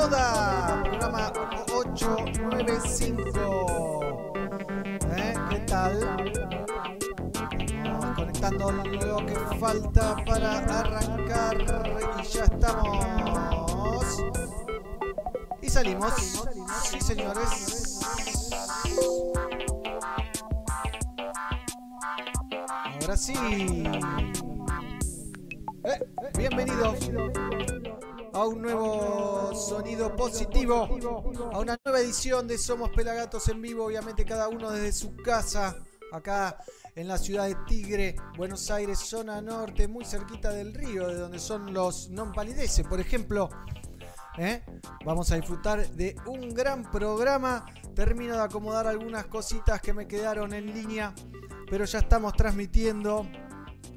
toda. Programa 895. ¿Eh? ¿Qué tal? Conectando lo que falta para arrancar y ya estamos. Y salimos. Sí, señores. Ahora sí. Eh, bienvenidos a un nuevo sonido positivo, a una nueva edición de Somos Pelagatos en vivo, obviamente cada uno desde su casa, acá en la ciudad de Tigre, Buenos Aires, zona norte, muy cerquita del río, de donde son los non palideces, por ejemplo. ¿eh? Vamos a disfrutar de un gran programa. Termino de acomodar algunas cositas que me quedaron en línea, pero ya estamos transmitiendo.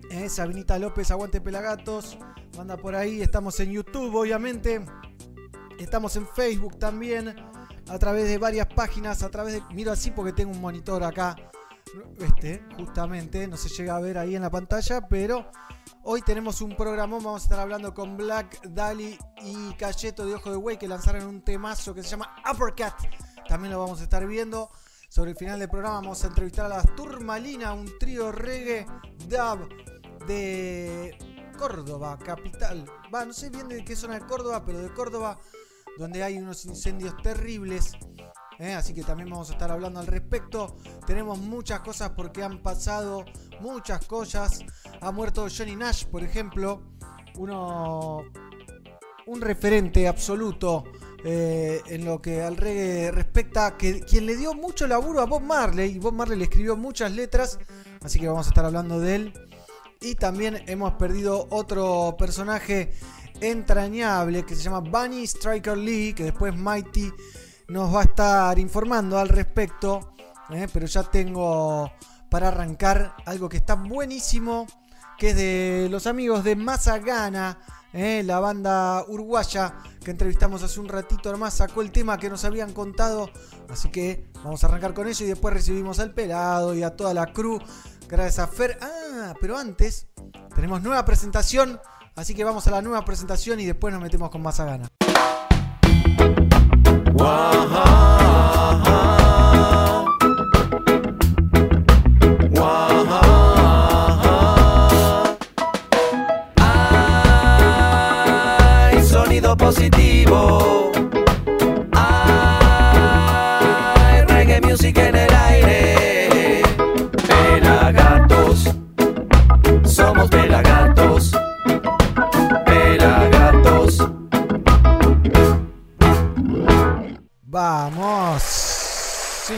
¿Eh? Sabinita López, Aguante Pelagatos, manda por ahí. Estamos en YouTube, obviamente. Estamos en Facebook también, a través de varias páginas, a través de... Miro así porque tengo un monitor acá este, justamente, no se llega a ver ahí en la pantalla, pero hoy tenemos un programón, vamos a estar hablando con Black, Dali y Cayeto de Ojo de Güey que lanzaron un temazo que se llama Uppercut. También lo vamos a estar viendo. Sobre el final del programa vamos a entrevistar a las Turmalina, un trío reggae dub de Córdoba, capital. Va, no sé bien de qué zona de Córdoba, pero de Córdoba, donde hay unos incendios terribles. ¿eh? Así que también vamos a estar hablando al respecto. Tenemos muchas cosas porque han pasado muchas cosas. Ha muerto Johnny Nash, por ejemplo. Uno. Un referente absoluto eh, en lo que al reggae respecta. Que, quien le dio mucho laburo a Bob Marley. Y Bob Marley le escribió muchas letras. Así que vamos a estar hablando de él. Y también hemos perdido otro personaje entrañable que se llama Bunny Striker Lee. Que después Mighty nos va a estar informando al respecto. ¿eh? pero ya tengo para arrancar algo que está buenísimo, que es de los amigos de Mazagana, ¿eh? la banda uruguaya que entrevistamos hace un ratito nomás, sacó el tema que nos habían contado. Así que vamos a arrancar con eso y después recibimos al pelado y a toda la crew. Gracias a Fer. Ah, pero antes tenemos nueva presentación. Así que vamos a la nueva presentación y después nos metemos con Mazagana. Hay sonido positivo.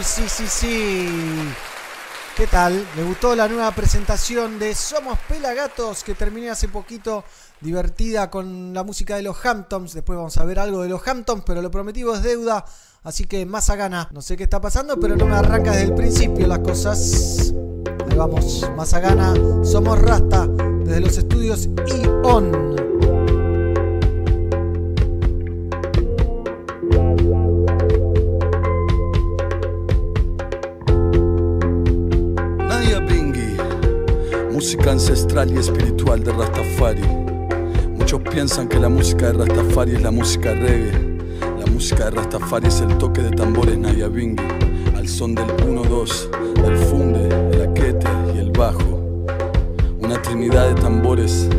Sí, sí, sí. ¿Qué tal? ¿Le gustó la nueva presentación de Somos Pelagatos que terminé hace poquito? Divertida con la música de los Hamptons. Después vamos a ver algo de los Hamptons, pero lo prometido es deuda. Así que más a gana. No sé qué está pasando, pero no me arranca desde el principio las cosas. Ahí vamos, más a gana. Somos Rasta desde los estudios ION. Música ancestral y espiritual de Rastafari. Muchos piensan que la música de Rastafari es la música reggae. La música de Rastafari es el toque de tambores Nadia Bingi, al son del 1-2, del funde, el aquete y el bajo. Una trinidad de tambores,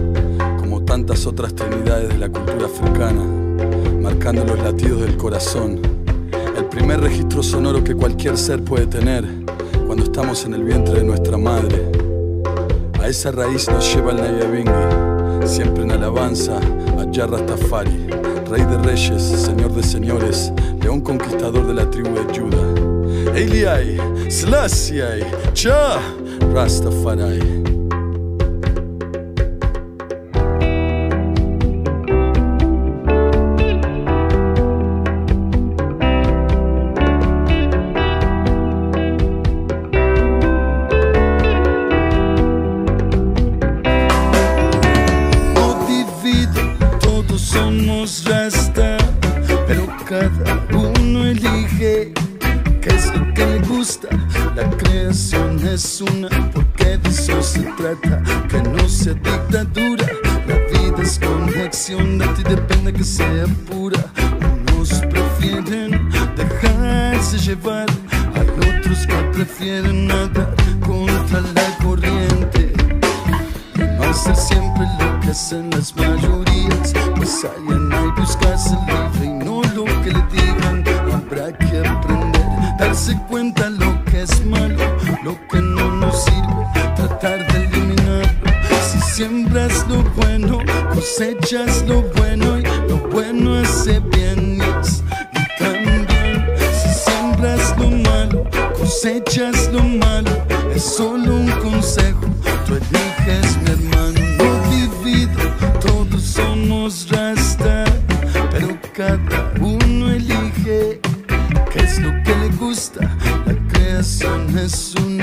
como tantas otras trinidades de la cultura africana, marcando los latidos del corazón. El primer registro sonoro que cualquier ser puede tener cuando estamos en el vientre de nuestra madre. A esa raíz nos lleva el Nayabingi, siempre en alabanza a Jah Rastafari, rey de reyes, señor de señores, león conquistador de la tribu de Judá. Eliai, Slasiai, Cha, Rastafari. rasta, pero cada uno elige qué es lo que le gusta. La creación es un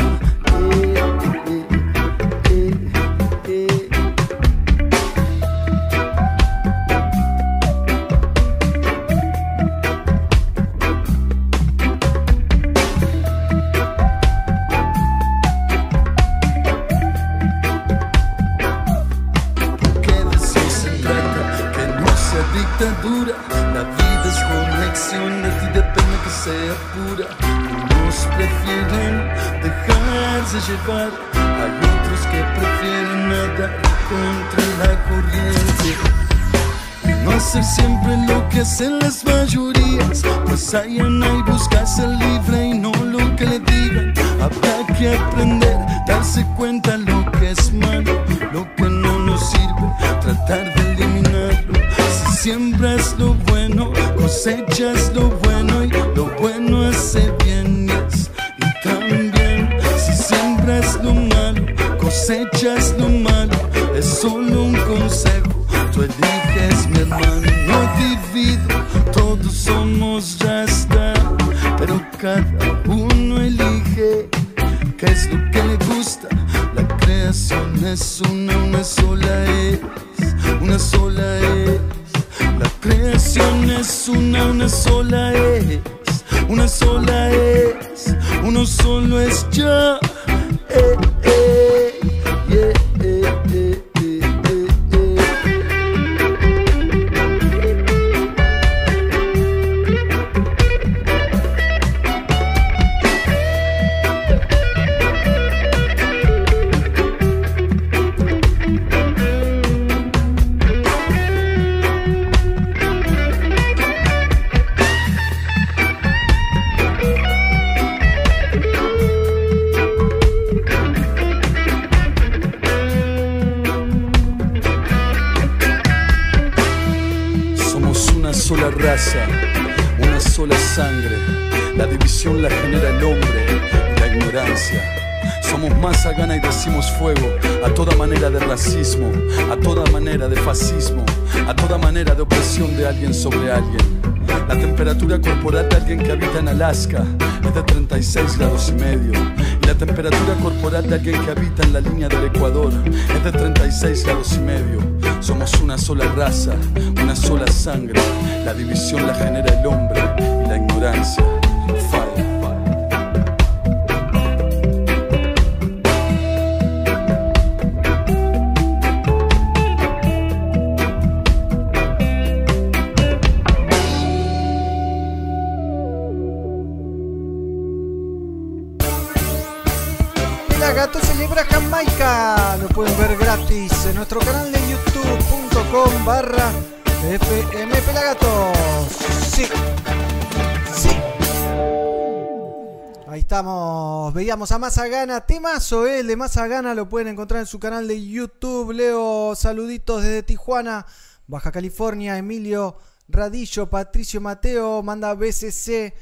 Más a Mazagana, temazo eh, el de Mazagana, lo pueden encontrar en su canal de YouTube. Leo, saluditos desde Tijuana, Baja California, Emilio Radillo, Patricio Mateo, manda BCC,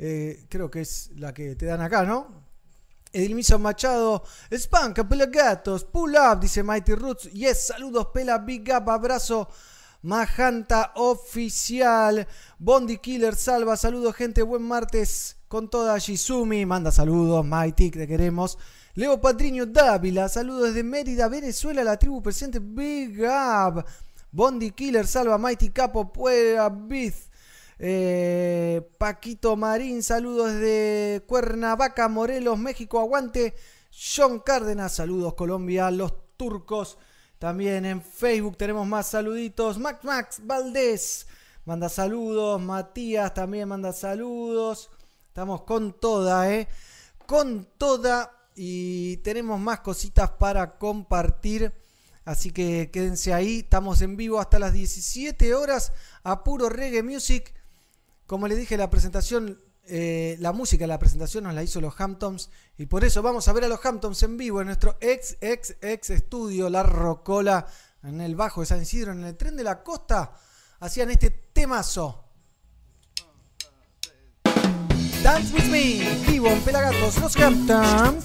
eh, creo que es la que te dan acá, ¿no? Edilmisa Machado, Spanca, Pela Gatos, Pull Up, dice Mighty Roots, Yes, saludos, Pela Big Up, abrazo. Majanta Oficial, Bondi Killer Salva, saludos gente, buen martes con toda Shizumi, manda saludos, Mighty, que te queremos. Leo Patriño Dávila, saludos desde Mérida, Venezuela, la tribu presente Big Up. Bondi Killer, salva Mighty Capo, Puebla, Biz. Eh, Paquito Marín, saludos desde Cuernavaca, Morelos, México, aguante. John Cárdenas, saludos Colombia, los turcos. También en Facebook tenemos más saluditos. Max Max Valdés manda saludos. Matías también manda saludos. Estamos con toda, ¿eh? Con toda. Y tenemos más cositas para compartir. Así que quédense ahí. Estamos en vivo hasta las 17 horas a puro reggae music. Como les dije, la presentación, eh, la música de la presentación nos la hizo los Hamptons. Y por eso vamos a ver a los Hamptons en vivo en nuestro ex, ex, ex estudio, La Rocola, en el Bajo de San Isidro, en el tren de la costa. Hacían este temazo. Dance with me, vivo en Pelagatos, los Hamptons.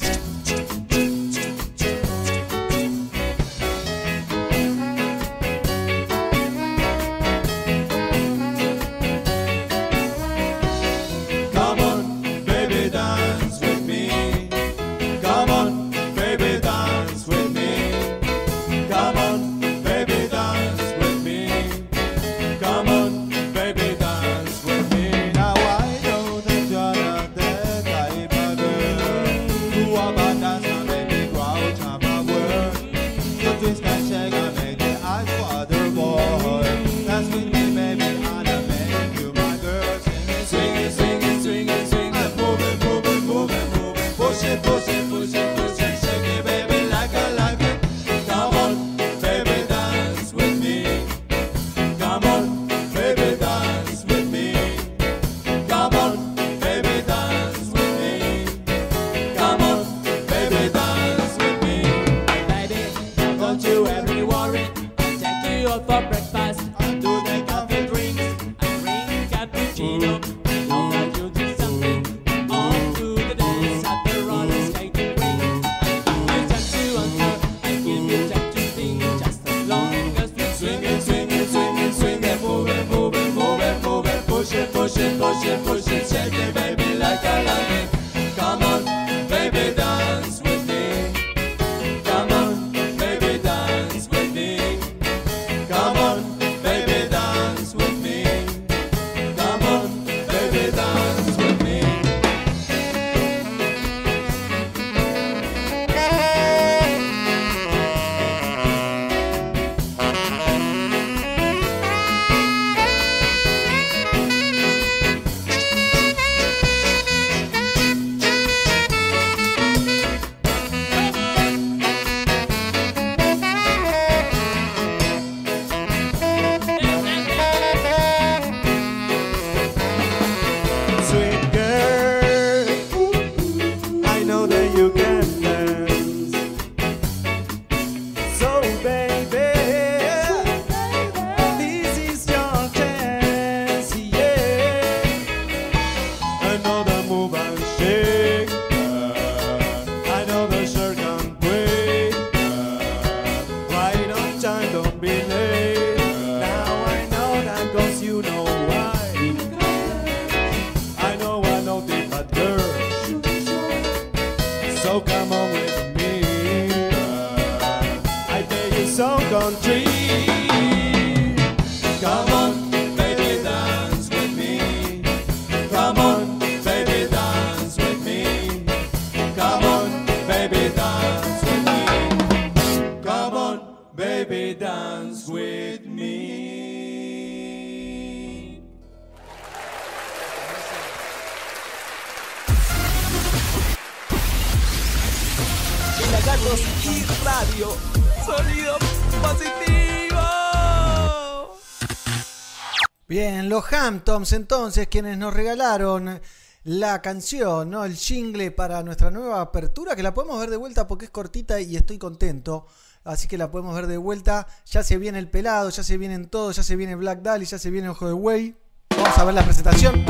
Hamptons entonces, quienes nos regalaron la canción, ¿no? El jingle para nuestra nueva apertura, que la podemos ver de vuelta porque es cortita y estoy contento. Así que la podemos ver de vuelta. Ya se viene el pelado, ya se vienen todos, ya se viene Black Dahlia, ya se viene Ojo de Güey. Vamos a ver la presentación.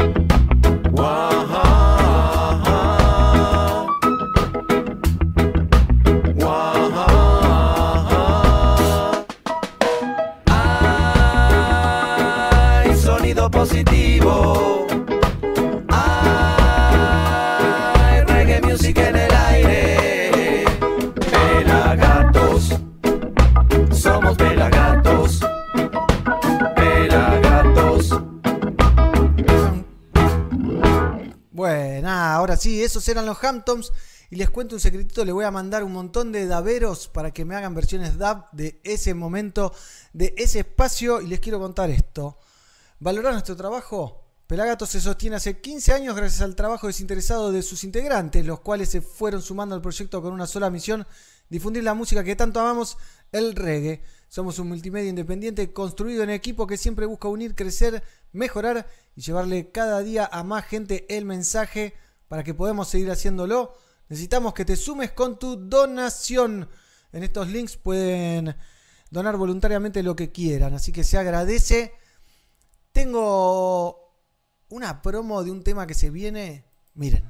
Positivo. Reggae music en el aire. Pelagatos. Somos pelagatos. Pelagatos. Bueno, ahora sí, esos eran los Hamptons. Y les cuento un secretito, les voy a mandar un montón de daveros para que me hagan versiones DAB de ese momento, de ese espacio. Y les quiero contar esto. ¿Valorar nuestro trabajo? Pelagato se sostiene hace 15 años gracias al trabajo desinteresado de sus integrantes, los cuales se fueron sumando al proyecto con una sola misión, difundir la música que tanto amamos, el reggae. Somos un multimedia independiente construido en equipo que siempre busca unir, crecer, mejorar y llevarle cada día a más gente el mensaje para que podamos seguir haciéndolo. Necesitamos que te sumes con tu donación. En estos links pueden donar voluntariamente lo que quieran, así que se agradece. Tengo una promo de un tema que se viene. Miren.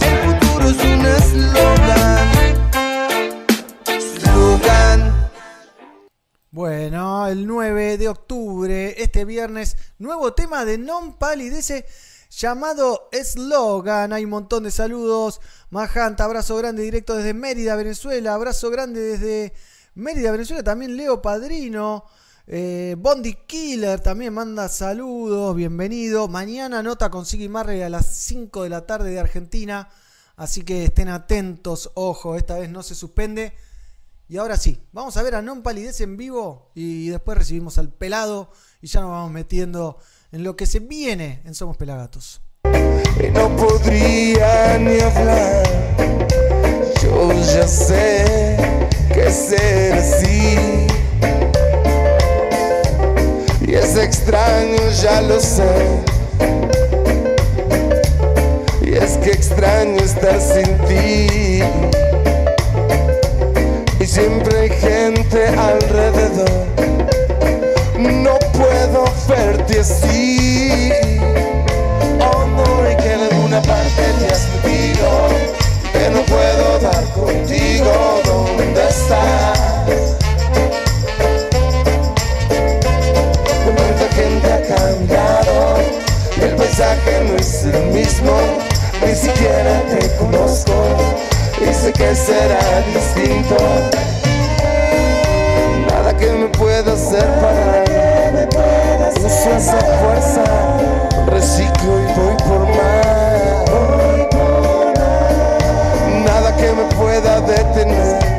El futuro es un eslogan. Slogan. Bueno, el 9 de octubre, este viernes, nuevo tema de Non Palidece llamado Slogan. Hay un montón de saludos. Majanta, abrazo grande directo desde Mérida, Venezuela. Abrazo grande desde Mérida, Venezuela. También Leo Padrino. Eh, Bondi Killer también manda saludos. Bienvenido. Mañana nota con Siggy Marley a las 5 de la tarde de Argentina. Así que estén atentos. Ojo, esta vez no se suspende. Y ahora sí, vamos a ver a Non Palidez en vivo y después recibimos al pelado y ya nos vamos metiendo en lo que se viene en Somos Pelagatos. y no podría ni hablar. Yo ya sé que ser así. Y es extraño, ya lo sé. Y es que extraño estar sin ti. Y siempre hay gente alrededor. No puedo verte así. Y que en alguna parte te has metido Que no puedo dar contigo ¿Dónde estás? Cuánta gente ha cambiado el paisaje no es el mismo Ni siquiera te conozco Y sé que será distinto Nada que me pueda Uso esa fuerza reciclo y voy por más. Nada que me pueda detener.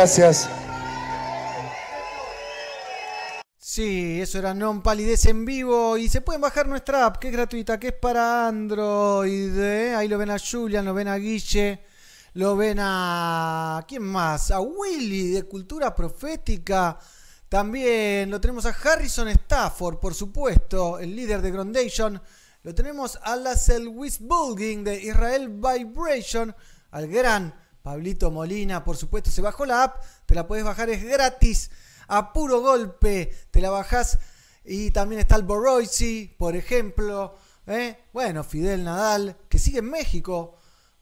Gracias. Sí, eso era Non Palidez en vivo y se pueden bajar nuestra app que es gratuita, que es para Android. ¿eh? Ahí lo ven a Julian, lo ven a Guille, lo ven a... ¿Quién más? A Willy de Cultura Profética. También lo tenemos a Harrison Stafford, por supuesto, el líder de Groundation. Lo tenemos a Lassel Wisbulging de Israel Vibration, al gran Pablito Molina, por supuesto, se bajó la app, te la puedes bajar, es gratis, a puro golpe, te la bajás. Y también está el Boroisi, por ejemplo. ¿eh? Bueno, Fidel Nadal, que sigue en México,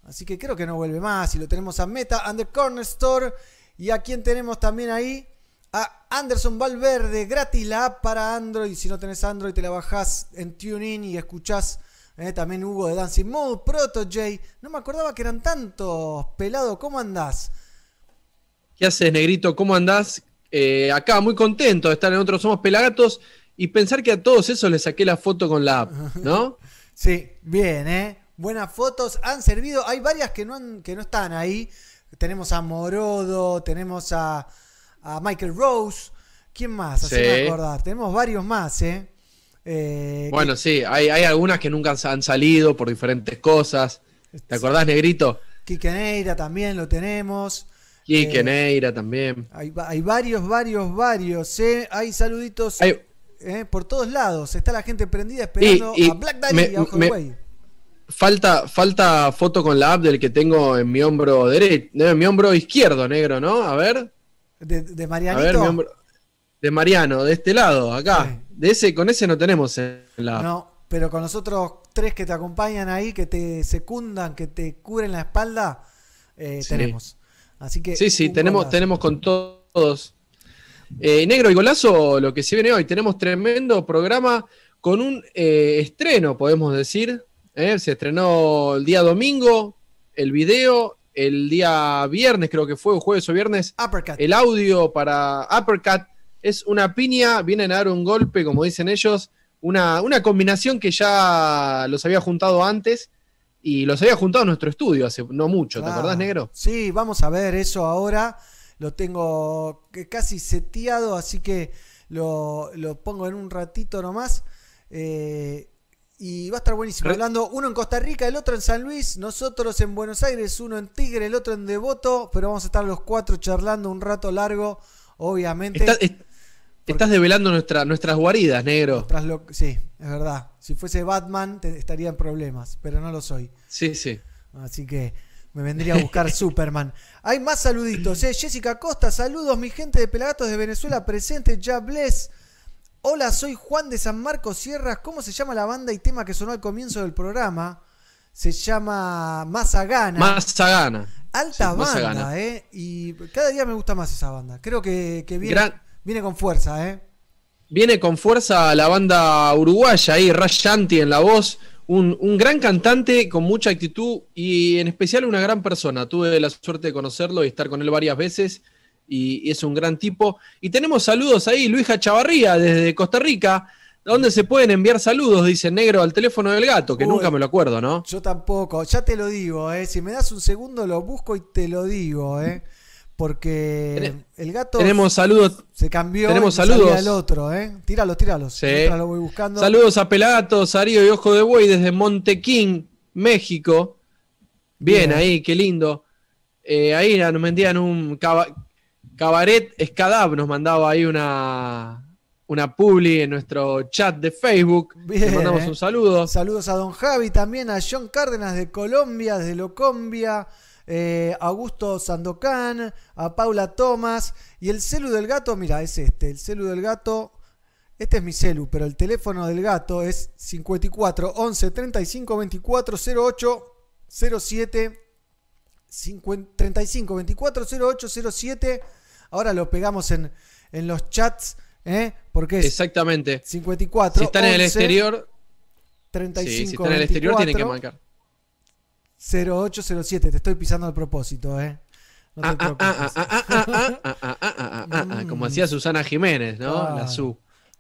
así que creo que no vuelve más. Y lo tenemos a Meta the Corner Store. Y a quien tenemos también ahí, a Anderson Valverde, gratis la app para Android. Si no tenés Android, te la bajás en TuneIn y escuchás. Eh, también Hugo de Dancing Mode, Proto J. No me acordaba que eran tantos. Pelado, ¿cómo andás? ¿Qué haces, Negrito? ¿Cómo andás? Eh, acá, muy contento de estar en otros Somos Pelagatos y pensar que a todos esos les saqué la foto con la app, ¿no? Sí, bien, ¿eh? Buenas fotos, han servido. Hay varias que no, han- que no están ahí. Tenemos a Morodo, tenemos a, a Michael Rose. ¿Quién más? Haceme Sí. acordar. Tenemos varios más, ¿eh? Eh, Bueno, sí, hay, hay algunas que nunca han salido por diferentes cosas. ¿Te acordás, Negrito? Quique Neira también lo tenemos. Quique Eh, Neira también. Hay, hay varios, varios, varios. ¿eh? Hay saluditos Hay- por todos lados. Está la gente prendida esperando Y- y a Black Daddy me- y a Ojo me- Güey. Falta, falta foto con la app del que tengo en mi hombro derecho, en mi hombro izquierdo, negro, ¿no? A ver, De, de a Marianito. ver, mi hombro. De Mariano, de este lado, acá. Sí. De ese, con ese no tenemos en la. No, pero con los otros tres que te acompañan ahí, que te secundan, que te cubren la espalda, eh, Sí. tenemos. Así que. Sí, sí, tenemos, golazo. tenemos con to- todos. Eh, Negro y Golazo, lo que se viene hoy, tenemos tremendo programa con un eh, estreno, podemos decir. Se estrenó el día domingo, el video, el día viernes, creo que fue, o jueves o viernes, Uppercut. el audio para Uppercut. Es una piña, vienen a dar un golpe, como dicen ellos, una, una combinación que ya los había juntado antes y los había juntado en nuestro estudio hace no mucho, ¿te Claro. acordás, Negro? Sí, vamos a ver eso ahora. Lo tengo casi seteado, así que lo, lo pongo en un ratito nomás. Eh, y va a estar buenísimo. Re- Hablando uno en Costa Rica, el otro en San Luis, nosotros en Buenos Aires, uno en Tigre, el otro en Devoto, pero vamos a estar los cuatro charlando un rato largo, obviamente. Está- es- estás develando nuestra, nuestras guaridas, negro. Lo- sí, es verdad. Si fuese Batman te- estaría en problemas, pero no lo soy. Sí, sí. Así que me vendría a buscar Superman. Hay más saluditos, ¿eh? Jessica Costa, saludos mi gente de Pelagatos de Venezuela presente, ya bless. Hola, soy Juan de San Marcos Sierras. ¿Cómo se llama la banda y tema que sonó al comienzo del programa? Se llama Masa Gana. Más gana. Alta sí, banda. ¿eh? Y cada día me gusta más esa banda. Creo que, que viene, Gran- viene con fuerza, ¿eh? Viene con fuerza la banda uruguaya ahí, Rash Shanti en la voz. Un, un gran cantante con mucha actitud y en especial una gran persona. Tuve la suerte de conocerlo y estar con él varias veces y, y es un gran tipo. Y tenemos saludos ahí, Luisa Chavarría desde Costa Rica, donde se pueden enviar saludos, dice negro, al teléfono del gato, que Uy. nunca me lo acuerdo, ¿no? Yo tampoco, ya te lo digo, ¿eh? Si me das un segundo lo busco y te lo digo, ¿eh? Porque el gato Tenemos saludos se cambió tenemos saludos. el otro, ¿eh? Tíralos, tíralos. Sí. Mientras lo voy buscando. Saludos a Pelagatos, Sarío y Ojo de Buey desde Montequín, México. Bien, Bien. ahí, qué lindo. Eh, ahí nos vendían un caba- cabaret Escadab, nos mandaba ahí una, una publi en nuestro chat de Facebook. Bien, Le mandamos eh. un saludo. Saludos a Don Javi, también a John Cárdenas de Colombia, desde Locombia, eh, Augusto Sandocan, a Paula Tomás y el celu del gato, mira, es este, el celu del gato, este es mi celu, pero el teléfono del gato es 54 11 35 24 08 07 50 35 24 08 07 ahora lo pegamos en, en los chats ¿eh? porque es Exactamente. 54 Si están en el 11, exterior, 35 sí, si están en el exterior tienen que 24, marcar. 0807, te estoy pisando al propósito, ¿eh? No te preocupes. Como hacía Susana Jiménez, ¿no? La SU.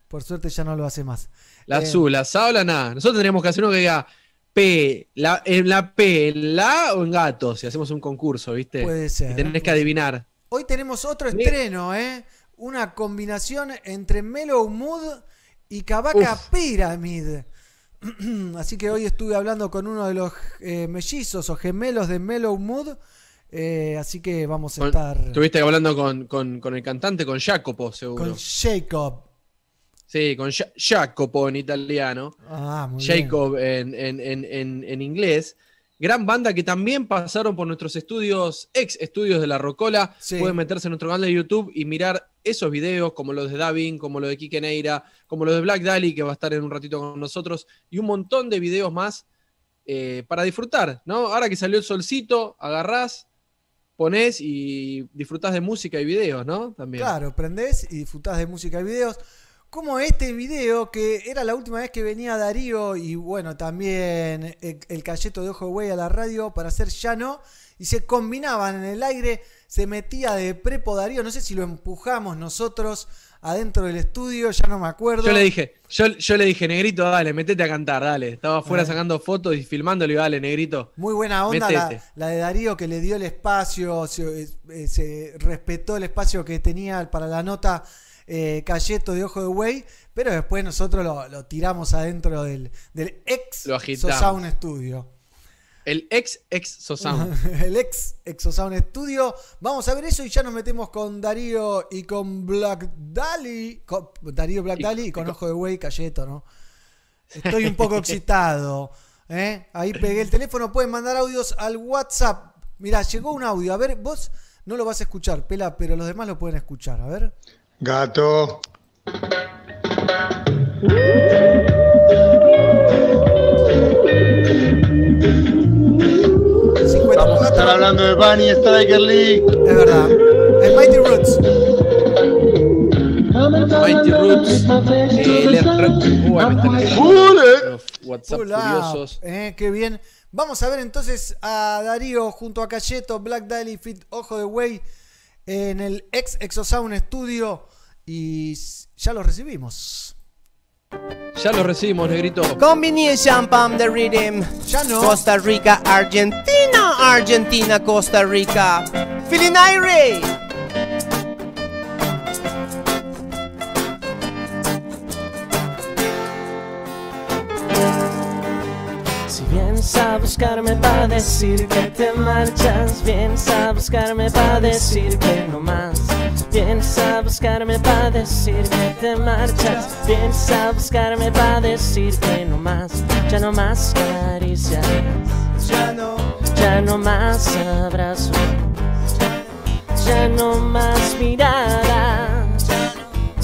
Por suerte ya no lo hace más. La SU, la SA o la NA. Nosotros tendríamos que hacer uno que diga P, la, en la P, en la o en gato, si hacemos un concurso, ¿viste? Puede ser. Y tenés que adivinar. Hoy tenemos otro estreno, ¿eh? Una combinación entre Mellow Mood y Cabaca Pyramid. Así que hoy estuve hablando con uno de los eh, mellizos o gemelos de Mellow Mood. eh, así que vamos a Con- estar Estuviste hablando con, con- con el cantante, con Jacopo, seguro. con Jacob. Sí, con Ja- Jacopo en italiano. Ah, muy bien. Jacob en, en- en- en- en inglés. Gran banda que también pasaron por nuestros estudios, ex estudios de la Rocola. Sí. Pueden meterse en nuestro canal de YouTube y mirar esos videos, como los de Davin, como los de Kike Neira, como los de Black Dali, que va a estar en un ratito con nosotros, y un montón de videos más eh, para disfrutar, ¿no? Ahora que salió el solcito, agarrás, ponés y disfrutás de música y videos, ¿no? También. Claro, prendés y disfrutás de música y videos. Como este video, que era la última vez que venía Darío y bueno, también el, el Cayeto de Ojo de Güey a la radio para hacer Ya no, y se combinaban en el aire, se metía de prepo Darío, no sé si lo empujamos nosotros adentro del estudio, ya no me acuerdo. Yo le dije, yo, yo le dije, negrito, dale, metete a cantar, dale. Estaba afuera sacando fotos y filmándolo y dale, negrito. Muy buena onda la, la de Darío que le dio el espacio, se, eh, se respetó el espacio que tenía para la nota eh, Cayeto de Ojo de Güey, pero después nosotros lo, lo tiramos adentro del, del ex Lo. Sosound Studio. El ex ex Sosound. el ex Exosound Studio. Vamos a ver eso y ya nos metemos con Darío y con Black Dali. Con Darío Black Dali y con- Ojo de Güey Cayeto, ¿no? Estoy un poco excitado. ¿eh? Ahí pegué el teléfono. Pueden mandar audios al WhatsApp. Mirá, llegó un audio. A ver, vos no lo vas a escuchar, Pela, pero los demás lo pueden escuchar. A ver. Gato, vamos a estar hablando de Bunny Striker League. Es verdad. El Mighty Roots. Mighty Roots. eh, los WhatsApp Pull up, furiosos. eh, qué bien. Vamos a ver entonces a Darío junto a Cayeto, Black Dali, Fit Ojo de Güey en el ex Exosound Studio y ya lo recibimos. Ya lo recibimos, negrito. Combination Pump the Rhythm. Ya no. Costa Rica, Argentina, Argentina, Costa Rica. Feeling Irie. Si vienes a buscarme para decir que te marchas, vienes a buscarme para decir que no más. Vienes a buscarme para decir que te marchas, vienes a buscarme para decir que no más. Ya no más caricias, Ya no. ya no más abrazos, ya no más miradas,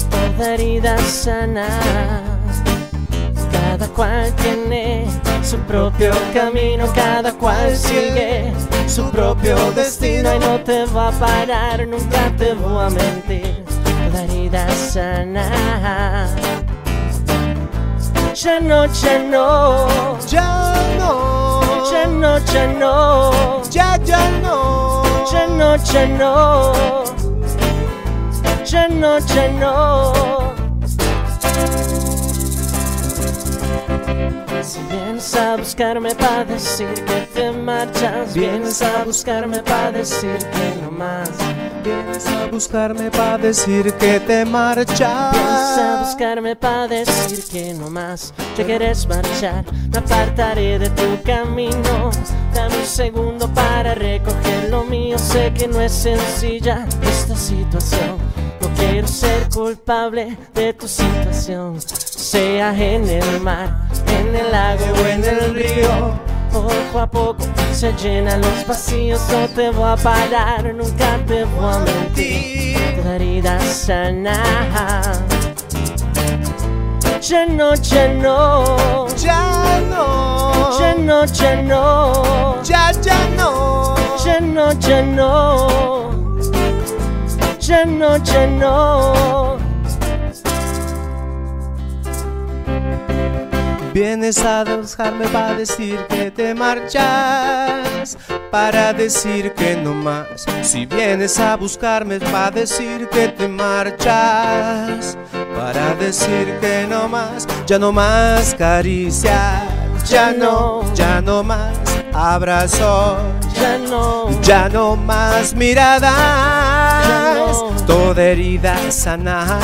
toda herida sana. Cada cual tiene su propio camino, cada cual sigue su propio destino y no te va a parar, nunca te voy a mentir. Toda herida sana. Ya no, ya no, Ya no. ya no, ya no, Ya, ya no. ya no, ya no, ya no, ya no. Si vienes a buscarme para decir que te marchas, vienes a buscarme para decir que no más. Vienes a buscarme para decir que te Vienes a marchas. buscarme para decir que no más te quieres marchar. Me apartaré de tu camino. Dame un segundo para recoger lo mío. Sé que no es sencilla esta situación. No quiero ser culpable de tu situación. Sea en el mar, en el lago o en el río. Poco a poco se llenan los vacíos. No te voy a parar, nunca te voy a mentir. Toda herida sana. Ya no, ya no, Ya no. ya no, ya no, Ya, ya no. ya no, ya no, ya no, ya no. Vienes a buscarme para decir que te marchas, para decir que no más. Si vienes a buscarme para decir que te marchas, para decir que no más, ya no más caricias, ya no, ya no más abrazos, Ya no, Ya no más miradas, no. toda herida sana.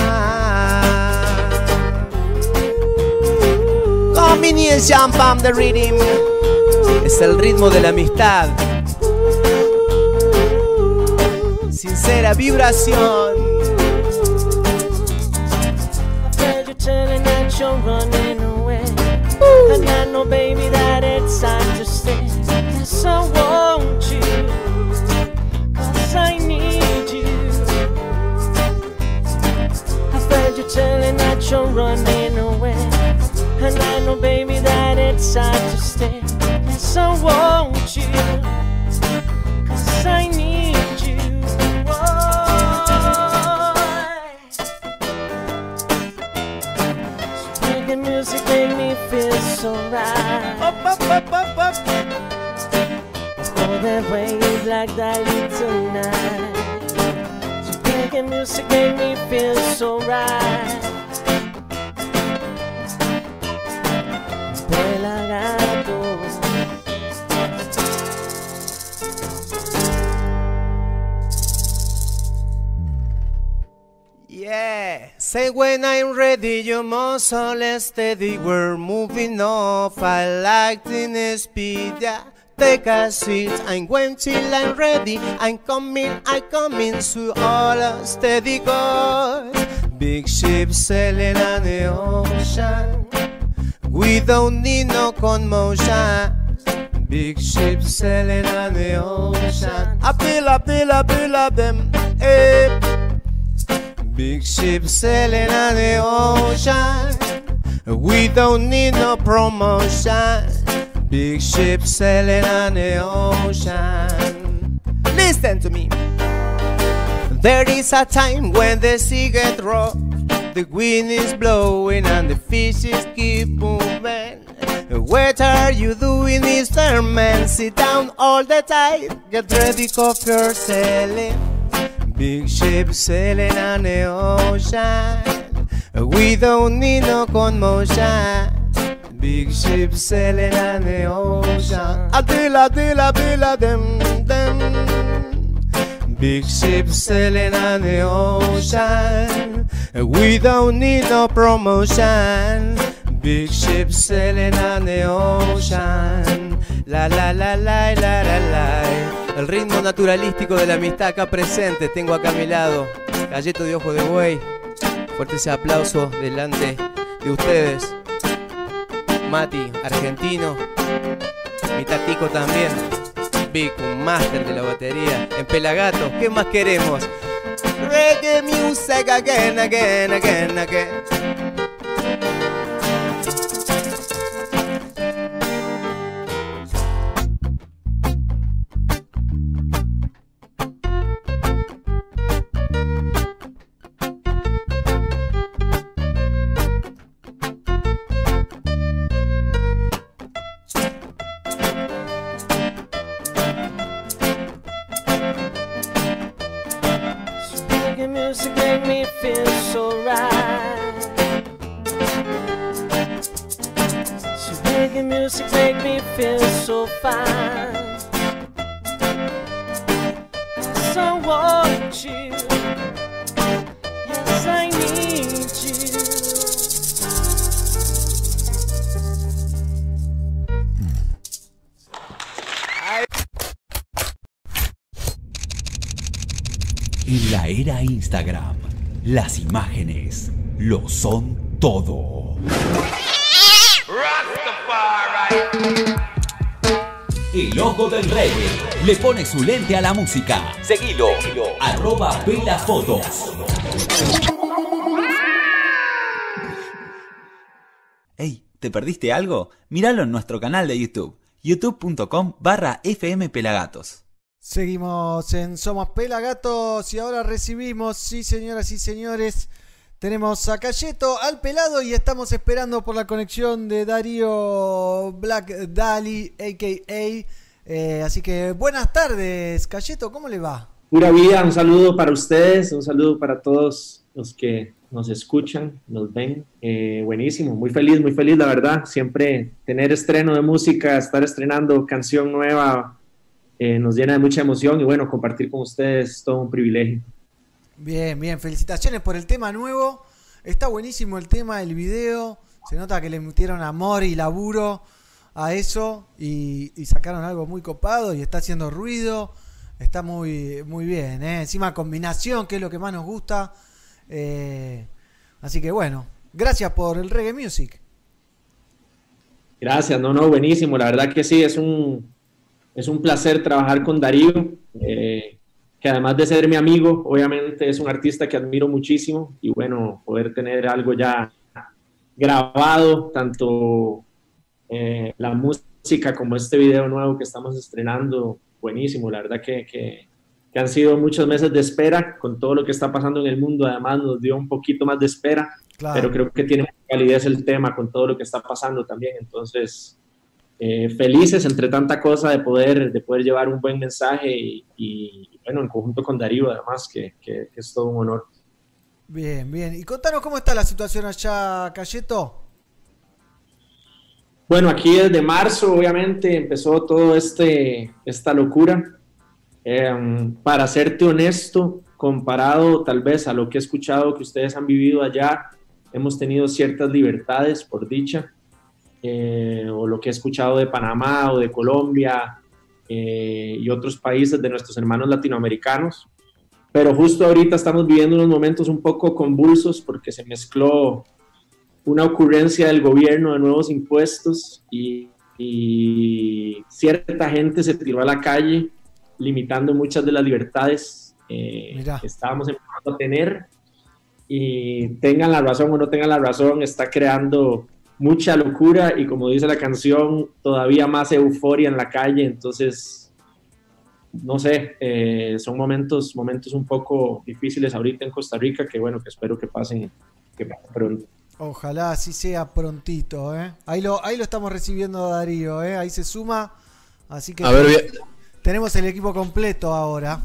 Combination from the rhythm. Es el ritmo de la amistad. Sincera vibración. heard I want you. I need you. I've you that you're running away. And I know, baby, that it's to stay. I need you. Music make me feel so right. Up, up, up, Oh, that wave like that tonight. So making music make me feel so right. Yeah. Say when I'm ready, you must all steady. We're moving off. I like the speed. Yeah. Take a seat. I'm going till I'm ready. I'm coming. I'm coming. to all steady goes. Big ship sailing on the ocean. We don't need no commotion. Big ship sailing on the ocean. I feel, I feel, I feel of them. Hey. Big ship sailing on the ocean. We don't need no promotion. Big ship sailing on the ocean. Listen to me. There is a time when the sea gets rough. The wind is blowing and the fishes keep moving. What are you doing, Mr. Man? Sit down all the time. Get ready, your sailing. Big ship sailing on the ocean. We don't need no commotion. Big ship sailing on the ocean. Adila, adila, adila, them, them. Big ship sailing on the ocean. We don't need no promotion. Big ship sailing on the ocean. La la la la la la la. El ritmo naturalístico de la amistad acá presente. Tengo acá a mi lado Galleto de Ojo de Buey. Fuerte ese aplauso delante de ustedes. Mati, argentino. Mi tatico también. Vic, un máster de la batería. En Pelagato, ¿qué más queremos? Reggae music again, again, again, again. Make me feel so fine. En la era Instagram, las imágenes lo son todo. El ojo del reggae le pone su lente a la música. Seguilo, arroba Vela Fotos. Hey, ¿te perdiste algo? Míralo en nuestro canal de YouTube, youtube.com barra fmpelagatos. Seguimos en Somos Pelagatos y ahora recibimos, sí señoras y señores, tenemos a Cayeto al pelado y estamos esperando por la conexión de Darío Black Dali, a.k.a. Eh, así que buenas tardes, Cayeto, ¿cómo le va? Pura vida, un saludo para ustedes, un saludo para todos los que nos escuchan, nos ven. Eh, buenísimo, muy feliz, muy feliz, la verdad. Siempre tener estreno de música, estar estrenando canción nueva, eh, nos llena de mucha emoción y bueno, compartir con ustedes es todo un privilegio. Bien, bien, felicitaciones por el tema nuevo. Está buenísimo el tema, el video. Se nota que le metieron amor y laburo a eso y, y sacaron algo muy copado y está haciendo ruido. Está muy, muy bien, ¿eh? encima combinación, que es lo que más nos gusta. Eh, así que bueno, gracias por el reggae music. Gracias, no, no, buenísimo. La verdad que sí, es un, es un placer trabajar con Darío, eh, que además de ser mi amigo, obviamente es un artista que admiro muchísimo y bueno, poder tener algo ya grabado, tanto eh, la música como este video nuevo que estamos estrenando, buenísimo. La verdad que, que, que han sido muchos meses de espera con todo lo que está pasando en el mundo. Además nos dio un poquito más de espera, Claro. pero creo que tiene validez el tema con todo lo que está pasando también. Entonces, eh, felices entre tanta cosa de poder, de poder llevar un buen mensaje y, y, bueno, en conjunto con Darío además, que, que- que es todo un honor. Bien, bien. Y contanos cómo está la situación allá, Cayeto. Bueno, aquí desde marzo obviamente empezó todo este, esta locura. Em, para serte honesto, comparado tal vez a lo que he escuchado que ustedes han vivido allá, hemos tenido ciertas libertades, por dicha, eh, o lo que he escuchado de Panamá o de Colombia eh, y otros países de nuestros hermanos latinoamericanos. Pero justo ahorita estamos viviendo unos momentos un poco convulsos porque se mezcló una ocurrencia del gobierno de nuevos impuestos y, y cierta gente se tiró a la calle limitando muchas de las libertades eh, que estábamos empezando a tener y tengan la razón o no tengan la razón, está creando mucha locura y como dice la canción, todavía más euforia en la calle, entonces, no sé, eh, son momentos, momentos un poco difíciles ahorita en Costa Rica que bueno, que espero que pasen, que pasen pronto. Ojalá así sea prontito, ¿eh? Ahí lo, ahí lo estamos recibiendo Darío, ¿eh? Ahí se suma. Así que A ver, bien. tenemos el equipo completo ahora.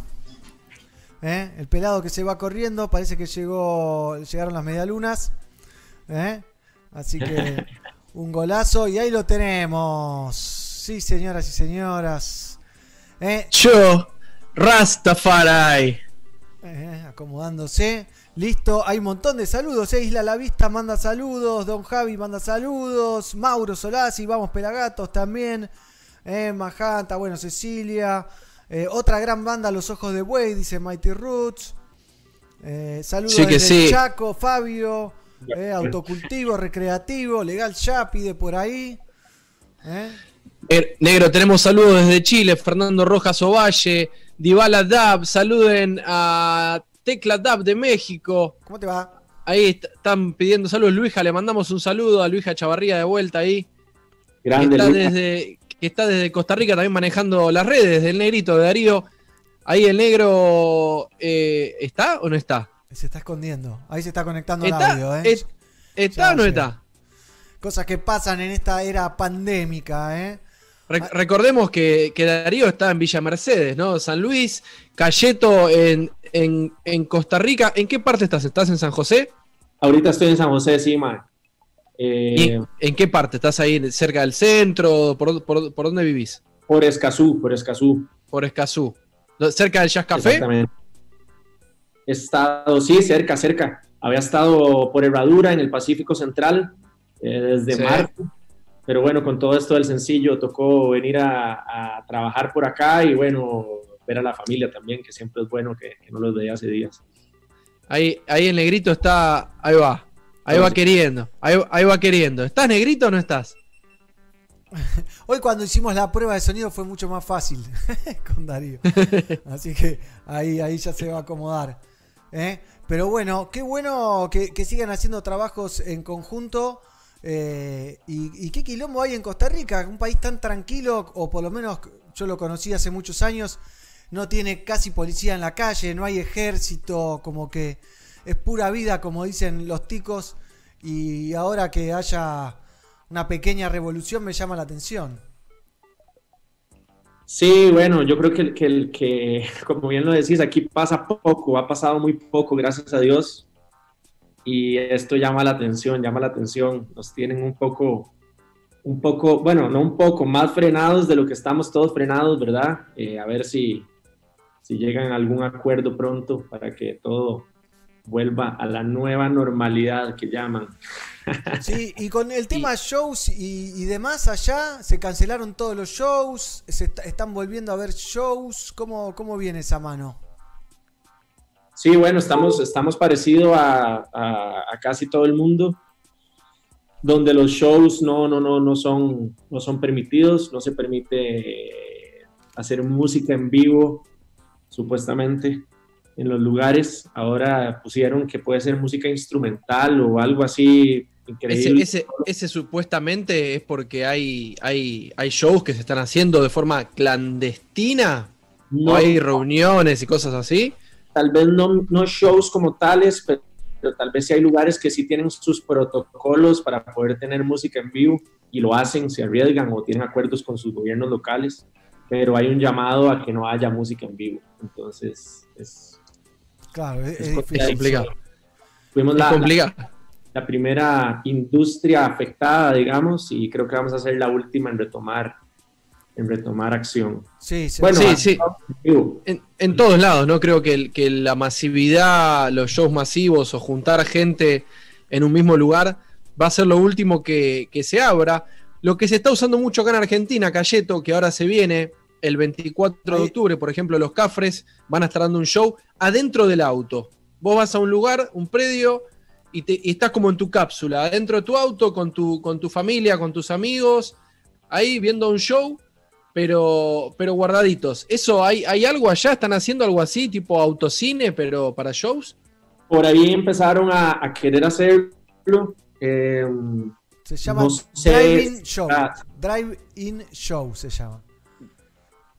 ¿Eh? El pelado que se va corriendo, parece que llegó, llegaron las medialunas. ¿eh? Así que un golazo y ahí lo tenemos. Sí, señoras y señoras. ¿Eh? Yo, Rastafari. Eh, acomodándose. Listo, hay un montón de saludos. eh. Isla La Vista manda saludos. Don Javi manda saludos. Mauro Solasi, vamos Pelagatos también. Eh, Majanta, bueno, Cecilia. Eh, otra gran banda, Los Ojos de Buey, dice Mighty Roots. Eh, saludos Sí que desde sí. Chaco, Fabio. Eh, autocultivo, recreativo, Legal Ya pide por ahí. Eh, Eh, negro, tenemos saludos desde Chile, Fernando Rojas Ovalle, Dybala Dab, saluden a Tecla Dab de México. ¿Cómo te va? Ahí est- están pidiendo saludos. Luija, le mandamos un saludo a Luija Chavarría de vuelta ahí. Grande, que, está Luija. desde, que está desde Costa Rica también manejando las redes del negrito de Darío. Ahí el negro eh, ¿está o no está? Se está escondiendo. Ahí se está conectando el ¿Está, audio. Eh. es- ¿está Ya o no está? Cosas que pasan en esta era pandémica, ¿eh? Re- recordemos que, que Darío está en Villa Mercedes, ¿no? San Luis, Cayeto en, en, en Costa Rica. ¿En qué parte estás? ¿Estás en San José? Ahorita estoy en San José, sí, man. ¿Y Eh, ¿En qué parte? ¿Estás ahí cerca del centro? ¿Por, por, por dónde vivís? por Escazú, por Escazú. Por Escazú. ¿No- ¿Cerca del Jazz Café? Exactamente. He estado, sí, cerca, cerca. Había estado por Herradura en el Pacífico Central eh, desde Sí. marzo. Pero bueno, con todo esto del sencillo tocó venir a, a trabajar por acá y bueno, ver a la familia también, que siempre es bueno que, que no los veía hace días. Ahí, ahí el negrito está. Ahí va. Ahí va queriendo. Ahí, ahí va queriendo. ¿Estás negrito o no estás? Hoy cuando hicimos la prueba de sonido fue mucho más fácil con Darío. Así que ahí, ahí ya se va a acomodar. ¿Eh? Pero bueno, qué bueno que, sigan haciendo trabajos en conjunto. eh, y qué quilombo hay en Costa Rica, un país tan tranquilo, o por lo menos yo lo conocí hace muchos años, no tiene casi policía en la calle, no hay ejército, como que es pura vida, como dicen los ticos. Y ahora que haya una pequeña revolución me llama la atención. Sí, bueno, yo creo que, el- que, que, como bien lo decís, aquí pasa poco, ha pasado muy poco, gracias a Dios. Y esto llama la atención, llama la atención. Nos tienen un poco un poco, bueno, no un poco, más frenados de lo que estamos todos frenados, ¿verdad? Eh, a ver si, si llegan a algún acuerdo pronto para que todo vuelva a la nueva normalidad que llaman. Sí, y con el tema shows y, y demás allá, se cancelaron todos los shows, se est- están volviendo a ver shows, ¿cómo, cómo viene esa mano? Sí, bueno, estamos, estamos parecidos a, a- a casi todo el mundo, donde los shows no, no, no, no, son, no son permitidos, no se permite hacer música en vivo, supuestamente, en los lugares. Ahora pusieron que puede ser música instrumental o algo así Ese, increíble. ese, ese supuestamente es porque hay, hay, hay shows que se están haciendo de forma clandestina. No. ¿O hay reuniones y cosas así? tal vez no, no shows como tales, pero, pero tal vez sí hay lugares que sí tienen sus protocolos para poder tener música en vivo y lo hacen, se arriesgan o tienen acuerdos con sus gobiernos locales, pero hay un llamado a que no haya música en vivo. Entonces, es, Claro, es, es difícil. complicado. Fuimos la, la- la primera industria afectada, digamos, y creo que vamos a ser la última en retomar, en retomar acción. Sí, se- Bueno, Sí, sí. En, en todos lados, ¿no? Creo que, el- que la masividad, los shows masivos o juntar gente en un mismo lugar va a ser lo último que, que se abra. Lo que se está usando mucho acá en Argentina, Cayeto, que ahora se viene, el 24 de octubre, por ejemplo, los Cafres van a estar dando un show adentro del auto. Vos vas a un lugar, un predio, y, te- y estás como en tu cápsula, adentro de tu auto, con tu, con tu familia, con tus amigos, ahí viendo un show, pero, pero guardaditos. ¿Eso hay, hay algo allá? ¿Están haciendo algo así, tipo autocine, pero para shows? Por ahí empezaron a, a querer hacerlo. eh, se llama no sé, Drive-In Show. ah, Drive-In Show se llama.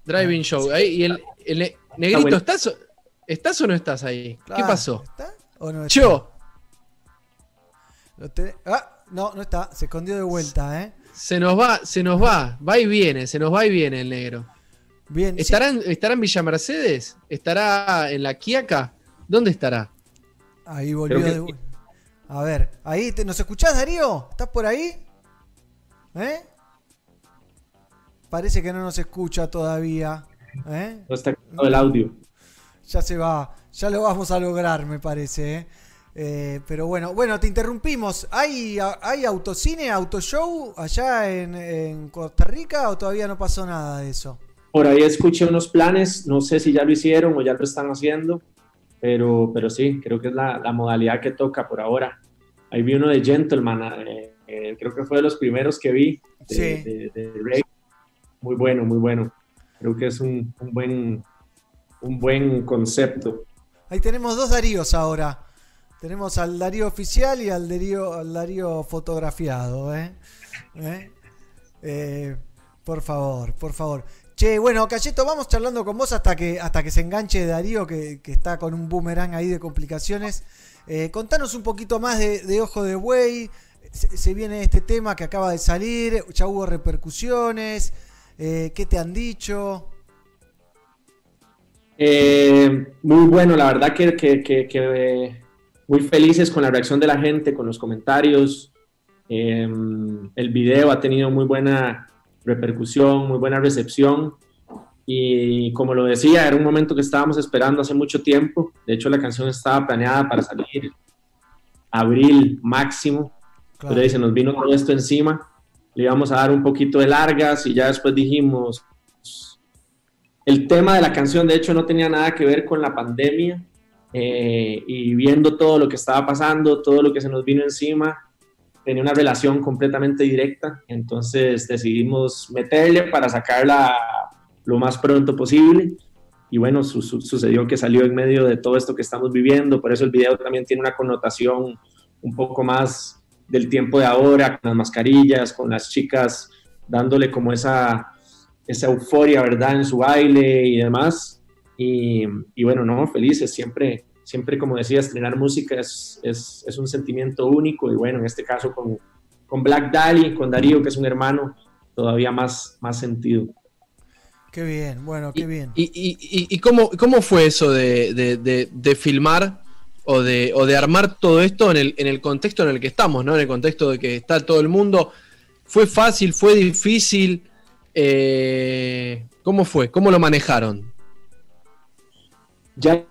Driving show. Ahí, y el, el ne- negrito. ¿estás, o- ¿estás o no estás ahí? ¿Qué Ah, pasó? ¿Está o no está? Yo, Ah, no, no está. Se escondió de vuelta, ¿eh? se nos va, se nos va, va y viene, se nos va y viene el negro. Bien. sí. ¿Estará en, ¿Estará en Villa Mercedes? ¿Estará en la Quiaca? ¿Dónde estará? Ahí volvió que de vuelta. A ver, ahí, te- ¿nos escuchás, Darío? ¿Estás por ahí? ¿Eh? Parece que no nos escucha todavía. ¿eh? no está el audio. Ya se va, ya lo vamos a lograr, me parece. ¿eh? Eh, pero bueno, bueno, te interrumpimos. ¿Hay, hay autocine, autoshow allá en, en Costa Rica o todavía no pasó nada de eso? Por ahí escuché unos planes, no sé si ya lo hicieron o ya lo están haciendo, pero, pero sí, creo que es la, la modalidad que toca por ahora. Ahí vi uno de Gentleman, eh, eh, creo que fue de los primeros que vi de, Sí. de- de. Muy bueno, muy bueno. Creo que es un, un buen, un buen concepto. Ahí tenemos dos Daríos ahora. Tenemos al Darío oficial y al Darío, al Darío fotografiado. ¿eh? ¿Eh? Eh, por favor, por favor. Che, bueno, Cayeto, vamos charlando con vos hasta que, hasta que se enganche Darío, que, que está con un boomerang ahí de complicaciones. Eh, contanos un poquito más de, Ojo de Buey. Se viene este tema que acaba de salir, ya hubo repercusiones. Eh, ¿Qué te han dicho? Eh, muy bueno, la verdad que, que- que- que, eh, muy felices con la reacción de la gente, con los comentarios. Eh, el video ha tenido muy buena repercusión, muy buena recepción. Y como lo decía, era un momento que estábamos esperando hace mucho tiempo. De hecho, la canción estaba planeada para salir abril máximo. Claro. Pero ahí se nos vino todo esto encima. Le íbamos a dar un poquito de largas y ya después dijimos, el tema de la canción de hecho no tenía nada que ver con la pandemia eh, y viendo todo lo que estaba pasando, todo lo que se nos vino encima, tenía una relación completamente directa, entonces decidimos meterle para sacarla lo más pronto posible. Y bueno, su- su- sucedió que salió en medio de todo esto que estamos viviendo, por eso el video también tiene una connotación un poco más del tiempo de ahora, con las mascarillas, con las chicas dándole como esa, esa euforia, ¿verdad? En su baile y demás. Y, y bueno, no, felices, siempre, siempre como decía, estrenar música es, es, es un sentimiento único y bueno, en este caso con, con Black Dali, con Darío, que es un hermano, todavía más, más sentido. Qué bien, bueno, qué bien. ¿Y, y- y- y cómo, cómo fue eso de, de- de- de filmar o de, o de armar todo esto en el, en el contexto en el que estamos, ¿no? En el contexto de que está todo el mundo ¿Fue fácil? ¿Fue difícil? Eh, ¿Cómo fue? ¿Cómo lo manejaron? Ya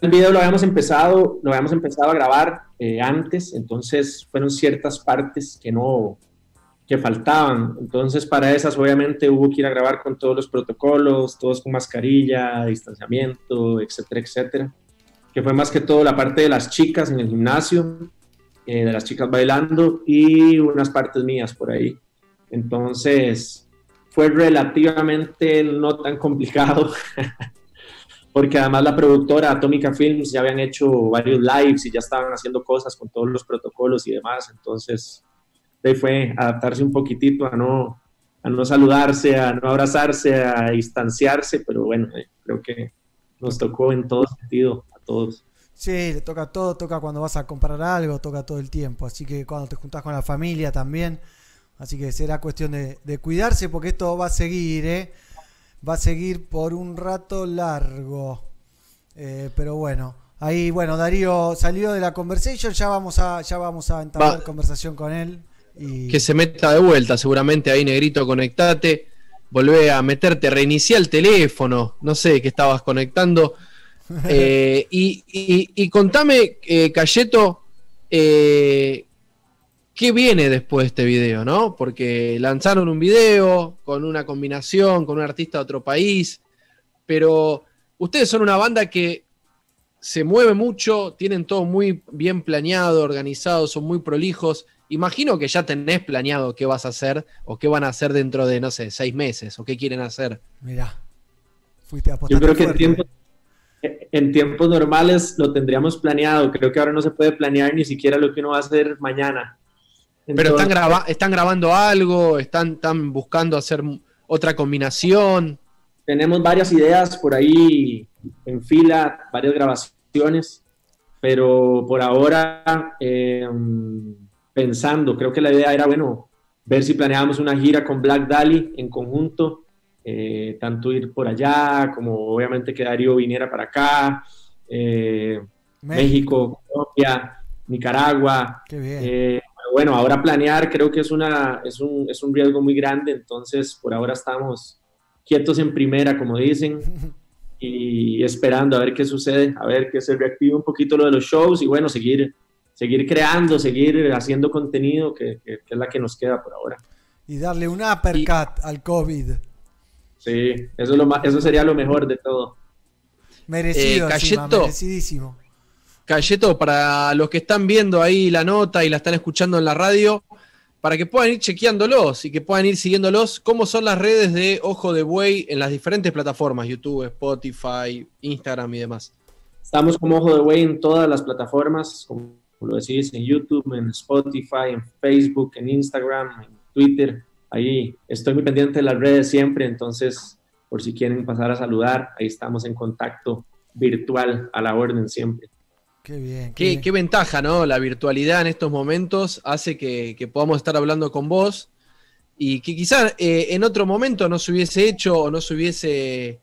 el video lo habíamos empezado, lo habíamos empezado a grabar eh, antes, entonces fueron ciertas partes que no, que faltaban. Entonces, para esas, obviamente, hubo que ir a grabar con todos los protocolos, todos con mascarilla, distanciamiento, etcétera, etcétera. Que fue más que todo la parte de las chicas en el gimnasio, eh, de las chicas bailando y unas partes mías por ahí. Entonces, fue relativamente no tan complicado. porque además la productora Atómica Films ya habían hecho varios lives y ya estaban haciendo cosas con todos los protocolos y demás, entonces de fue adaptarse un poquitito a no, a no saludarse, a no abrazarse, a distanciarse, pero bueno, eh, creo que nos tocó en todo sentido todos. Sí, le toca todo, toca cuando vas a comprar algo, toca todo el tiempo, así que cuando te juntas con la familia también, así que será cuestión de, de cuidarse porque esto va a seguir, ¿eh? va a seguir por un rato largo. Eh, pero bueno, ahí bueno, Darío salió de la conversation, ya vamos a ya vamos a entablar conversación con él y Que se meta de vuelta, seguramente ahí negrito, conectate, volvé a meterte, reiniciar el teléfono, no sé qué estabas conectando. Eh, y, y- y contame, eh, Cayeto, eh, ¿qué viene después de este video, no? Porque lanzaron un video con una combinación, con un artista de otro país, pero ustedes son una banda que se mueve mucho, tienen todo muy bien planeado, organizado, son muy prolijos. Imagino que ya tenés planeado qué vas a hacer o qué van a hacer dentro de, no sé, seis meses o qué quieren hacer. Mirá, fuiste a Yo apostar creo que en fuerte. En tiempos normales lo tendríamos planeado, creo que ahora no se puede planear ni siquiera lo que uno va a hacer mañana. Pero están, graba- están grabando algo, están, están buscando hacer otra combinación. tenemos varias ideas por ahí en fila, varias grabaciones, pero por ahora eh, pensando, creo que la idea era, bueno, ver si planeábamos una gira con Black Dali en conjunto, eh, tanto ir por allá como obviamente que Darío viniera para acá, eh, México, Colombia, Nicaragua. Qué bien. Eh, bueno, ahora planear creo que es, una, es, un, es un riesgo muy grande, entonces por ahora estamos quietos en primera, como dicen, y esperando a ver qué sucede, a ver que se reactive un poquito lo de los shows y bueno, seguir, seguir creando, seguir haciendo contenido, que, que- que es la que nos queda por ahora. Y darle un uppercut al COVID. Sí, eso, es lo más, eso sería lo mejor de todo. Merecido, Eh, encima, merecidísimo. Cayeto, para los que están viendo ahí la nota y la están escuchando en la radio, para que puedan ir chequeándolos y que puedan ir siguiéndolos, cómo son las redes de Ojo de Buey en las diferentes plataformas, YouTube, Spotify, Instagram y demás. Estamos como Ojo de Güey en todas las plataformas, como lo decís, en YouTube, en Spotify, en Facebook, en Instagram, en Twitter. Ahí estoy muy pendiente de las redes siempre, entonces por si quieren pasar a saludar, ahí estamos en contacto virtual a la orden siempre. Qué bien. Qué, qué ventaja, ¿no? La virtualidad en estos momentos hace que, que podamos estar hablando con vos y que quizás en otro momento no se hubiese hecho o no se hubiese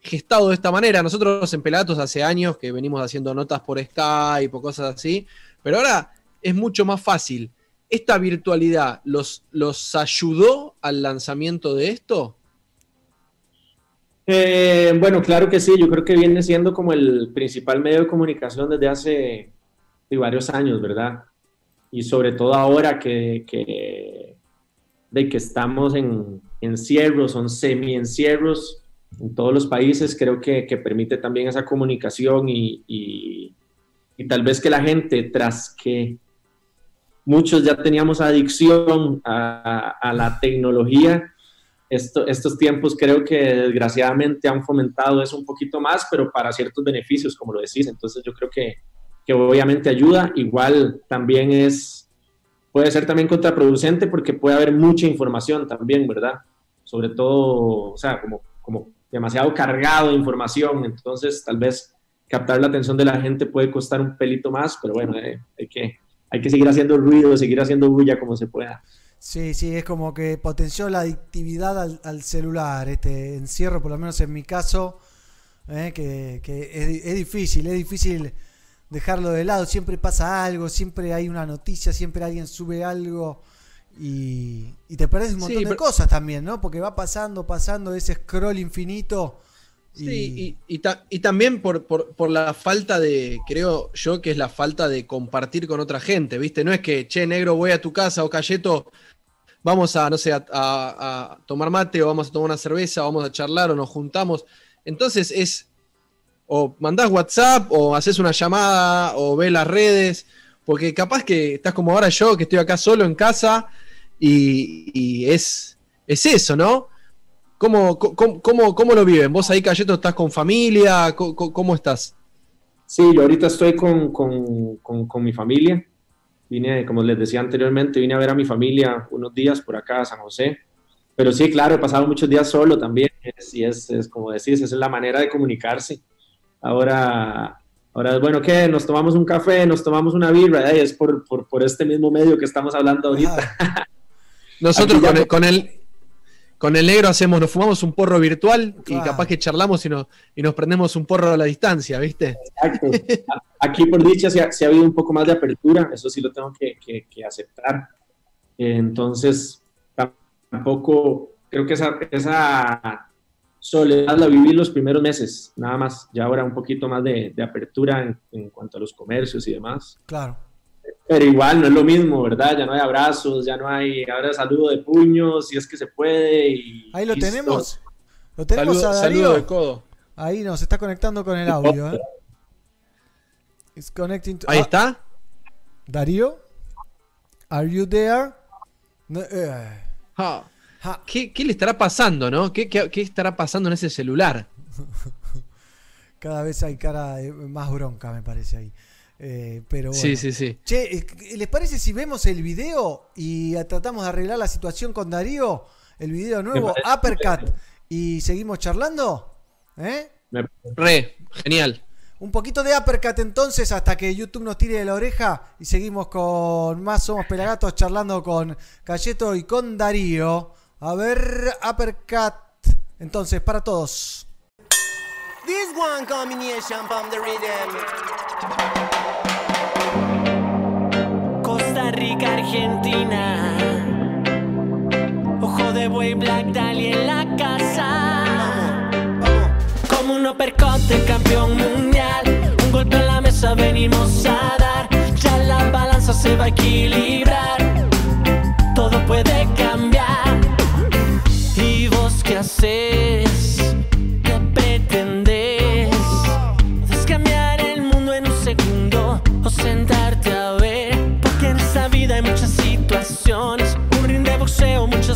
gestado de esta manera. Nosotros en Pelagatos hace años que venimos haciendo notas por Skype o cosas así, pero ahora es mucho más fácil. ¿Esta virtualidad los, los ayudó al lanzamiento de esto? Eh, bueno, claro que sí, yo creo que viene siendo como el principal medio de comunicación desde hace varios años, ¿verdad? Y sobre todo ahora que, que, de que estamos en encierros, son semi-encierros en todos los países, creo que, que permite también esa comunicación y, y, y tal vez que la gente, tras que muchos ya teníamos adicción a, la tecnología, esto, estos tiempos creo que desgraciadamente han fomentado eso un poquito más, pero para ciertos beneficios, como lo decís. Entonces yo creo que, que obviamente ayuda. Igual también es, puede ser también contraproducente porque puede haber mucha información también, ¿verdad? Sobre todo, o sea, como, como demasiado cargado de información. Entonces tal vez captar la atención de la gente puede costar un pelito más, pero bueno, eh, hay, que, hay que seguir haciendo ruido, seguir haciendo bulla como se pueda. Sí, sí, es como que potenció la adictividad al, al celular, este encierro, por lo menos en mi caso, eh, que, que es, es, difícil, es difícil dejarlo de lado, siempre pasa algo, siempre hay una noticia, siempre alguien sube algo y, y te perdés un montón Sí, de pero- cosas también, ¿no? Porque va pasando, pasando ese scroll infinito. Y, Sí, y, y ta- y también por, por- por la falta de, creo yo que es la falta de compartir con otra gente, ¿viste? No es que, che, negro, voy a tu casa o Cayeto, vamos a, no sé, a, a- a tomar mate o vamos a tomar una cerveza, o vamos a charlar o nos juntamos. Entonces es, o mandás WhatsApp o haces una llamada o ves las redes, porque capaz que estás como ahora yo, que estoy acá solo en casa y, y es, es eso, ¿no? ¿Cómo, cómo, cómo, cómo lo viven? ¿Vos ahí, Cayeto, estás con familia? ¿Cómo, cómo- estás? Sí, yo ahorita estoy con, con- con- con mi familia. Vine, como les decía anteriormente, vine a ver a mi familia unos días por acá a San José. Pero sí, claro, he pasado muchos días solo también. y es, es como decís, esa es la manera de comunicarse. Ahora, ahora es bueno que nos tomamos un café, nos tomamos una birra, y es por, por, por este mismo medio que estamos hablando ahorita. Nosotros con el, con, el, con el negro hacemos, nos fumamos un porro virtual y capaz que charlamos y, nos y nos prendemos un porro a la distancia, ¿viste? Exacto. Aquí, por dicha, sí ha, habido un poco más de apertura, eso sí lo tengo que, que- que aceptar. Entonces, tampoco creo que esa, esa soledad la viví los primeros meses, nada más. Ya ahora un poquito más de, de apertura en, en cuanto a los comercios y demás. Claro. Pero igual no es lo mismo, ¿verdad? Ya no hay abrazos, ya no hay ahora saludo de puños, si es que se puede. Y Ahí lo listo. tenemos. Lo tenemos Saludo, a Darío. saludo de codo. Ahí nos está conectando con el audio. ¿eh? It's connecting to- Ahí Ah, está. Darío, are you there? No, eh. ¿Qué, qué le estará pasando, no? ¿Qué, qué, qué estará pasando en ese celular? Cada vez hay cara de más bronca, me parece ahí. Eh, pero bueno. Sí, sí, sí. Che, eh, ¿les parece si vemos el video y tratamos de arreglar la situación con Darío? El video nuevo, Uppercut, y seguimos charlando. ¿Eh? Me- Re, genial. Un poquito de Uppercut entonces hasta que YouTube nos tire de la oreja y seguimos con más Somos Pelagatos charlando con Cayeto y con Darío. A ver, Uppercut. Entonces, para todos. This one combination from the rhythm. Rica, Argentina. Ojo de buey, Black Dahlia en la casa. Como un uppercut campeón mundial. Un golpe en la mesa venimos a dar. Ya la balanza se va a equilibrar. Todo puede cambiar. ¿Y vos qué haces?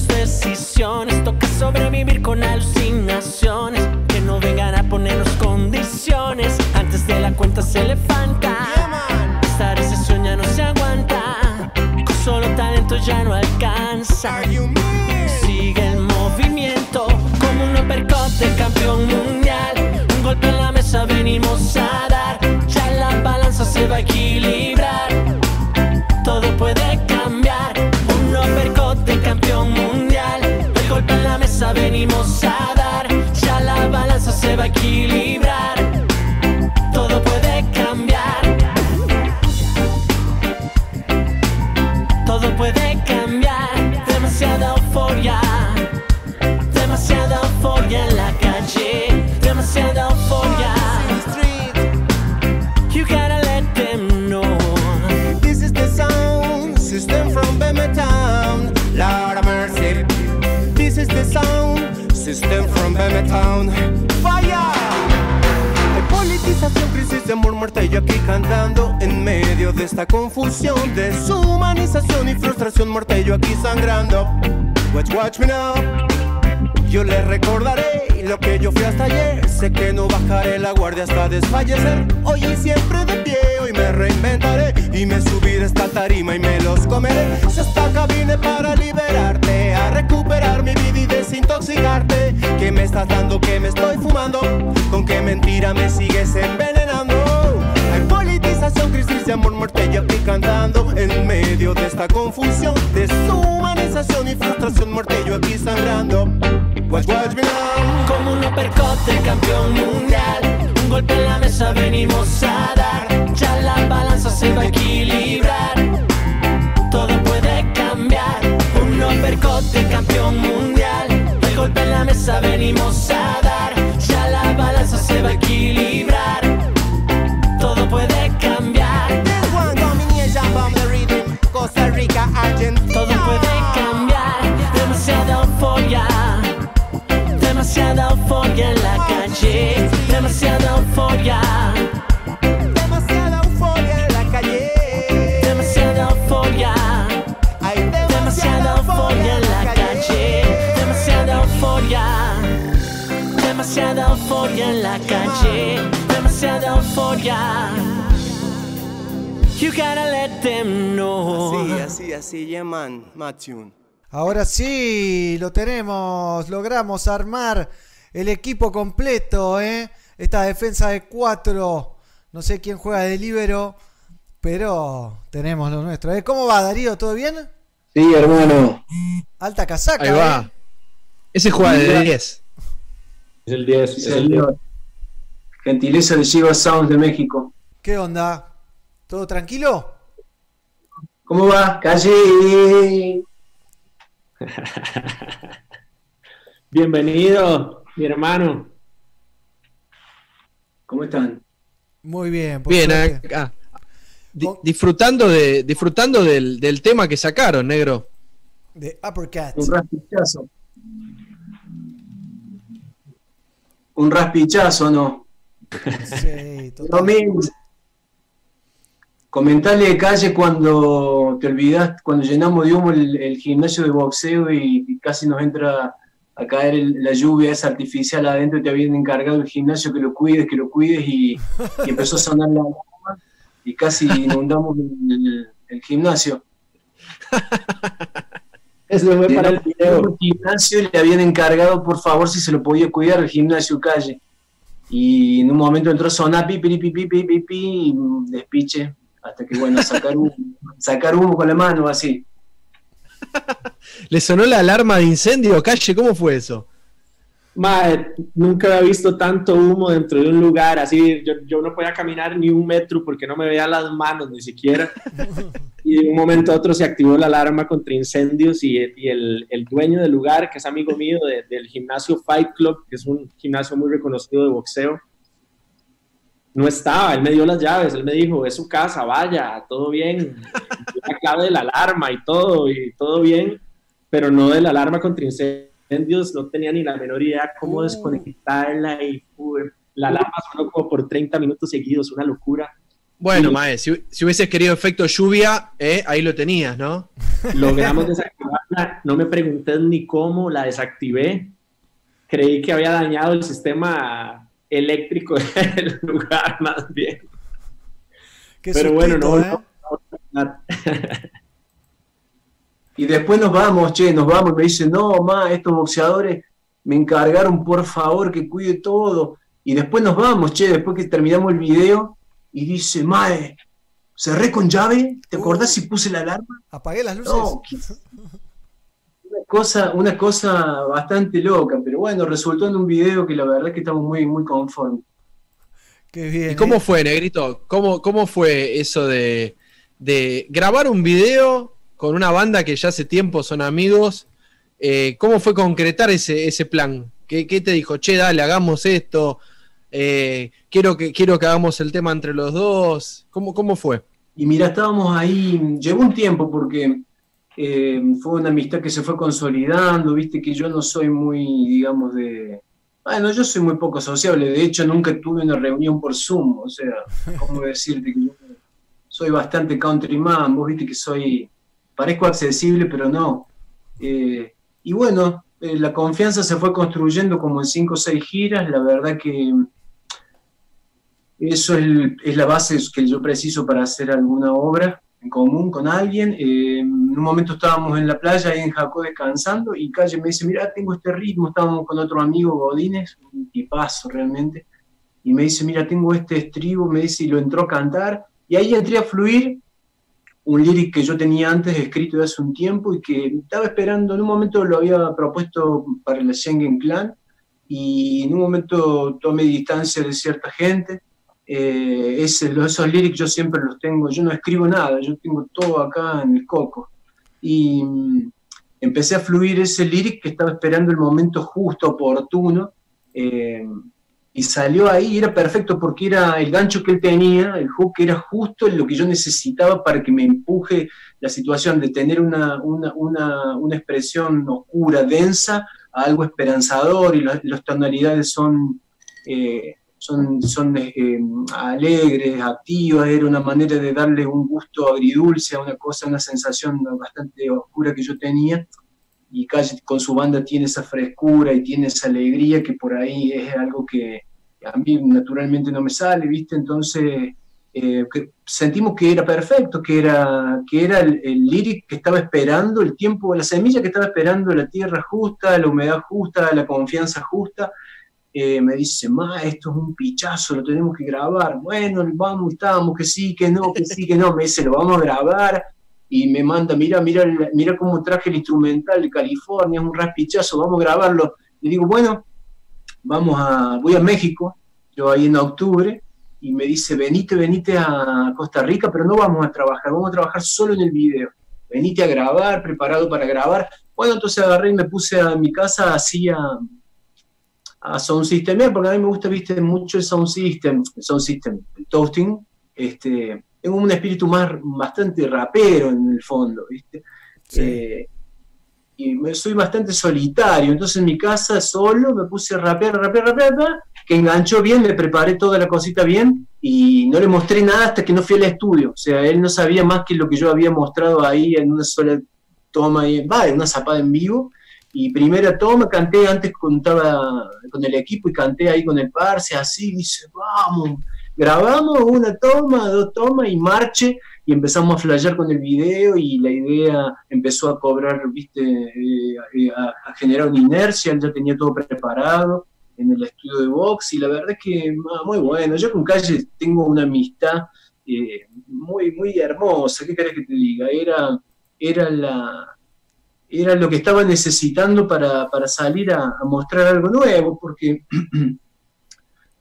Decisiones. Toca sobrevivir con alucinaciones. Que no vengan a ponernos condiciones. Antes de la cuenta se le falta. Estar ese sueño no se aguanta. Con solo talento ya no alcanza. Sigue el movimiento como un uppercut de campeón mundial. Un golpe en la mesa venimos a venimos a system from Bema Town. Politización, crisis de amor, muerte y aquí cantando en medio de esta confusión, deshumanización y frustración, muerte yo aquí sangrando. Watch, watch me now. Yo les recordaré lo que yo fui hasta ayer. Sé que no bajaré la guardia hasta desfallecer. Hoy y siempre de pie, hoy me reinventaré. Y me subiré esta tarima y me los comeré. Si acá vine para liberarte, a recuperar mi vida y desintoxicarte. ¿Qué me estás dando? ¿Qué me estoy fumando? ¿Con qué mentira me sigues envenenando? Hay politización, crisis de amor, muerte y aquí cantando En medio de esta confusión Deshumanización y frustración, muerte y yo aquí sangrando Watch, watch me now Como un uppercut campeón mundial golpe en la mesa venimos a dar. Ya la balanza se va a equilibrar. Todo puede cambiar. Un uppercut de campeón mundial. El golpe en la mesa venimos a dar. Ya la balanza se va a equilibrar. Calle, demasiada euforia. You gotta let them know. Así, así, así, yeah man. Ahora sí, lo tenemos, logramos armar el equipo completo, ¿eh? Esta defensa de cuatro, no sé quién juega de libero, pero tenemos lo nuestro. ¿eh? ¿Cómo va Darío? ¿Todo bien? Sí, hermano. Alta casaca. Ahí va. ¿eh? Ese juega de 10. Es el 10. Sí, es el 10. señor. Gentileza de Shiva Sounds de México. ¿Qué onda? ¿Todo tranquilo? ¿Cómo va? Calle. Bienvenido, mi hermano. ¿Cómo están? Muy bien. por Bien, acá. Di- disfrutando de disfrutando del, del tema que sacaron, negro. De Uppercut. Un. Un raspichazo, ¿no? Sí, total. Domingo. Comentale calle cuando te olvidaste, cuando llenamos de humo el, el gimnasio de boxeo y, y casi nos entra a caer el- la lluvia esa artificial adentro te habían encargado el gimnasio que lo cuides, que lo cuides y, y empezó a sonar la alarma y casi inundamos el, el- el gimnasio. Eso fue para el video. Gimnasio le habían encargado, por favor, si se lo podía cuidar el gimnasio calle. Y en un momento entró a sonar pi, pi, pi, pi, pi, pi, pi, y despiche, hasta que, bueno, sacar humo, sacar humo con la mano, así. ¿Le sonó la alarma de incendio, calle? ¿Cómo fue eso? Mae, nunca había visto tanto humo dentro de un lugar, así yo, yo no podía caminar ni un metro porque no me veía las manos ni siquiera. Y de un momento a otro se activó la alarma contra incendios y, y el, el dueño del lugar, que es amigo mío de- del gimnasio Fight Club, que es un gimnasio muy reconocido de boxeo, no estaba, él me dio las llaves, él me dijo, es su casa, vaya, todo bien, la clave de la alarma y todo, y todo bien, pero no de la alarma contra incendios, no tenía ni la menor idea cómo desconectarla y la alarma sonó como por 30 minutos seguidos, una locura. Bueno, Mae, si, si hubieses querido efecto lluvia, eh, ahí lo tenías, ¿no? Logramos desactivarla, no me pregunté ni cómo la desactivé, creí que había dañado el sistema eléctrico del lugar más bien. Qué Pero bueno, no, ¿eh? no, no, Y después nos vamos, che, nos vamos, me dice, no, ma, estos boxeadores me encargaron, por favor, que cuide todo. Y después nos vamos, che, después que terminamos el video, y dice, mae, cerré con llave, ¿te acordás si puse la alarma? Apagué las luces. No, Una cosa, una cosa bastante loca, pero bueno, resultó en un video que la verdad es que estamos muy, muy conformes. Qué bien. ¿Y cómo ¿eh? fue, Negrito? ¿Cómo, cómo fue eso de, de grabar un video con una banda que ya hace tiempo son amigos? Eh, ¿Cómo fue concretar ese, ese plan? ¿Qué, qué te dijo? Che, dale, hagamos esto. Eh, quiero, que, quiero que hagamos el tema entre los dos. ¿Cómo, cómo fue? Y mira, estábamos ahí, llevó un tiempo porque eh, fue una amistad que se fue consolidando, viste que yo no soy muy, digamos, de... Bueno, yo soy muy poco sociable, de hecho nunca tuve una reunión por Zoom, o sea, ¿cómo decirte que yo soy bastante countryman, vos viste que soy, parezco accesible, pero no. Eh, y bueno, eh, la confianza se fue construyendo como en cinco o seis giras, la verdad que eso es, la base que yo preciso para hacer alguna obra en común con alguien. Eh, en un momento estábamos en la playa, ahí en Jacó, descansando, y Calle me dice, mira, tengo este ritmo, estábamos con otro amigo, Godínez, un tipazo realmente, y me dice, mira, tengo este estribo, me dice, y lo entró a cantar, y ahí entré a fluir un lyric que yo tenía antes escrito de hace un tiempo y que estaba esperando, en un momento lo había propuesto para el Schengen Clan, y en un momento tomé distancia de cierta gente, eh, esos lyrics yo siempre los tengo, yo no escribo nada, yo tengo todo acá en el coco. Y mm, empecé a fluir ese lyric que estaba esperando el momento justo, oportuno, eh, y salió ahí, era perfecto porque era el gancho que él tenía, el hook era justo lo que yo necesitaba para que me empuje la situación de tener una, una, una, una expresión oscura, densa, a algo esperanzador, y la- las tonalidades son... eh, son, son eh, alegres, activas, era una manera de darle un gusto agridulce a una cosa, una sensación bastante oscura que yo tenía, y Calle con su banda tiene esa frescura y tiene esa alegría que por ahí es algo que a mí naturalmente no me sale, ¿viste? Entonces eh, que sentimos que era perfecto, que era, que era el, el lyric que estaba esperando, el tiempo, la semilla que estaba esperando, la tierra justa, la humedad justa, la confianza justa. Eh, me dice, ma, esto es un pichazo, lo tenemos que grabar. Bueno, vamos, estamos, que sí, que no, que sí, que no. Me dice, lo vamos a grabar. Y me manda, mira, mira, mira cómo traje el instrumental de California, es un raspichazo, vamos a grabarlo. Le digo, bueno, vamos a, voy a México, yo ahí en octubre, y me dice, venite, venite a Costa Rica, pero no vamos a trabajar, vamos a trabajar solo en el video. Venite a grabar, preparado para grabar. Bueno, entonces agarré y me puse a mi casa así a Sound System, porque a mí me gusta, viste, mucho el Sound System, el Sound System, el toasting, este, tengo un espíritu más, bastante rapero en el fondo, viste. Eh, y me, soy bastante solitario, entonces en mi casa solo me puse a rapear, rapear, rapear, rapear, que enganchó bien, me preparé toda la cosita bien y no le mostré nada hasta que no fui al estudio, o sea, él no sabía más que lo que yo había mostrado ahí en una sola toma, y, va, en una zapada en vivo, y primera toma, canté antes contaba con el equipo y canté ahí con el parce, así, dice, vamos, grabamos una toma, dos tomas y marche, y empezamos a flashear con el video y la idea empezó a cobrar, viste, eh, a, generar una inercia, ya tenía todo preparado en el estudio de box y la verdad es que muy bueno, yo con Calle tengo una amistad eh, muy, muy hermosa, ¿qué querés que te diga? Era, era la, era lo que estaba necesitando para, para salir a, mostrar algo nuevo, porque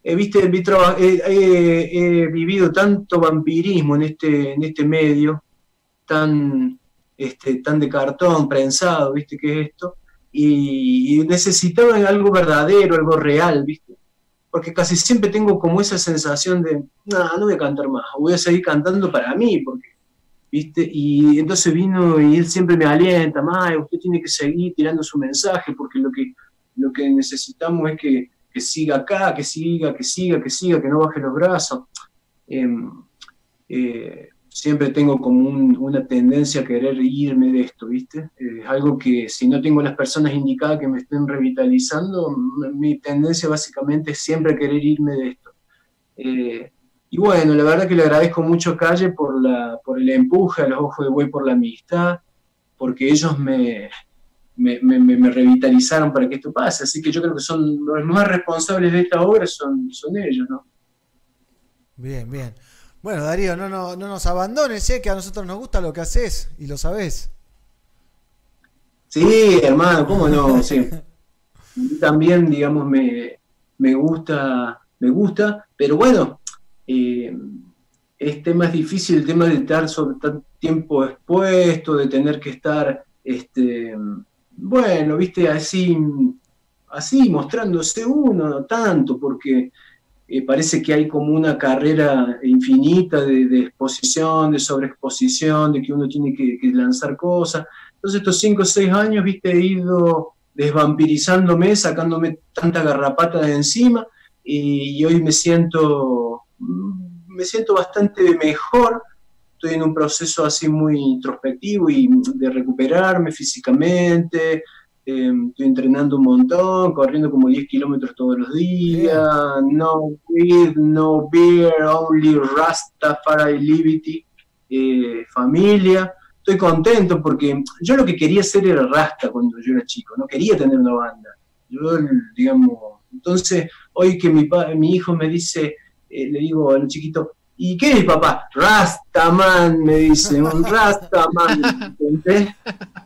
he, viste, he, he, he, vivido tanto vampirismo en este, en este medio, tan, este, tan de cartón, prensado, viste, que es esto, y, y necesitaba algo verdadero, algo real, viste, porque casi siempre tengo como esa sensación de, no, no voy a cantar más, voy a seguir cantando para mí, porque ¿viste? Y entonces vino y él siempre me alienta, más usted tiene que seguir tirando su mensaje, porque lo que, lo que necesitamos es que, que siga acá, que siga, que siga, que siga, que no baje los brazos. Eh, eh, siempre tengo como un, una tendencia a querer irme de esto, ¿viste? Es algo que si no tengo las personas indicadas que me estén revitalizando, mi tendencia básicamente es siempre querer irme de esto. Eh, y bueno, la verdad que le agradezco mucho a Calle por, la, por el empuje a los ojos de buey por la amistad, porque ellos me, me, me, me, revitalizaron para que esto pase. Así que yo creo que son los más responsables de esta obra son, son ellos, ¿no? Bien, bien. Bueno, Darío, no, no, no nos abandones, ¿eh? que a nosotros nos gusta lo que haces y lo sabés. Sí, hermano, ¿cómo no? Sí. También, digamos, me, me gusta, me gusta, pero bueno, eh, este más difícil el tema de estar sobre tanto tiempo expuesto, de tener que estar, este, bueno, viste, así, así mostrándose uno, no tanto, porque eh, parece que hay como una carrera infinita de, exposición, de sobreexposición, de que uno tiene que, lanzar cosas. Entonces estos cinco o seis años, viste, he ido desvampirizándome, sacándome tanta garrapata de encima, y hoy me siento me siento bastante mejor, estoy en un proceso así muy introspectivo y de recuperarme físicamente, eh, estoy entrenando un montón, corriendo como 10 kilómetros todos los días, no weed, no beer, only Rastafari liberty, eh, familia. Estoy contento porque yo lo que quería hacer era Rasta cuando yo era chico, no quería tener una banda. Yo, digamos, entonces hoy que mi, mi hijo me dice, eh, le digo a chiquito, ¿y qué es papá? Rastaman, me dice, un Rastaman.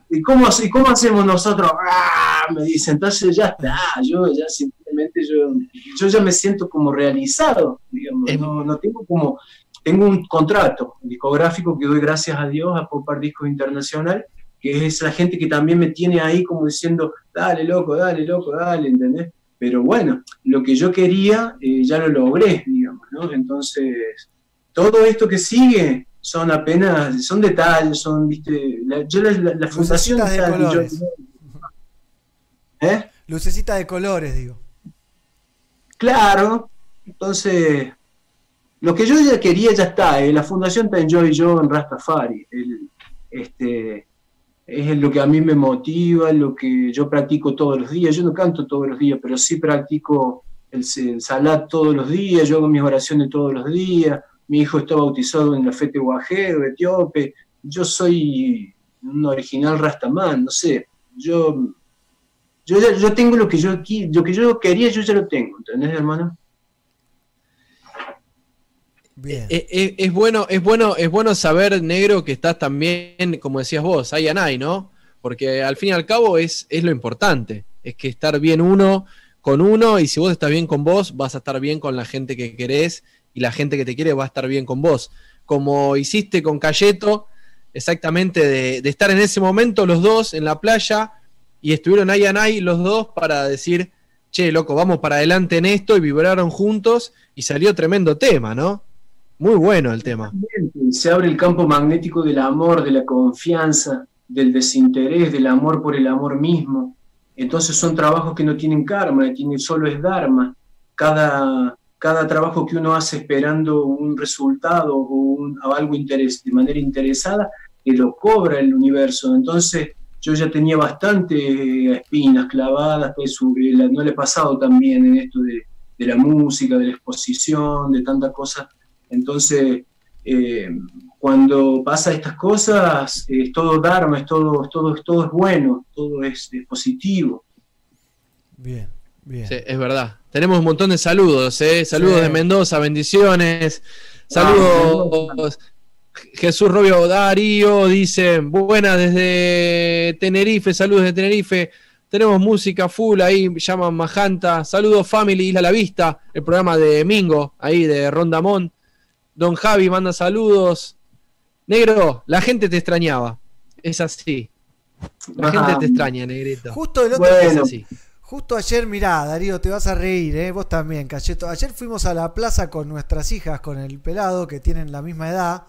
¿Y cómo, ¿Y cómo hacemos nosotros? ¡Ah! Me dice, entonces ya está, yo ya simplemente, yo, yo ya me siento como realizado, digamos, no, no tengo como, tengo un contrato discográfico que doy gracias a Dios a Popar Discos Internacional, que es la gente que también me tiene ahí como diciendo, dale loco, dale loco, dale, ¿entendés? Pero bueno, lo que yo quería eh, ya lo logré, digamos, ¿no? Entonces, todo esto que sigue son apenas, son detalles, son, viste, la, yo la, la, la fundación de colores. Yo, ¿Eh? Lucecita de colores, digo. Claro, entonces, lo que yo ya quería ya está, eh, la fundación está en yo y yo en Rastafari, el, este, es lo que a mí me motiva, lo que yo practico todos los días. Yo no canto todos los días, pero sí practico el, el salat todos los días, yo hago mis oraciones todos los días, mi hijo está bautizado en la fe tehuajero, etíope, yo soy un original Rastaman, no sé, yo, yo, yo tengo lo que yo, lo que yo quería, yo ya lo tengo, ¿entendés, hermano? Eh, eh, es, bueno, es, bueno, es bueno saber, negro, que estás también, como decías vos, ahí and I, ¿no? Porque al fin y al cabo es, es lo importante. Es que estar bien uno con uno, y si vos estás bien con vos, vas a estar bien con la gente que querés, y la gente que te quiere va a estar bien con vos. Como hiciste con Cayeto, exactamente de, estar en ese momento los dos en la playa, y estuvieron ahí and I los dos para decir, che, loco, vamos para adelante en esto, y vibraron juntos, y salió tremendo tema, ¿no? Muy bueno el tema. Se abre el campo magnético del amor, de la confianza, del desinterés, del amor por el amor mismo. Entonces son trabajos que no tienen karma, tienen, solo es dharma. Cada, cada trabajo que uno hace esperando un resultado o, un- o algo interes- de manera interesada, que lo cobra el universo. Entonces yo ya tenía bastante eh, espinas clavadas, pues, la- no le he pasado también en esto de, de la música, de la exposición, de tantas cosas. Entonces, eh, cuando pasa estas cosas, es todo dharma, es todo, todo, todo es bueno, todo es, es positivo. Bien, bien. Sí, es verdad. Tenemos un montón de saludos, ¿eh? Saludos Sí. de Mendoza, bendiciones. Saludos. Jesús Robio Darío dice, buenas desde Tenerife, saludos de Tenerife. Tenemos música full ahí, llaman Majanta. Saludos Family, Isla La Vista, el programa de Mingo, ahí de Rondamón. Don Javi manda saludos. Negro, la gente te extrañaba. Es así. La Ajá. gente te extraña, negrito. Justo el otro día, así. Justo ayer, mirá, Darío, te vas a reír, ¿eh? vos también, Cayeto. Ayer fuimos a la plaza con nuestras hijas, con el pelado, que tienen la misma edad,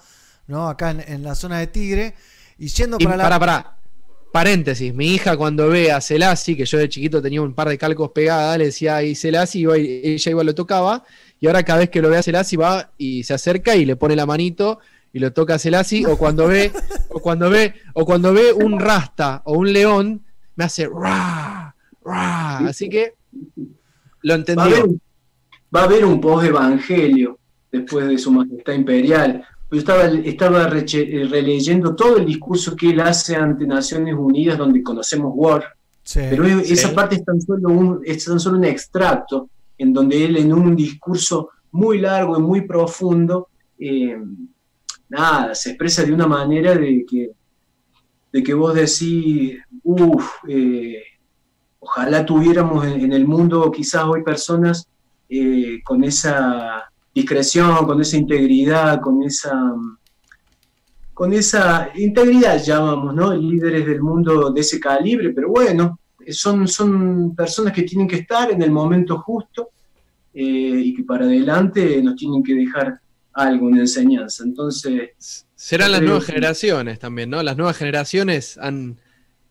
¿no? Acá en, en la zona de Tigre. Y yendo Y para la. para, para. Paréntesis, mi hija cuando ve a Celasi, que yo de chiquito tenía un par de calcos pegadas, le decía ahí Celasi, iba y- ella iba y lo tocaba, y ahora cada vez que lo ve a Celasi va y se acerca y le pone la manito y lo toca a Celasi, o cuando ve, o cuando ve, o cuando ve un rasta o un león, me hace ra, ra. Así que lo Va a haber, entendió. un- va a haber un post-evangelio después de su majestad imperial. Yo estaba, estaba reche- eh, releyendo todo el discurso que él hace ante Naciones Unidas, donde conocemos War. Pero sí. esa parte es tan, solo un, es tan solo un extracto, en donde él en un discurso muy largo y muy profundo, eh, nada, se expresa de una manera de que, de que vos decís, uff, ojalá tuviéramos en, en el mundo quizás hoy personas eh, con esa discreción, con esa integridad, con esa con esa integridad llamamos, ¿no? Líderes del mundo de ese calibre, pero bueno, son, son personas que tienen que estar en el momento justo eh, y que para adelante nos tienen que dejar algo, una enseñanza. Entonces... Serán las nuevas que- generaciones también, ¿no? Las nuevas generaciones han,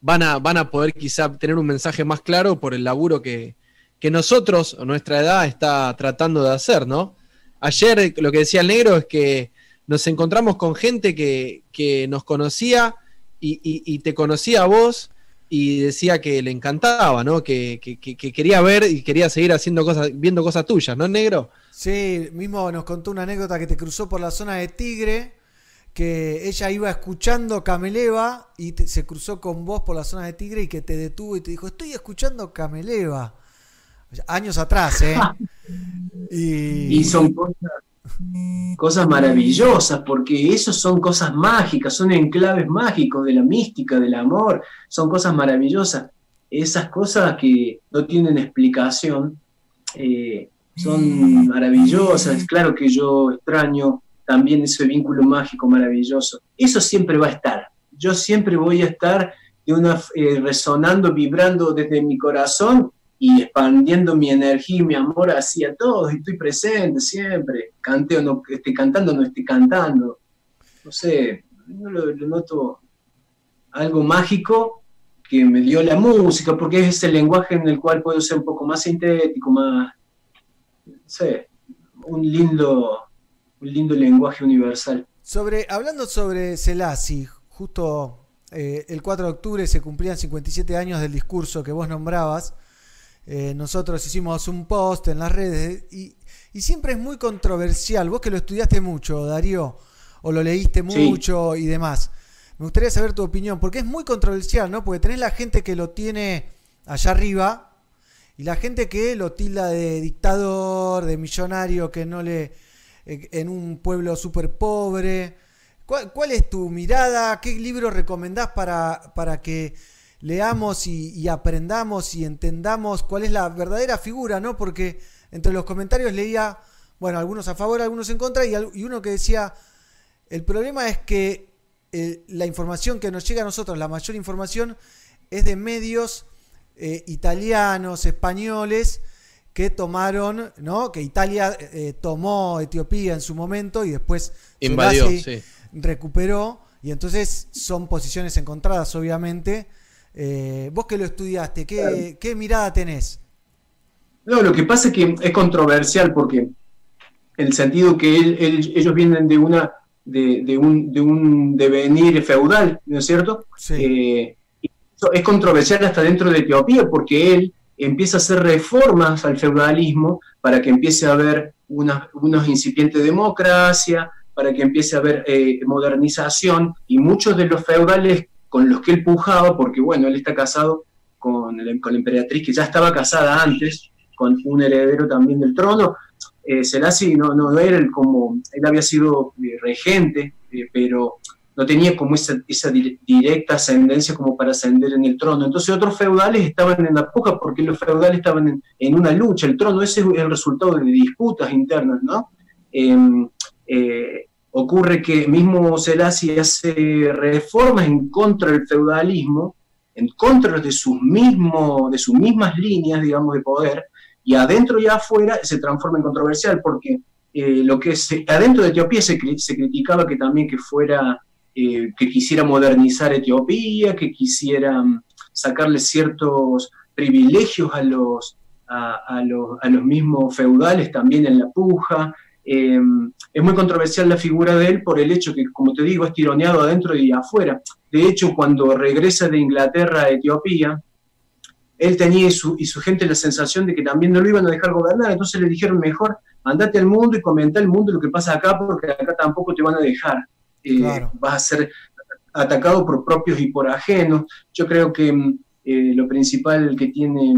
van, a, van a poder quizá tener un mensaje más claro por el laburo que, que nosotros, o nuestra edad, está tratando de hacer, ¿no? Ayer lo que decía el negro es que nos encontramos con gente que, que nos conocía y, y- y te conocía a vos y decía que le encantaba, ¿no? Que, que- que- que quería ver y quería seguir haciendo cosas, viendo cosas tuyas, ¿no, negro? Sí, mismo nos contó una anécdota que te cruzó por la zona de Tigre, que ella iba escuchando Cameleva y te- se cruzó con vos por la zona de Tigre y que te detuvo y te dijo, estoy escuchando Cameleva. Años atrás, ¿eh? y... Y son cosas, cosas maravillosas, porque eso son cosas mágicas, son enclaves mágicos de la mística, del amor, son cosas maravillosas. Esas cosas que no tienen explicación eh, son maravillosas. Claro que yo extraño también ese vínculo mágico maravilloso. Eso siempre va a estar. Yo siempre voy a estar de una, eh, resonando, vibrando desde mi corazón y expandiendo mi energía y mi amor hacia todos. Y estoy presente siempre, cante o no esté cantando o no esté cantando. No sé, lo, lo noto algo mágico que me dio la música, porque es ese lenguaje en el cual puedo ser un poco más sintético, más, no sé, un lindo, un lindo lenguaje universal. Sobre, hablando sobre Selassie, justo eh, el 4 de octubre se cumplían 57 años del discurso que vos nombrabas. Eh, nosotros hicimos un post en las redes y, y siempre es muy controversial. Vos que lo estudiaste mucho, Darío, o lo leíste Sí. mucho y demás. Me gustaría saber tu opinión, porque es muy controversial, ¿no? Porque tenés la gente que lo tiene allá arriba y la gente que lo tilda de dictador, de millonario, que no le. eh, en un pueblo súper pobre. ¿Cuál, cuál es tu mirada? ¿Qué libro recomendás para, para que leamos y, y aprendamos y entendamos cuál es la verdadera figura, ¿no? Porque entre los comentarios leía, bueno, algunos a favor, algunos en contra, y, uno que decía, el problema es que eh, la información que nos llega a nosotros, la mayor información, es de medios eh, italianos, españoles, que tomaron, ¿no? Que Italia eh, tomó Etiopía en su momento y después Invadió, sí. recuperó, y entonces son posiciones encontradas, obviamente. Eh, vos que lo estudiaste, ¿qué, Claro. qué mirada tenés? No, lo que pasa es que es controversial porque el sentido que él- él- ellos vienen de una de, de un, de un devenir feudal, ¿no es cierto? Eh, es controversial hasta dentro de Etiopía porque él empieza a hacer reformas al feudalismo para que empiece a haber una, unos incipiente democracia, para que empiece a haber eh, modernización y muchos de los feudales con los que él pujaba, porque bueno, él está casado con, la emperatriz que ya estaba casada antes, con un heredero también del trono. Eh, Selassie no, no era el como, él había sido eh, regente, eh, pero no tenía como esa, esa di- directa ascendencia como para ascender en el trono. Entonces otros feudales estaban en la puja porque los feudales estaban en, en una lucha. El trono ese es el resultado de disputas internas, ¿no? Em, eh, ocurre que mismo Selassie hace reformas en contra del feudalismo, en contra de sus, mismos, de sus mismas líneas, digamos, de poder, y adentro y afuera se transforma en controversial, porque eh, lo que se, adentro de Etiopía se, se criticaba que también que fuera, eh, que quisiera modernizar Etiopía, que quisiera mm, sacarle ciertos privilegios a los, a los, a los mismos feudales también en la puja. Eh, es muy controversial la figura de él por el hecho que, como te digo, es tironeado adentro y afuera. De hecho, cuando regresa de Inglaterra a Etiopía, él tenía y su, y su gente la sensación de que también no lo iban a dejar gobernar, entonces le dijeron mejor, andate al mundo y comenta al mundo lo que pasa acá, porque acá tampoco te van a dejar. Eh, Claro. Vas a ser atacado por propios y por ajenos. Yo creo que mm, eh, lo principal que tiene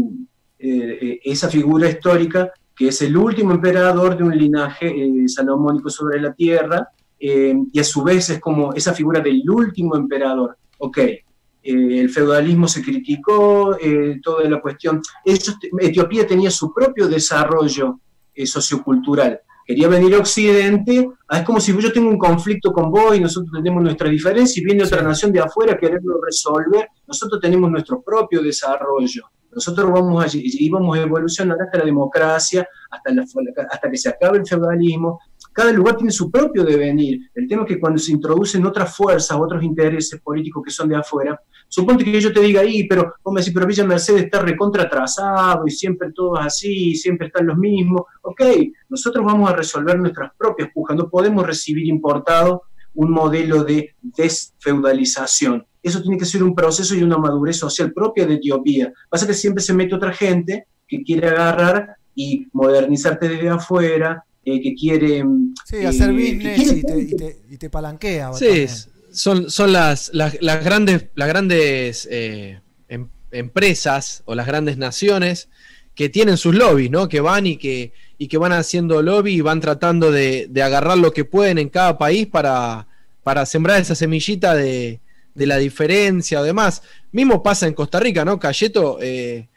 eh, esa figura histórica, que es el último emperador de un linaje eh, salomónico sobre la tierra, eh, y a su vez es como esa figura del último emperador. Ok, eh, el feudalismo se criticó, eh, toda la cuestión. Ellos- Etiopía tenía su propio desarrollo eh, sociocultural. Quería venir a Occidente, ah, es como si yo tengo un conflicto con vos y nosotros tenemos nuestra diferencia y viene otra nación de afuera a quererlo resolver, nosotros tenemos nuestro propio desarrollo. Nosotros vamos a, íbamos a evolucionar hasta la democracia, hasta, la, hasta que se acabe el feudalismo. Cada lugar tiene su propio devenir. El tema es que cuando se introducen otras fuerzas, otros intereses políticos que son de afuera, suponte que yo te diga ahí, pero vos me decís, Villa Mercedes está recontra atrasado y siempre todo es así, siempre están los mismos. Ok, nosotros vamos a resolver nuestras propias pujas, no podemos recibir importado un modelo de desfeudalización. Eso tiene que ser un proceso y una madurez social propia de Etiopía. Pasa que siempre se mete otra gente que quiere agarrar y modernizarte desde afuera, eh, que quiere... Sí, eh, hacer que business quiere- y te, y te- y te palanquea. Sí, son, son las, las, las grandes, las grandes eh, em- empresas o las grandes naciones que tienen sus lobbies, ¿no? Que van y que, y que van haciendo lobby y van tratando de, de agarrar lo que pueden en cada país para, para sembrar esa semillita de, de la diferencia o demás. Mismo pasa en Costa Rica, ¿no? Cayeto, eh,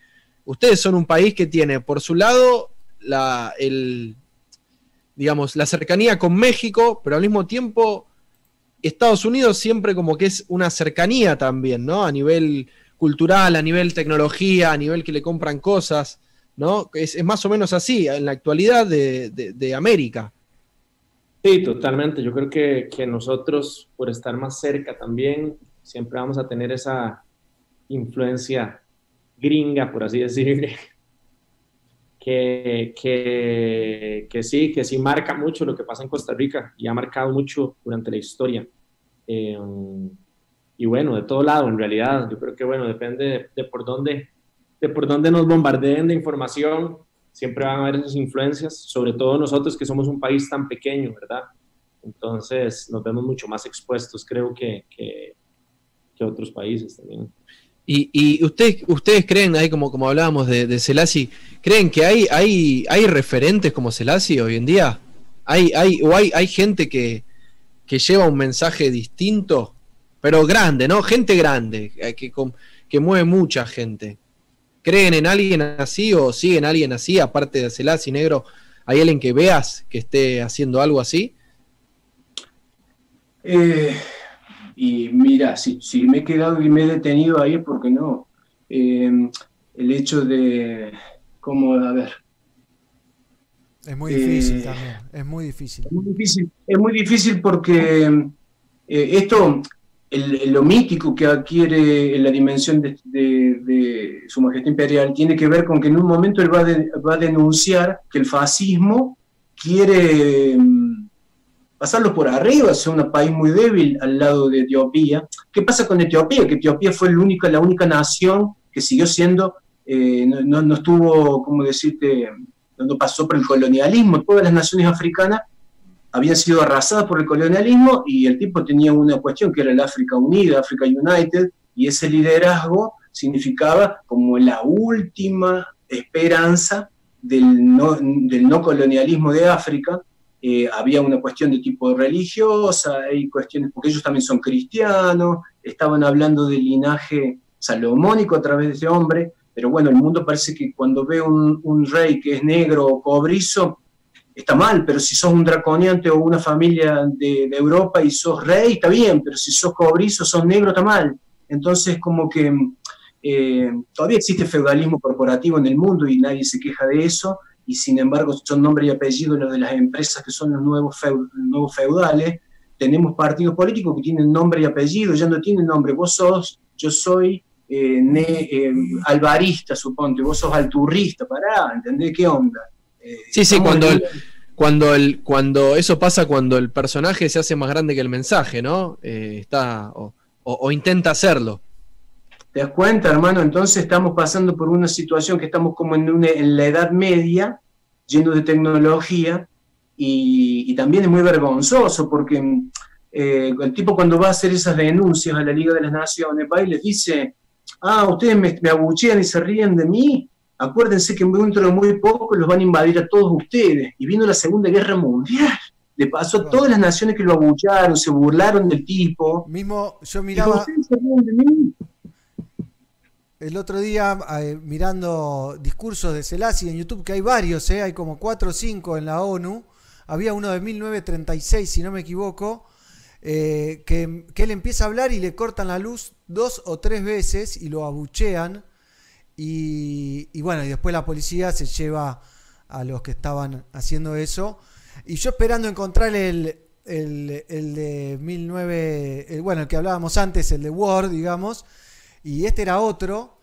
ustedes son un país que tiene por su lado la, el, digamos, la cercanía con México, pero al mismo tiempo Estados Unidos siempre como que es una cercanía también, ¿no? A nivel cultural, a nivel tecnología, a nivel que le compran cosas, ¿no? Es, es más o menos así en la actualidad de, de- de América. Sí, totalmente. Yo creo que, que nosotros, por estar más cerca también, siempre vamos a tener esa influencia gringa, por así decirlo, que, que, que sí, que sí marca mucho lo que pasa en Costa Rica y ha marcado mucho durante la historia. Eh, y bueno, de todo lado, en realidad, yo creo que bueno, depende de, de por dónde de por dónde nos bombardeen de información, siempre van a haber esas influencias, sobre todo nosotros que somos un país tan pequeño, ¿verdad? Entonces nos vemos mucho más expuestos, creo que, que, otros países también. Y, y ustedes, ustedes creen, ahí como, como hablábamos de, de Selassie, ¿creen que hay, hay, hay referentes como Selassie hoy en día? ¿Hay, hay, o hay, hay gente que, que lleva un mensaje distinto, pero grande, ¿no? Gente grande, eh, que, que mueve mucha gente. ¿Creen en alguien así o siguen a alguien así, aparte de Selassie Negro? ¿Hay alguien que veas que esté haciendo algo así? Eh, y mira, si, si me he quedado y me he detenido ahí es porque no. Eh, el hecho de, ¿cómo? A ver. Es muy difícil Eh, también, es muy difícil. Es muy difícil, es muy difícil porque eh, esto, el- lo mítico que adquiere en la dimensión de, Su Majestad Imperial tiene que ver con que en un momento él va, a denunciar que el fascismo quiere mm, pasarlo por arriba, ser un país muy débil al lado de Etiopía. ¿Qué pasa con Etiopía? Que Etiopía fue el única, la única nación que siguió siendo, eh, no, no- estuvo, ¿cómo decirte? No pasó por el colonialismo. Todas las naciones africanas habían sido arrasadas por el colonialismo y el tipo tenía una cuestión que era el África Unida, África United, y ese liderazgo significaba como la última esperanza del no, colonialismo de África. Eh, había una cuestión de tipo religiosa, hay cuestiones, porque ellos también son cristianos, estaban hablando del linaje salomónico a través de ese hombre, pero bueno, el mundo parece que cuando ve un rey que es negro o cobrizo, está mal, pero si sos un draconiante o una familia de, Europa y sos rey, está bien, pero si sos cobrizo, sos negro, está mal. Entonces, como que eh, todavía existe feudalismo corporativo en el mundo y nadie se queja de eso, y sin embargo son nombre y apellido los de las empresas que son los nuevos, nuevos feudales. Tenemos partidos políticos que tienen nombre y apellido, ya no tienen nombre. Vos sos, yo soy eh, ne- eh, alvarista, suponte, vos sos alturrista, pará, ¿entendés qué onda? Eh, Sí, sí, cuando el, cuando el, cuando eso pasa cuando el personaje se hace más grande que el mensaje, ¿no? Eh, está, o, o- o intenta hacerlo. ¿Te das cuenta, hermano? Entonces estamos pasando por una situación que estamos como en, una- en la Edad Media, lleno de tecnología, y, y también es muy vergonzoso porque eh, el tipo cuando va a hacer esas denuncias a la Liga de las Naciones, va y les dice, ah, ustedes me, me abuchean y se ríen de mí, acuérdense que dentro de muy poco los van a invadir a todos ustedes. Y vino la Segunda Guerra Mundial. Le pasó a todas las naciones que lo abucharon, se burlaron del tipo. Mismo, yo miraba el otro día eh, mirando discursos de Selassie en YouTube, que hay varios, eh, hay como 4 o 5 en la ONU. Había uno de 1936, si no me equivoco, eh, que, que él empieza a hablar y le cortan la luz dos o tres veces y lo abuchean. Y, y bueno, y después la policía se lleva a los que estaban haciendo eso. Y yo esperando encontrar el, el, el de 19, el- bueno, el que hablábamos antes, el de Word, digamos, y este era otro.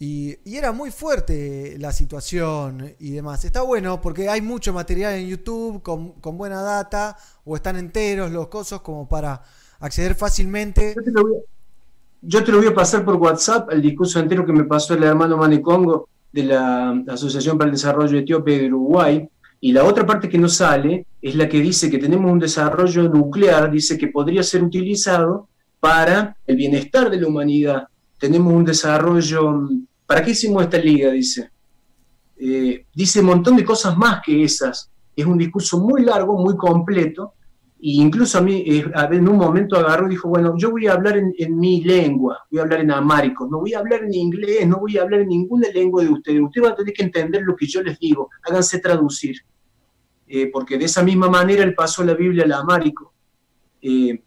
Y, y era muy fuerte la situación y demás. Está bueno porque hay mucho material en YouTube con, con buena data o están enteros los cosos como para acceder fácilmente. Yo te, lo voy yo te lo voy a pasar por WhatsApp, el discurso entero que me pasó el hermano Mane Congo de la Asociación para el Desarrollo Etíope de Uruguay. Y la otra parte que no sale es la que dice que tenemos un desarrollo nuclear, dice que podría ser utilizado para el bienestar de la humanidad. Tenemos un desarrollo... ¿Para qué hicimos esta liga? Dice. Eh, dice un montón de cosas más que esas. Es un discurso muy largo, muy completo, e incluso a mí eh, en un momento agarró y dijo, bueno, yo voy a hablar en, en mi lengua, voy a hablar en amárico, no voy a hablar en inglés, no voy a hablar en ninguna lengua de ustedes, ustedes van a tener que entender lo que yo les digo, háganse traducir. Eh, porque de esa misma manera él pasó la Biblia al amárico. Eh,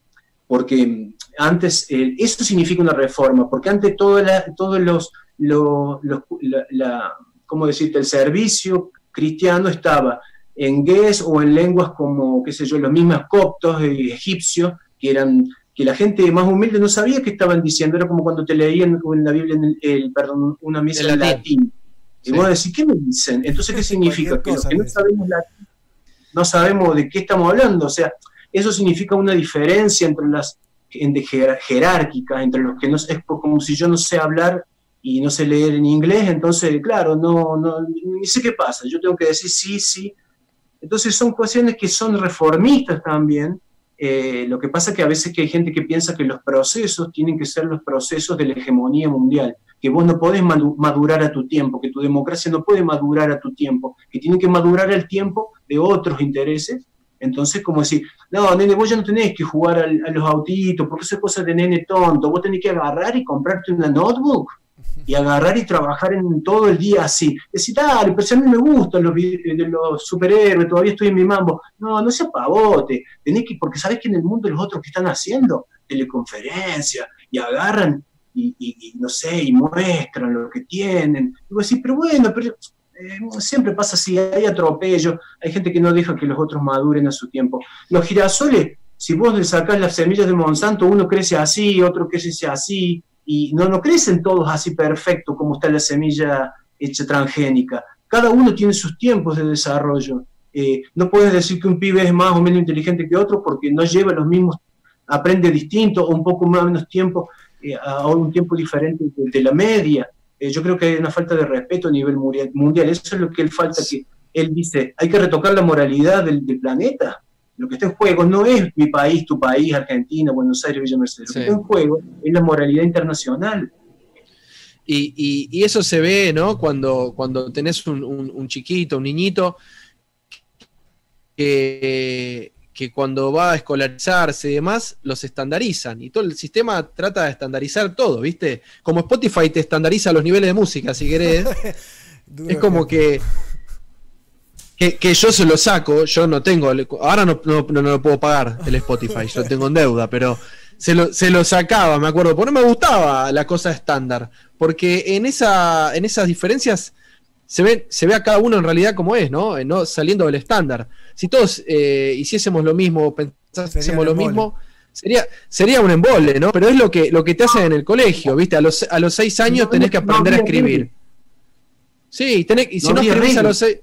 porque antes, eso significa una reforma, porque antes todo todos los, los, los- la, la- ¿cómo decirte?, el servicio cristiano estaba en gués o en lenguas como, qué sé yo, los mismos coptos eh, egipcios, que eran que la gente más humilde no sabía qué estaban diciendo, era como cuando te leían en la Biblia, en el, el- perdón, una misa En latín. latín. Y vos decís, ¿qué me dicen? Entonces, ¿qué significa? Que los que no sabemos latín, no sabemos de qué estamos hablando. O sea, eso significa una diferencia entre las en de jer- jerárquicas, entre los que no es como si yo no sé hablar y no sé leer en inglés, entonces, claro, no, no, ni sé qué pasa, yo tengo que decir sí, sí. Entonces son cuestiones que son reformistas también. Eh, lo que pasa es que a veces que hay gente que piensa que los procesos tienen que ser los procesos de la hegemonía mundial, que vos no podés madu- madurar a tu tiempo, que tu democracia no puede madurar a tu tiempo, que tiene que madurar el tiempo de otros intereses. Entonces, como decir, no, nene, vos ya no tenés que jugar al- a los autitos, porque eso es cosa de nene tonto, vos tenés que agarrar y comprarte una notebook y agarrar y trabajar en todo el día así. Decir, dale, pero si a mí me gustan los, de los superhéroes, todavía estoy en mi mambo. No, no seas pavote, tenés que, porque sabés que en el mundo los otros que están haciendo teleconferencias y agarran y, no sé, y muestran lo que tienen. Y vos decís, pero bueno, eh, siempre pasa así, hay atropello, hay gente que no deja que los otros maduren a su tiempo. Los girasoles, si vos le sacás las semillas de Monsanto, uno crece así, otro crece así, y no, no crecen todos así perfecto como está la semilla hecha transgénica. Cada uno tiene sus tiempos de desarrollo. Eh, no puedes decir que un pibe es más o menos inteligente que otro porque no lleva los mismos, aprende distinto o un poco más o menos tiempo, eh, a un tiempo diferente de, de la media. Eh, yo creo que hay una falta de respeto a nivel mundial. mundial. Eso es lo que él falta, que él dice, hay que retocar la moralidad del, del planeta. Lo que está en juego no es mi país, tu país, Argentina, Buenos Aires, Villa Mercedes. Lo que está en juego es la moralidad internacional. Y, y- y eso se ve, ¿no? Cuando, cuando tenés un, un- un chiquito, un niñito, que, que cuando va a escolarizarse y demás, los estandarizan. Y todo el sistema trata de estandarizar todo, ¿viste? Como Spotify te estandariza los niveles de música, si querés. es como que, que, que yo se lo saco, yo no tengo, ahora no, no, no lo puedo pagar el Spotify, yo tengo en deuda, pero se lo, se lo sacaba, me acuerdo, porque no me gustaba la cosa estándar, porque en, esa, en esas diferencias se ve, se ve a cada uno en realidad como es, ¿no? Eh, no saliendo del estándar. Si todos eh, hiciésemos lo mismo, pensásemos lo mismo, sería, sería un embole, ¿no? Pero es lo que, lo que te hacen en el colegio, ¿viste? A los, a los seis años tenés que aprender a escribir. Sí, tenés, y si No escribís a los seis,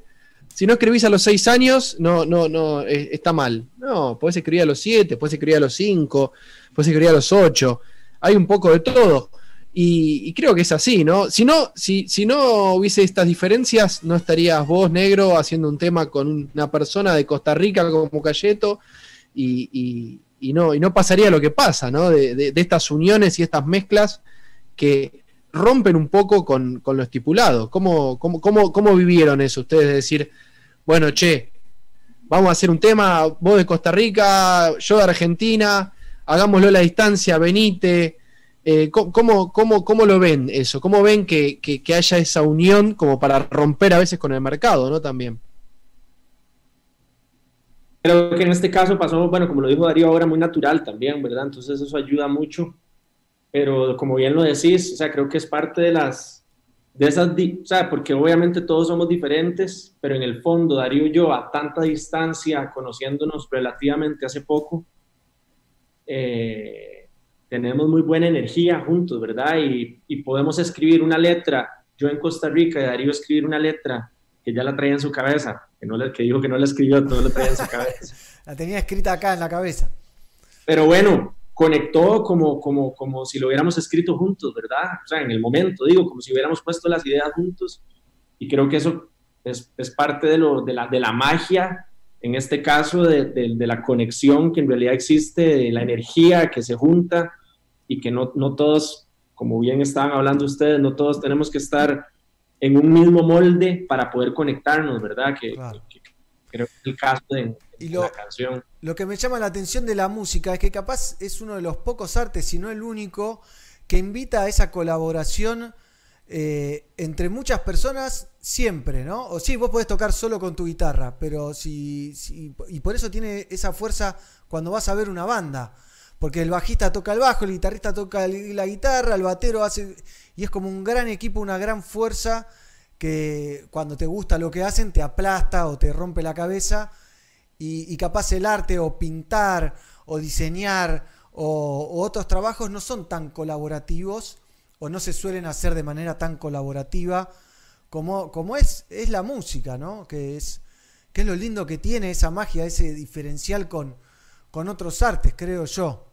si no escribís a los seis años, no, no, no, eh, está mal. No, podés escribir a los siete, podés escribir a los cinco, podés escribir a los ocho. Hay un poco de todo. Y, creo que es así, ¿no? Si no, si, si no hubiese estas diferencias, no estarías vos, negro, haciendo un tema con una persona de Costa Rica como Cayeto, y, y- y no, y no pasaría lo que pasa, ¿no? De, estas uniones y estas mezclas que rompen un poco con, lo estipulado. ¿Cómo, cómo, cómo, cómo vivieron eso ustedes? De decir, bueno, che, vamos a hacer un tema, vos de Costa Rica, yo de Argentina, hagámoslo a la distancia, venite. Eh, ¿cómo, cómo, cómo, lo ven eso? ¿Cómo ven que, que- que haya esa unión como para romper a veces con el mercado, ¿no? También. Creo que en este caso pasó, bueno, como lo dijo Darío ahora, muy natural también, ¿verdad? Entonces eso ayuda mucho. Pero como bien lo decís, o sea, creo que es parte de las, de esas, o sea, porque obviamente todos somos diferentes, pero en el fondo, Darío y yo, a tanta distancia, conociéndonos relativamente hace poco, eh, tenemos muy buena energía juntos, ¿verdad? Y, y podemos escribir una letra, yo en Costa Rica y Darío escribir una letra que ya la traía en su cabeza, que, no le, que dijo que no la escribió, todo lo traía en su cabeza. La tenía escrita acá en la cabeza. Pero bueno, conectó como, como, como si lo hubiéramos escrito juntos, ¿verdad? O sea, en el momento, digo, como si hubiéramos puesto las ideas juntos. Y creo que eso es, es parte de, lo, de, la, de la magia, en este caso, de, de, de la conexión que en realidad existe, de la energía que se junta y que no, no todos, como bien estaban hablando ustedes, no todos tenemos que estar en un mismo molde para poder conectarnos, ¿verdad? Que, que- que creo que es el caso de, de lo- la canción. Lo que me llama la atención de la música es que capaz es uno de los pocos artes, si no el único, que invita a esa colaboración eh, entre muchas personas siempre, ¿no? O sí, vos podés tocar solo con tu guitarra, pero si, y por eso tiene esa fuerza cuando vas a ver una banda, porque el bajista toca el bajo, el guitarrista toca la guitarra, el batero hace y es como un gran equipo, una gran fuerza que cuando te gusta lo que hacen te aplasta o te rompe la cabeza y, capaz el arte o pintar o diseñar o, o otros trabajos no son tan colaborativos o no se suelen hacer de manera tan colaborativa como, como es, es la música, ¿no? Que es, que es lo lindo que tiene esa magia, ese diferencial con, con otros artes, creo yo.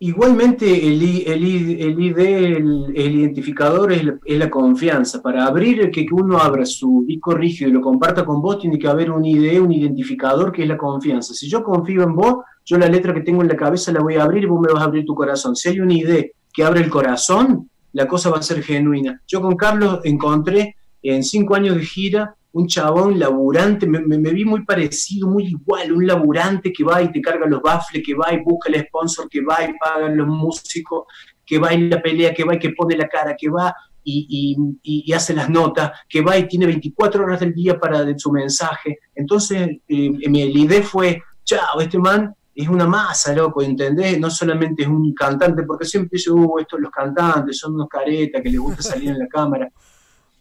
Igualmente el, el, ID, el, el identificador es la, es la confianza. Para abrir, que, que uno abra su disco rígido y lo comparta con vos, tiene que haber un ID, un identificador que es la confianza. Si yo confío en vos, yo la letra que tengo en la cabeza la voy a abrir y vos me vas a abrir tu corazón. Si hay un ID que abre el corazón, la cosa va a ser genuina. Yo con Carlos encontré en cinco años de gira un chabón laburante, me, me- me vi muy parecido, muy igual, un laburante que va y te carga los baffles, que va y busca el sponsor, que va y paga los músicos, que va y la pelea, que va y que pone la cara, que va y, y- y- hace las notas, que va y tiene 24 horas del día para de su mensaje. Entonces, eh, mi idea fue, chao, este man es una masa, loco, ¿entendés? No solamente es un cantante, porque siempre dice, uh, estos los cantantes son unos caretas que les gusta salir en la cámara.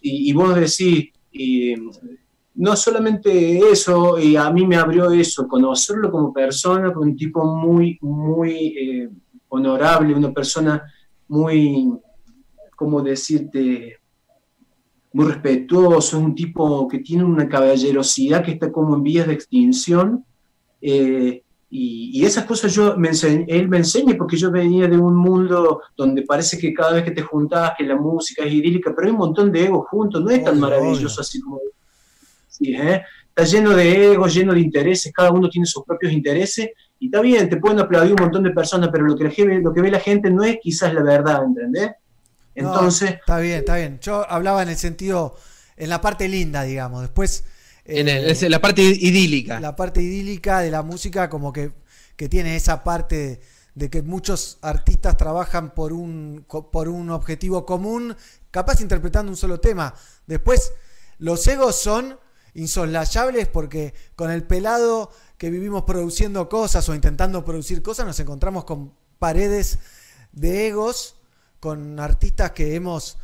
Y, y vos decís, eh, no solamente eso, y a mí me abrió eso, conocerlo como persona, un tipo muy, muy eh, honorable, una persona muy, ¿cómo decirte? Muy respetuoso, es un tipo que tiene una caballerosidad que está como en vías de extinción. eh, y, y esas cosas yo me enseñ- él me enseña porque yo venía de un mundo donde parece que cada vez que te juntabas que la música es idílica, pero hay un montón de egos juntos, no es tan maravilloso así como... Sí, ¿eh? Está lleno de egos, lleno de intereses, cada uno tiene sus propios intereses, y está bien, te pueden aplaudir un montón de personas, pero lo que, lo que ve la gente no es quizás la verdad, ¿entendés? No, Entonces, está bien, está bien. Yo hablaba en el sentido, en la parte linda, digamos. Después. En el- eh, es la parte idílica. La parte idílica de la música, como que, que tiene esa parte de, de que muchos artistas trabajan por un, por un objetivo común, capaz interpretando un solo tema. Después, los egos son insoslayables porque con el pelado que vivimos produciendo cosas o intentando producir cosas, nos encontramos con paredes de egos, con artistas que hemos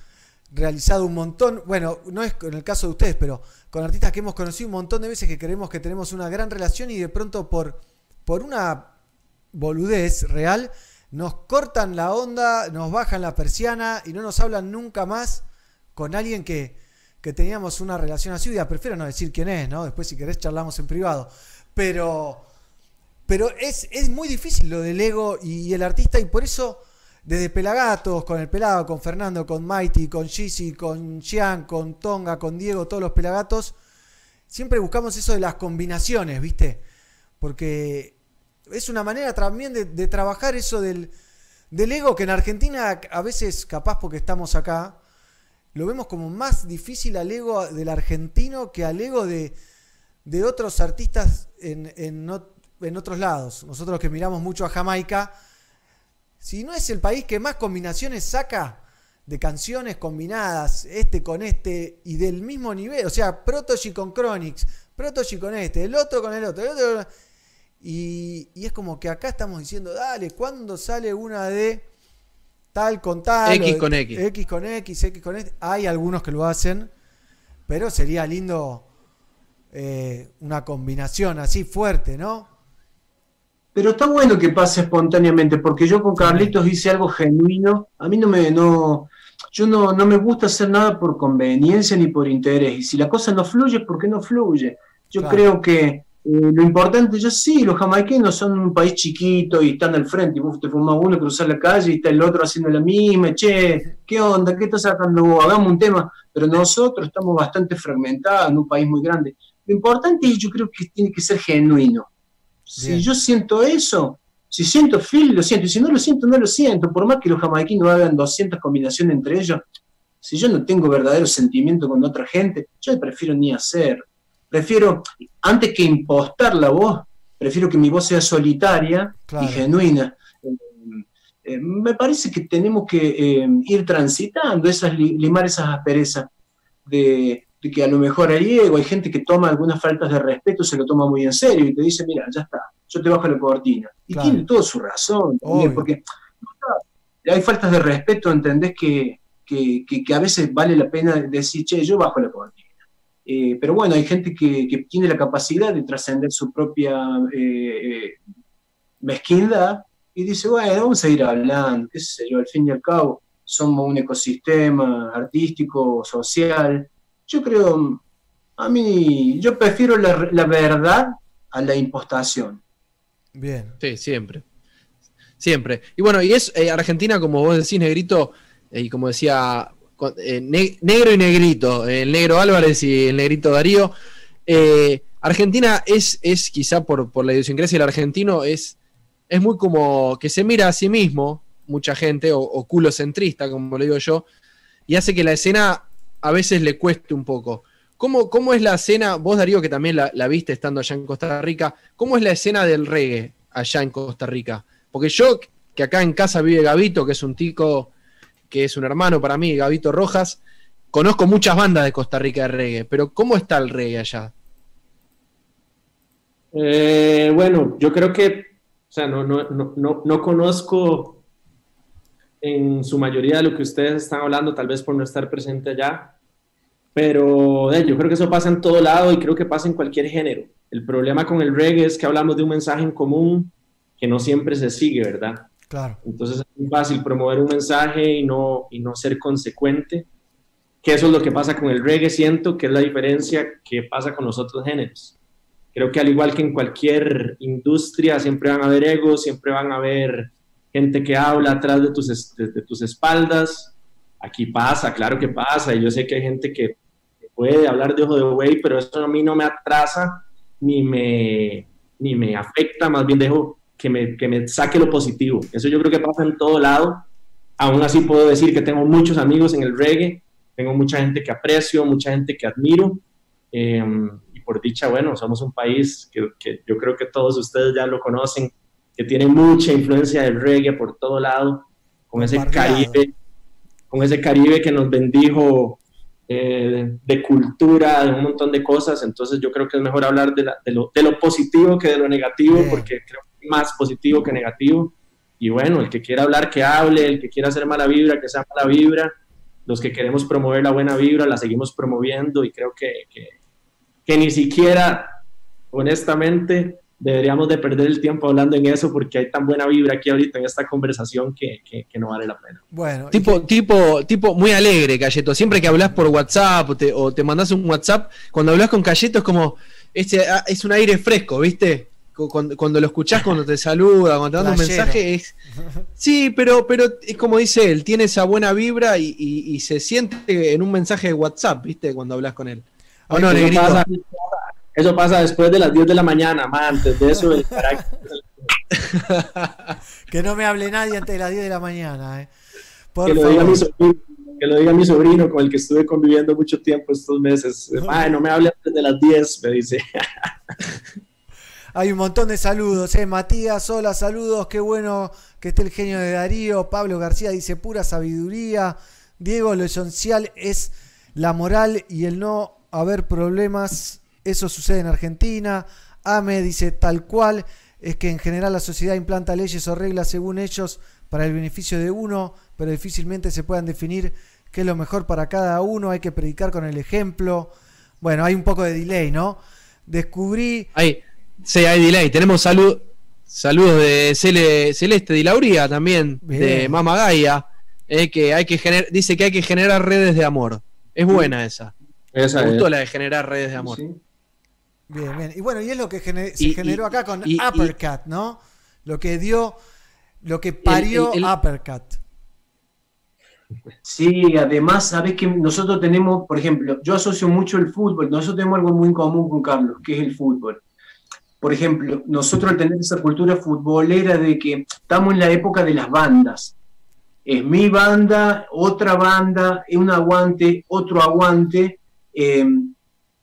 realizado un montón, bueno, no es en el caso de ustedes, pero con artistas que hemos conocido un montón de veces que creemos que tenemos una gran relación y de pronto por, por una boludez real nos cortan la onda, nos bajan la persiana y no nos hablan nunca más con alguien que, que teníamos una relación así. Ya prefiero no decir quién es, ¿no? Después si querés charlamos en privado. Pero, pero es, es muy difícil lo del ego y el artista y por eso desde Pelagatos, con el Pelado, con Fernando, con Mighty, con Gigi, con Gian, con Tonga, con Diego, todos los Pelagatos, siempre buscamos eso de las combinaciones, ¿viste? Porque es una manera también de, trabajar eso del, del ego que en Argentina a veces, capaz porque estamos acá, lo vemos como más difícil al ego del argentino que al ego de, de otros artistas en, en, en otros lados. Nosotros que miramos mucho a Jamaica, si no es el país que más combinaciones saca de canciones combinadas, este con este, y del mismo nivel, o sea, Protogy con Chronix, Protogy con este, el otro con el otro, el otro con- y, y es como que acá estamos diciendo, dale, ¿cuándo sale una de tal con tal? X de- con X. X con X, X con X. Hay algunos que lo hacen, pero sería lindo eh, una combinación así fuerte, ¿no? Pero está bueno que pase espontáneamente, porque yo con Carlitos hice algo genuino. A mí no me, no, yo no, no me gusta hacer nada por conveniencia ni por interés. Y si la cosa no fluye, ¿por qué no fluye? Yo Claro. creo que eh, lo importante, yo sí, los jamaiquinos son un país chiquito y están al frente, y vos te fumás uno, cruzar la calle y está el otro haciendo la misma, che, ¿qué onda? ¿Qué estás sacando vos? Hagamos un tema. Pero nosotros estamos bastante fragmentados en un país muy grande. Lo importante es, yo creo que tiene que ser genuino. Si yo siento eso, si siento feel, lo siento. Y si no lo siento, no lo siento. Por más que los jamaiquinos hagan 200 combinaciones entre ellos, si yo no tengo verdadero sentimiento con otra gente, yo prefiero ni hacer. Prefiero, antes que impostar la voz, prefiero que mi voz sea solitaria Claro. y genuina. Eh, eh, me parece que tenemos que eh, ir transitando esas, li- limar esas asperezas de, de que a lo mejor hay ego, hay gente que toma algunas faltas de respeto, se lo toma muy en serio y te dice, mira, ya está, yo te bajo la cortina. Y Claro. tiene toda su razón Obvio. porque hay faltas de respeto, entendés que, que, que- que a veces vale la pena decir, che, yo bajo la cortina. Eh, pero bueno, hay gente que, tiene la capacidad de trascender su propia eh, mezquindad y dice, bueno, vamos a ir hablando, qué sé yo, al fin y al cabo somos un ecosistema artístico, social. Yo creo, a mí, yo prefiero la, la verdad a la impostación. Bien. Sí, siempre. Siempre. Y bueno, y es eh, Argentina, como vos decís, negrito, eh, y como decía con- eh, ne- negro y negrito, el negro Álvarez y el negrito Darío. eh, Argentina es, es quizá por, por la idiosincrasia del argentino, es, es muy como que se mira a sí mismo, mucha gente, o, o culocentrista, como le digo yo, y hace que la escena a veces le cueste un poco. ¿Cómo, cómo es la escena, vos Darío, que también la, viste estando allá en Costa Rica, cómo es la escena del reggae allá en Costa Rica? Porque yo, que acá en casa vive Gavito, que es un tico, que es un hermano para mí, Gavito Rojas, conozco muchas bandas de Costa Rica de reggae, pero ¿cómo está el reggae allá? Eh, bueno, yo creo que, o sea, no, no, no, no conozco en su mayoría de lo que ustedes están hablando, tal vez por no estar presente allá, pero eh, yo creo que eso pasa en todo lado y creo que pasa en cualquier género. El problema con el reggae es que hablamos de un mensaje en común que no siempre se sigue, ¿verdad? Claro. Entonces es muy fácil promover un mensaje y no, y no ser consecuente, que eso es lo que pasa con el reggae, siento que es la diferencia que pasa con los otros géneros. Creo que al igual que en cualquier industria, siempre van a haber egos, siempre van a haber gente que habla atrás de tus, de, de tus espaldas. Aquí pasa, claro que pasa, y yo sé que hay gente que puede hablar de ojo de buey, pero eso a mí no me atrasa ni me, ni me afecta, más bien dejo que me, que me saque lo positivo. Eso yo creo que pasa en todo lado. Aún así puedo decir que tengo muchos amigos en el reggae, tengo mucha gente que aprecio, mucha gente que admiro. eh, y por dicha, bueno, somos un país que, que yo creo que todos ustedes ya lo conocen, que tiene mucha influencia del reggae por todo lado, con ese. Caribe, con ese Caribe que nos bendijo eh, de cultura, de un montón de cosas. Entonces yo creo que es mejor hablar de, la- de lo, de lo positivo que de lo negativo, Bien. porque creo que es más positivo que negativo. Y bueno, el que quiera hablar, que hable, el que quiera hacer mala vibra, que sea mala vibra. Los que queremos promover la buena vibra, la seguimos promoviendo y creo que, que, que ni siquiera, honestamente, deberíamos de perder el tiempo hablando en eso porque hay tan buena vibra aquí ahorita en esta conversación que, que, que no vale la pena. Bueno, Tipo, tipo, tipo muy alegre, Cayeto. Siempre que hablas por WhatsApp o te, o te mandas un WhatsApp, cuando hablas con Cayeto es como, este, ah, es un aire fresco, ¿viste? Cu- Cuando, cuando lo escuchás, cuando te saluda, cuando te manda un mensaje, es... Sí, pero, pero es como dice él, tiene esa buena vibra y, y- y se siente en un mensaje de WhatsApp, ¿viste? Cuando hablas con él. ¿O no, pasa, eso pasa después de las 10 de la mañana, man, antes de eso el que no me hable nadie antes de las 10 de la mañana. eh. Por que lo, diga mi sobrino, que lo diga mi sobrino con el que estuve conviviendo mucho tiempo estos meses. Ay, no me hable antes de las 10, me dice. Hay un montón de saludos, eh. Matías, hola, saludos, qué bueno que esté el genio de Darío. Pablo García dice pura sabiduría. Diego, lo esencial es la moral y el no haber problemas. Eso sucede en Argentina. Ame dice tal cual. Es que en general la sociedad implanta leyes o reglas según ellos para el beneficio de uno, pero difícilmente se puedan definir qué es lo mejor para cada uno. Hay que predicar con el ejemplo. Bueno, hay un poco de delay, ¿no? Descubrí Ahí, sí, hay delay. Tenemos salud, saludos de Cele- Celeste Di Lauría también, Bien. de Mama Gaia, eh, que hay que gener- dice que hay que generar redes de amor. Es buena esa. Esa Me gustó es. la de generar redes de amor. Sí. Bien, bien. Y bueno, y es lo que se Y- generó y- acá con y- y- Uppercut, ¿no? Lo que dio, lo que parió el- Uppercut. Sí, además, sabes que nosotros tenemos, por ejemplo, yo asocio mucho el fútbol, nosotros tenemos algo muy en común con Carlos, que es el fútbol. Por ejemplo, nosotros al tener esa cultura futbolera de que estamos en la época de las bandas. Es mi banda, otra banda, un aguante, otro aguante. Eh,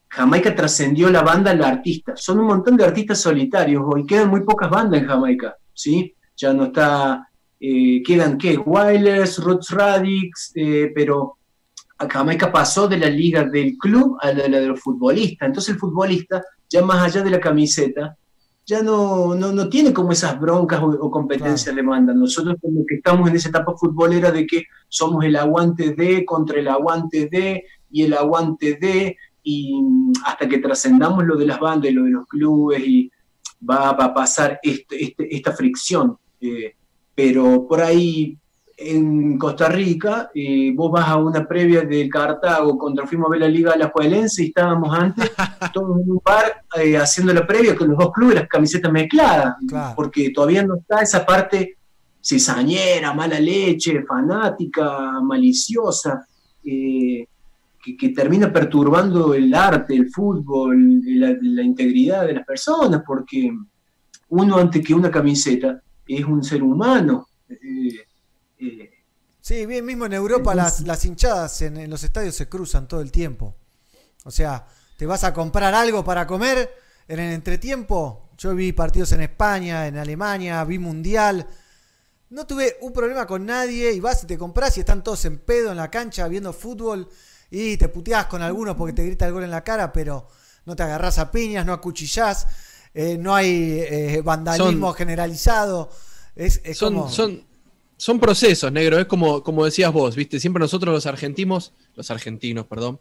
Jamaica trascendió la banda al artista. Son un montón de artistas solitarios hoy. Quedan muy pocas bandas en Jamaica, ¿sí? Ya no está eh, quedan qué, Wailers, Roots Radix, eh, pero Jamaica pasó de la liga del club a la, la de los futbolistas. Entonces el futbolista, ya más allá de la camiseta, ya no, no, no tiene como esas broncas o, o competencias le mandan. Nosotros como que estamos en esa etapa futbolera de que somos el aguante de contra el aguante de y el aguante de y hasta que trascendamos lo de las bandas y lo de los clubes y va, va a pasar este- este- esta fricción. Eh, pero por ahí en Costa Rica, eh, vos vas a una previa del Cartago contra fuimos a ver la Liga de la Juelense y estábamos antes todos en un bar eh, haciendo la previa con los dos clubes, las camisetas mezcladas, Claro. porque todavía no está esa parte cizañera, mala leche, fanática, maliciosa, eh, que, que termina perturbando el arte, el fútbol, la, la integridad de las personas, porque uno antes que una camiseta es un ser humano. eh, eh, Sí, bien, mismo en Europa las, las hinchadas en, en los estadios se cruzan todo el tiempo. O sea, te vas a comprar algo para comer en el entretiempo. Yo vi partidos en España, en Alemania, vi Mundial. No tuve un problema con nadie y vas y te compras y están todos en pedo en la cancha viendo fútbol y te puteás con algunos porque te grita el gol en la cara, pero no te agarrás a piñas, no acuchillás, eh, no hay eh, vandalismo Son- generalizado. Es, es son, como- son, son procesos, negro. Es como, como decías vos, ¿viste? Siempre nosotros los argentinos, los argentinos, perdón,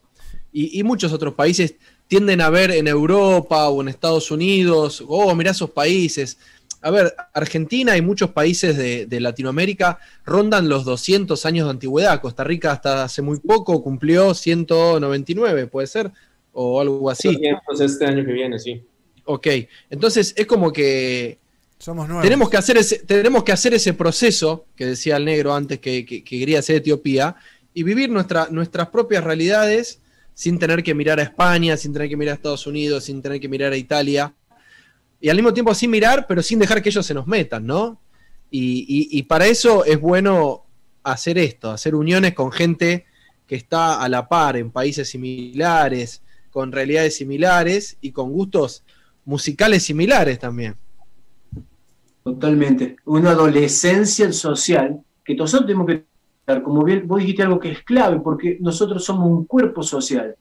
y, y muchos otros países tienden a ver en Europa o en Estados Unidos, oh, mirá esos países. A ver, Argentina y muchos países de, de Latinoamérica rondan los 200 años de antigüedad. Costa Rica hasta hace muy poco cumplió 199, puede ser, o algo así. 200 este año que viene, sí. Ok, entonces es como que somos nuevos. tenemos que hacer ese, tenemos que hacer ese proceso que decía el negro antes que, que- que quería hacer Etiopía y vivir nuestra, nuestras propias realidades sin tener que mirar a España, sin tener que mirar a Estados Unidos, sin tener que mirar a Italia. Y al mismo tiempo sin mirar, pero sin dejar que ellos se nos metan, ¿no? Y, y- para eso es bueno hacer esto, hacer uniones con gente que está a la par en países similares, con realidades similares y con gustos musicales similares también. Totalmente. Una adolescencia social que nosotros tenemos que como bien vos dijiste algo que es clave, porque nosotros somos un cuerpo social.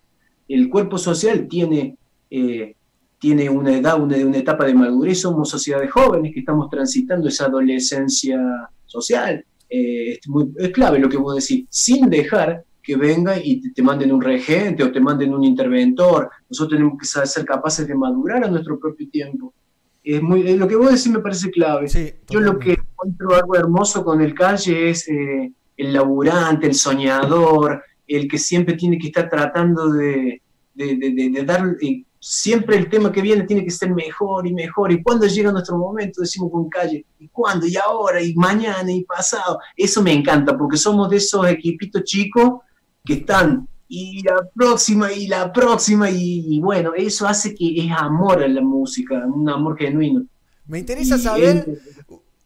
El cuerpo social tiene, eh, tiene una edad, una, una etapa de madurez, somos sociedades jóvenes que estamos transitando esa adolescencia social. Eh, es, muy- es clave lo que vos decís, sin dejar que venga y te, manden un regente o te manden un interventor. Nosotros tenemos que ser capaces de madurar a nuestro propio tiempo. Es muy, lo que vos decís me parece clave. Yo lo que encuentro algo hermoso con el calle es eh, el laburante, el soñador, el que siempre tiene que estar tratando de, de- de- de- de dar, eh, siempre el tema que viene tiene que ser mejor y mejor. Y cuando llega nuestro momento, decimos con calle, ¿y cuándo? ¿Y ahora? ¿Y mañana? ¿Y pasado? Eso me encanta, porque somos de esos equipitos chicos que están, y la próxima, y la próxima, y, y bueno, eso hace que es amor a la música, un amor genuino. Me interesa Y saber, el-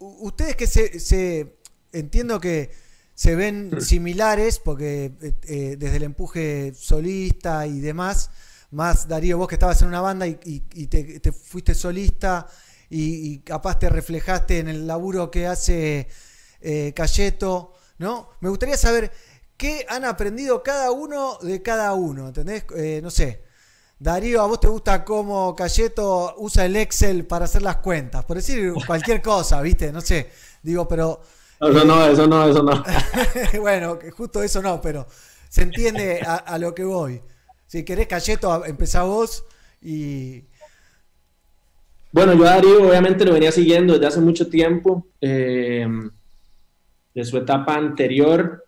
ustedes que se, se- entiendo que se ven similares, porque eh, eh, desde el empuje solista y demás, más Darío, vos que estabas en una banda y, y- y te, te fuiste solista y, y capaz te reflejaste en el laburo que hace eh, Cayeto, ¿no? Me gustaría saber qué han aprendido cada uno de cada uno, ¿entendés? Eh, no sé, Darío, ¿a vos te gusta cómo Cayeto usa el Excel para hacer las cuentas? Por decir cualquier cosa, ¿viste? No sé. Digo, pero. Eso no, eso no, eso no. bueno, justo eso no, pero se entiende a, a lo que voy. Si querés, Cayeto, empezá vos y. Bueno, yo a Darío obviamente lo venía siguiendo desde hace mucho tiempo, eh, de su etapa anterior,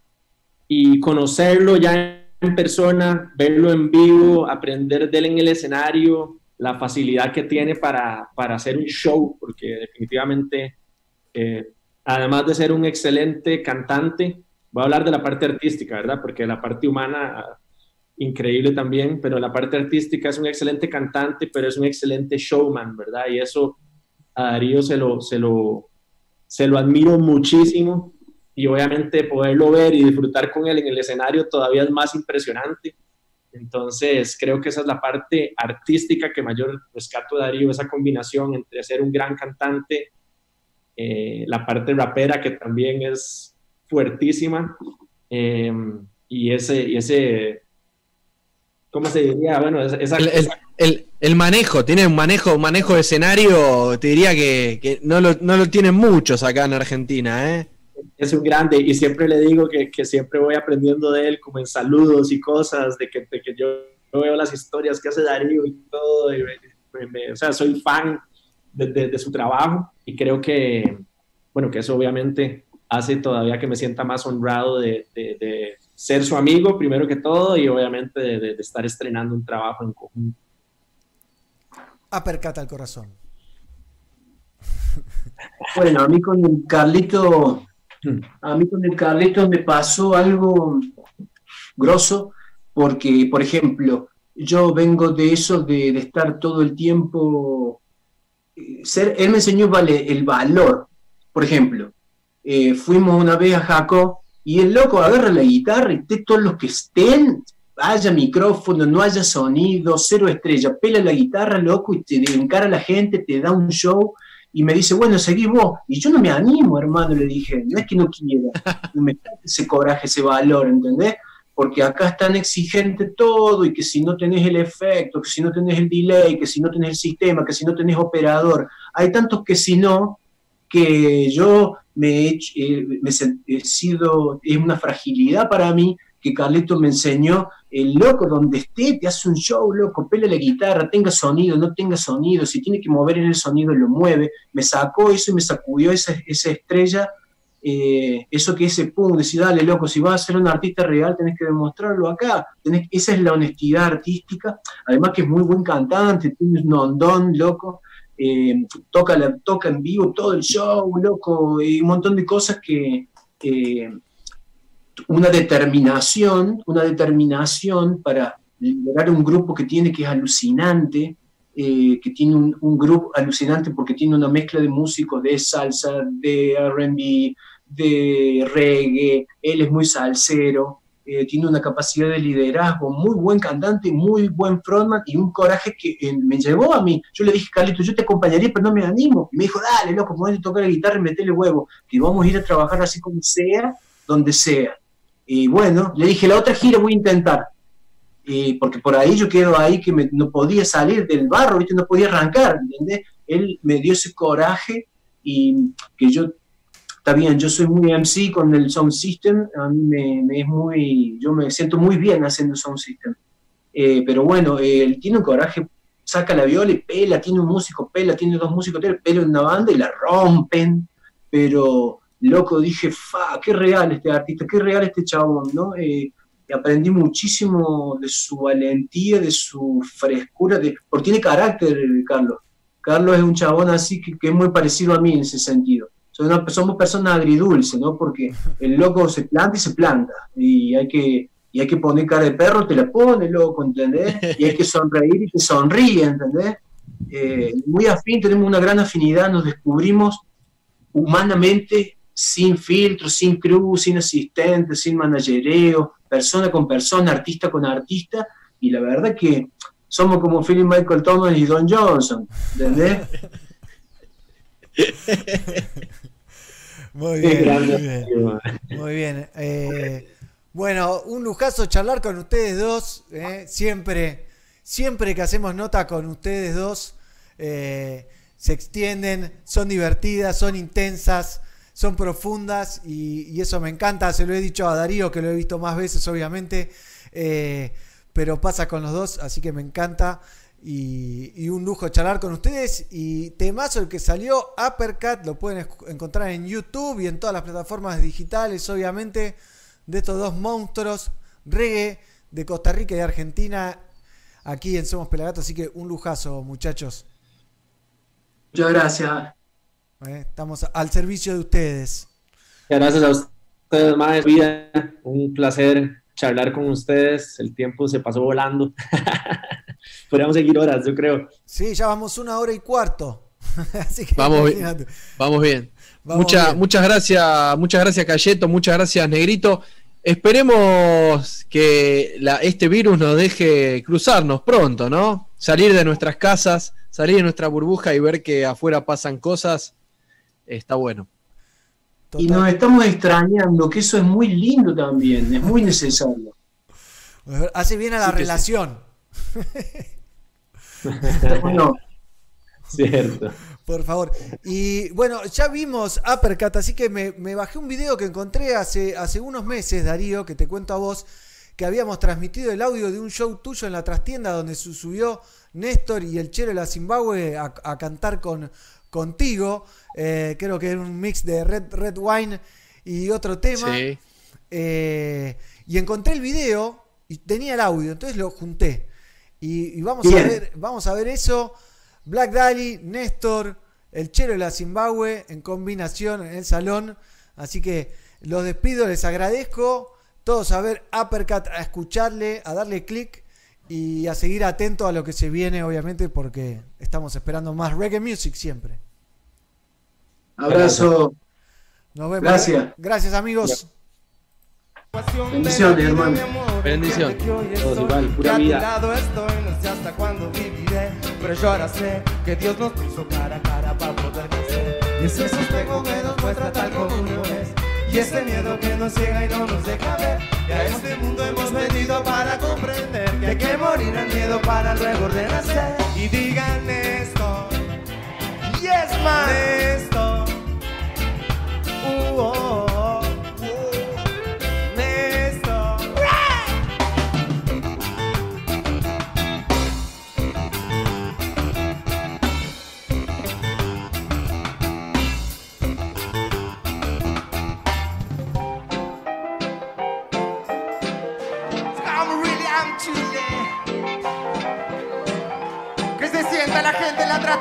y conocerlo ya en persona, verlo en vivo, aprender de él en el escenario, la facilidad que tiene para, para hacer un show, porque definitivamente, eh, además de ser un excelente cantante, voy a hablar de la parte artística, ¿verdad? Porque la parte humana increíble también, pero la parte artística es un excelente cantante, pero es un excelente showman, ¿verdad? Y eso a Darío se lo, se lo, se lo admiro muchísimo y obviamente poderlo ver y disfrutar con él en el escenario todavía es más impresionante. Entonces, creo que esa es la parte artística que mayor rescato de Darío, esa combinación entre ser un gran cantante, eh, la parte rapera que también es fuertísima, eh, y ese, y ese, ¿cómo se diría? Bueno, esa, El, el- el- el manejo, tiene un manejo, un manejo de escenario, te diría que, que no, lo, no lo tienen muchos acá en Argentina, ¿eh? es un grande y siempre le digo que, que siempre voy aprendiendo de él, como en saludos y cosas, de que, de que yo, yo veo las historias que hace Darío y todo, y me- me- o sea, soy fan de, de- de su trabajo y creo que, bueno, que eso obviamente hace todavía que me sienta más honrado de, de- de ser su amigo, primero que todo, y obviamente de, de- de estar estrenando un trabajo en conjunto. Apercata al corazón. Bueno, a mí con el Carlito, a mí con el Carlito me pasó algo grosso, porque, por ejemplo, yo vengo de eso de, de estar todo el tiempo, eh, ser, él me enseñó vale, el valor. Por ejemplo, eh, fuimos una vez a Jaco y el loco agarra la guitarra y todos los que estén, haya micrófono, no haya sonido, cero estrella, pela la guitarra, loco, y te encara la gente, te da un show y me dice, bueno, seguí vos. Y yo no me animo, hermano, le dije, no es que no quiera, no me ese coraje, ese valor, ¿entendés? Porque acá es tan exigente todo y que si no tenés el efecto, que si no tenés el delay, que si no tenés el sistema, que si no tenés operador, hay tantos que si no, que yo me he, hecho- eh, me he sido, es una fragilidad para mí que Carleto me enseñó, el loco donde esté, te hace un show, loco, pele la guitarra, tenga sonido, no tenga sonido, si tiene que mover en el sonido, lo mueve, me sacó eso y me sacudió esa, esa estrella, eh, eso que ese pum, decir, dale, loco, si vas a ser un artista real, tenés que demostrarlo acá, tenés, esa es la honestidad artística, además que es muy buen cantante, tiene un ondón, loco, eh, toca, la, toca en vivo todo el show, loco, y un montón de cosas que... una determinación, una determinación para liderar un grupo que tiene que es alucinante, eh, que tiene un, un grupo alucinante porque tiene una mezcla de músicos de salsa, de RB, de reggae, él es muy salsero, eh, tiene una capacidad de liderazgo, muy buen cantante, muy buen frontman y un coraje que eh, me llevó a mí. Yo le dije, Carlito, yo te acompañaría, pero no me animo. Y me dijo, dale, loco, ponete a tocar la guitarra y metele huevo, que vamos a ir a trabajar así como sea, donde sea. Y bueno, le dije, la otra gira voy a intentar. Y porque por ahí yo quedo ahí que me- no podía salir del barro, ¿viste? no podía arrancar, ¿entendés? Él me dio ese coraje y que yo, está bien, yo soy muy MC con el sound system, a mí me, me es muy, yo me siento muy bien haciendo sound system. Eh, pero bueno, él tiene un coraje, saca la viola y pela, tiene un músico, pela, tiene dos músicos, pela una banda y la rompen, pero loco, dije, fa, qué real este artista, qué real este chabón, ¿no? Eh, aprendí muchísimo de su valentía, de su frescura, de, porque tiene carácter, Carlos. Carlos es un chabón así que, que es muy parecido a mí en ese sentido. Una- somos personas agridulces, ¿no? Porque el loco se planta y se planta, y hay que, y hay que poner cara de perro, te la pone, loco, ¿entendés? Y hay que sonreír y te sonríe, ¿entendés? Eh, muy afín, tenemos una gran afinidad, nos descubrimos humanamente, sin filtro, sin crew, sin asistente, sin managereo, persona con persona, artista con artista, y la verdad que somos como Philip Michael Thomas y Don Johnson, ¿entendés? Muy bien, muy bien. tío. Muy bien. eh, bueno, un lujazo charlar con ustedes dos. eh, siempre, siempre que hacemos nota con ustedes dos, eh, se extienden, son divertidas, son intensas, son profundas y, y eso me encanta. Se lo he dicho a Darío, que lo he visto más veces, obviamente, eh, pero pasa con los dos, así que me encanta. Y, y un lujo charlar con ustedes. Y temazo el que salió, Uppercut, lo pueden encontrar en YouTube y en todas las plataformas digitales, obviamente, de estos dos monstruos, reggae de Costa Rica y de Argentina, aquí en Somos Pelagatos. Así que un lujazo, muchachos. Muchas gracias. ¿eh? Estamos al servicio de ustedes. Gracias a ustedes, más vida. Un placer charlar con ustedes. El tiempo se pasó volando. Podríamos seguir horas, yo creo. Sí, ya vamos una hora y cuarto. Así que Vamos bien. Vamos bien. Vamos Mucha- bien. Muchas gracias, muchas gracias Cayeto, muchas gracias Negrito. Esperemos que la- este virus nos deje cruzarnos pronto, ¿no? Salir de nuestras casas, salir de nuestra burbuja y ver que afuera pasan cosas, está bueno. Y nos estamos extrañando, que eso es muy lindo también, es muy necesario. Hace bien a la Sí sí. Bueno, Cierto. Por favor. Y bueno, ya vimos Uppercut, así que me, me bajé un video que encontré hace, hace unos meses, Darío, que te cuento a vos, que habíamos transmitido el audio de un show tuyo en la trastienda donde su- subió Néstor y el Chero de la Zimbabue a, a cantar con, contigo. Eh, creo que era un mix de Red, Red Wine y otro tema. Sí. Eh, y encontré el video y tenía el audio, entonces lo junté. Y, y vamos, a ver, vamos a ver eso. Black Dali, Néstor, el chelo de la Zimbabue en combinación en el salón. Así que los despido, les agradezco. Todos a ver Uppercut, a escucharle, a darle clic y a seguir atento a lo que se viene, obviamente, porque estamos esperando más reggae music siempre. Abrazo. Nos vemos. Gracias. Gracias, amigos. Bendiciones, hermano. Bendición. Todos igual, pura a tu vida. lado estoy, no sé hasta cuándo viviré Pero yo ahora sé que Dios nos puso cara a cara para poder vencer Y ese sostengo que nos muestra tal como uno es Y ese miedo que nos ciega y no nos deja ver. Que a este mundo hemos venido para comprender Que hay que morir al miedo para luego renacer. Y digan esto Yes man Esto. Uh, oh,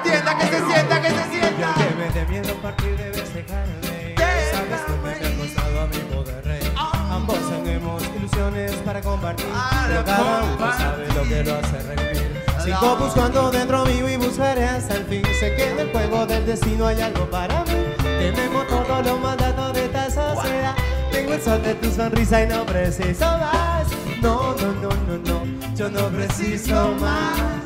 gente en la trastienda, que se sienta, que se sienta. Que me dé miedo partir debes dejarme Sabes que me he acostado a mi poder rey. Ambos tenemos ilusiones para compartir. Pero cada uno sabe lo que lo hace revivir. Sigo buscando dentro mío y buscaré hasta el fin. Sé que en el juego del destino hay algo para mí. Tenemos todos los mandatos de esta sociedad Tengo el sol de tu sonrisa y no preciso más. No, no, no, no, no. Yo no preciso más.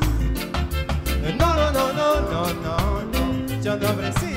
No, no, no, no, no, no, yo no preciso.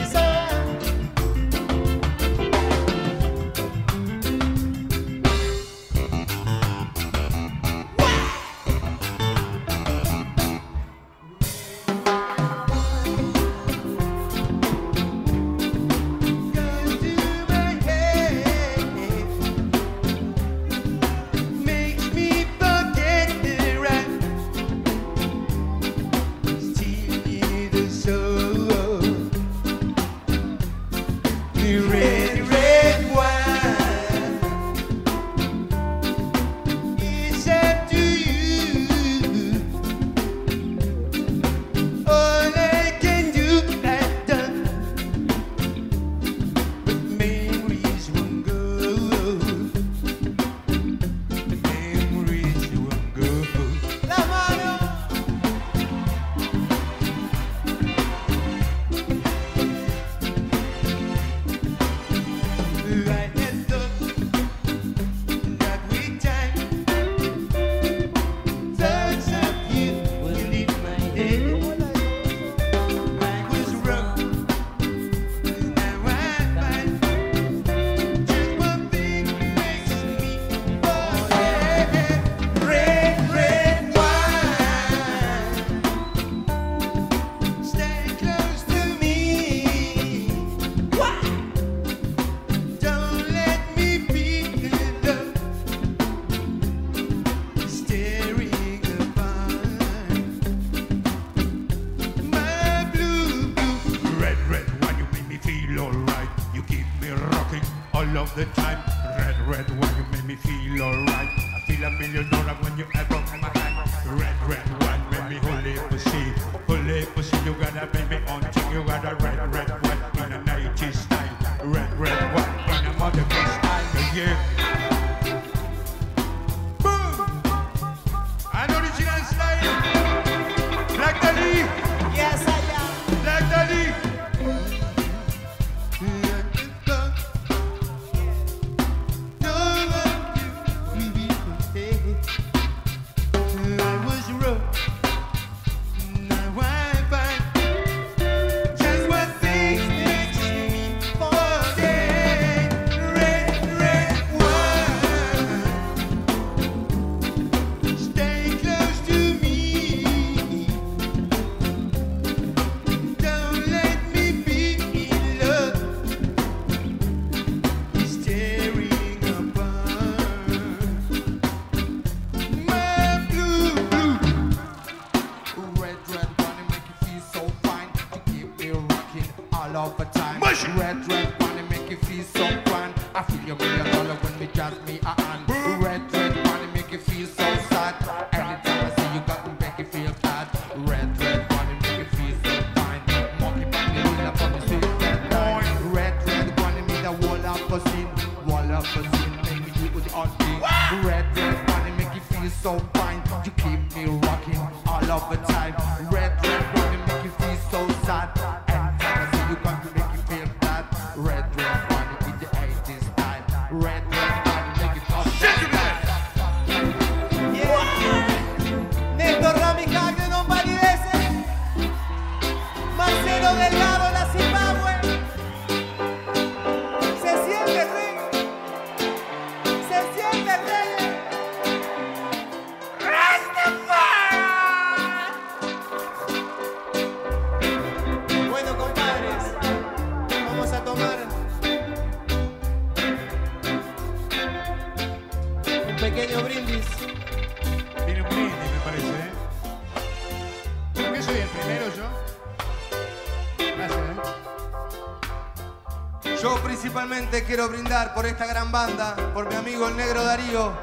Principalmente quiero brindar por esta gran banda, por mi amigo el negro Darío,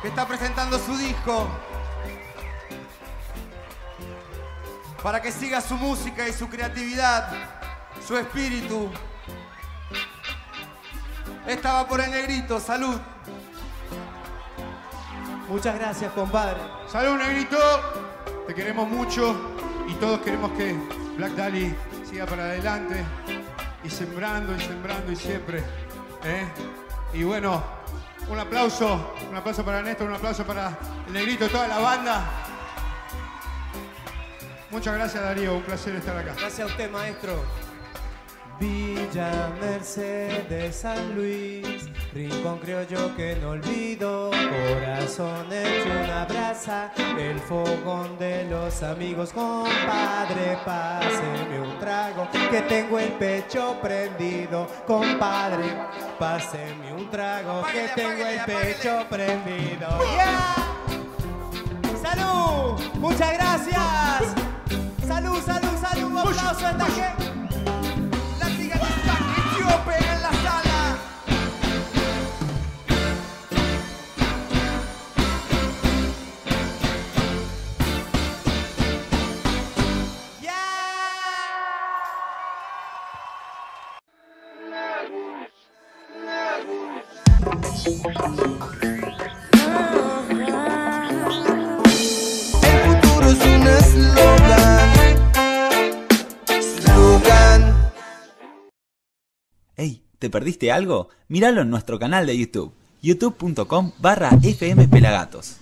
que está presentando su disco, para que siga su música y su creatividad, su espíritu. Esta va por el negrito, salud. Muchas gracias, compadre. Salud, negrito. Te queremos mucho y todos queremos que Black Dali siga para adelante sembrando y sembrando y siempre. ¿eh? Y bueno, un aplauso, un aplauso para Néstor, un aplauso para el negrito toda la banda. Muchas gracias Darío, un placer estar acá. Gracias a usted, maestro. Villa Mercedes San Luis, rincón criollo que no olvido, corazón hecho una brasa, el fogón de los amigos, compadre, páseme un trago, que tengo el pecho prendido, compadre, páseme un trago, que tengo el pecho prendido. ¡Ya! ¡Salud! ¡Muchas gracias! ¡Salud, salud, salud! ¡Un aplauso a esta gente! ¿Te perdiste algo? Míralo en nuestro canal de YouTube, youtube.com barra fmpelagatos.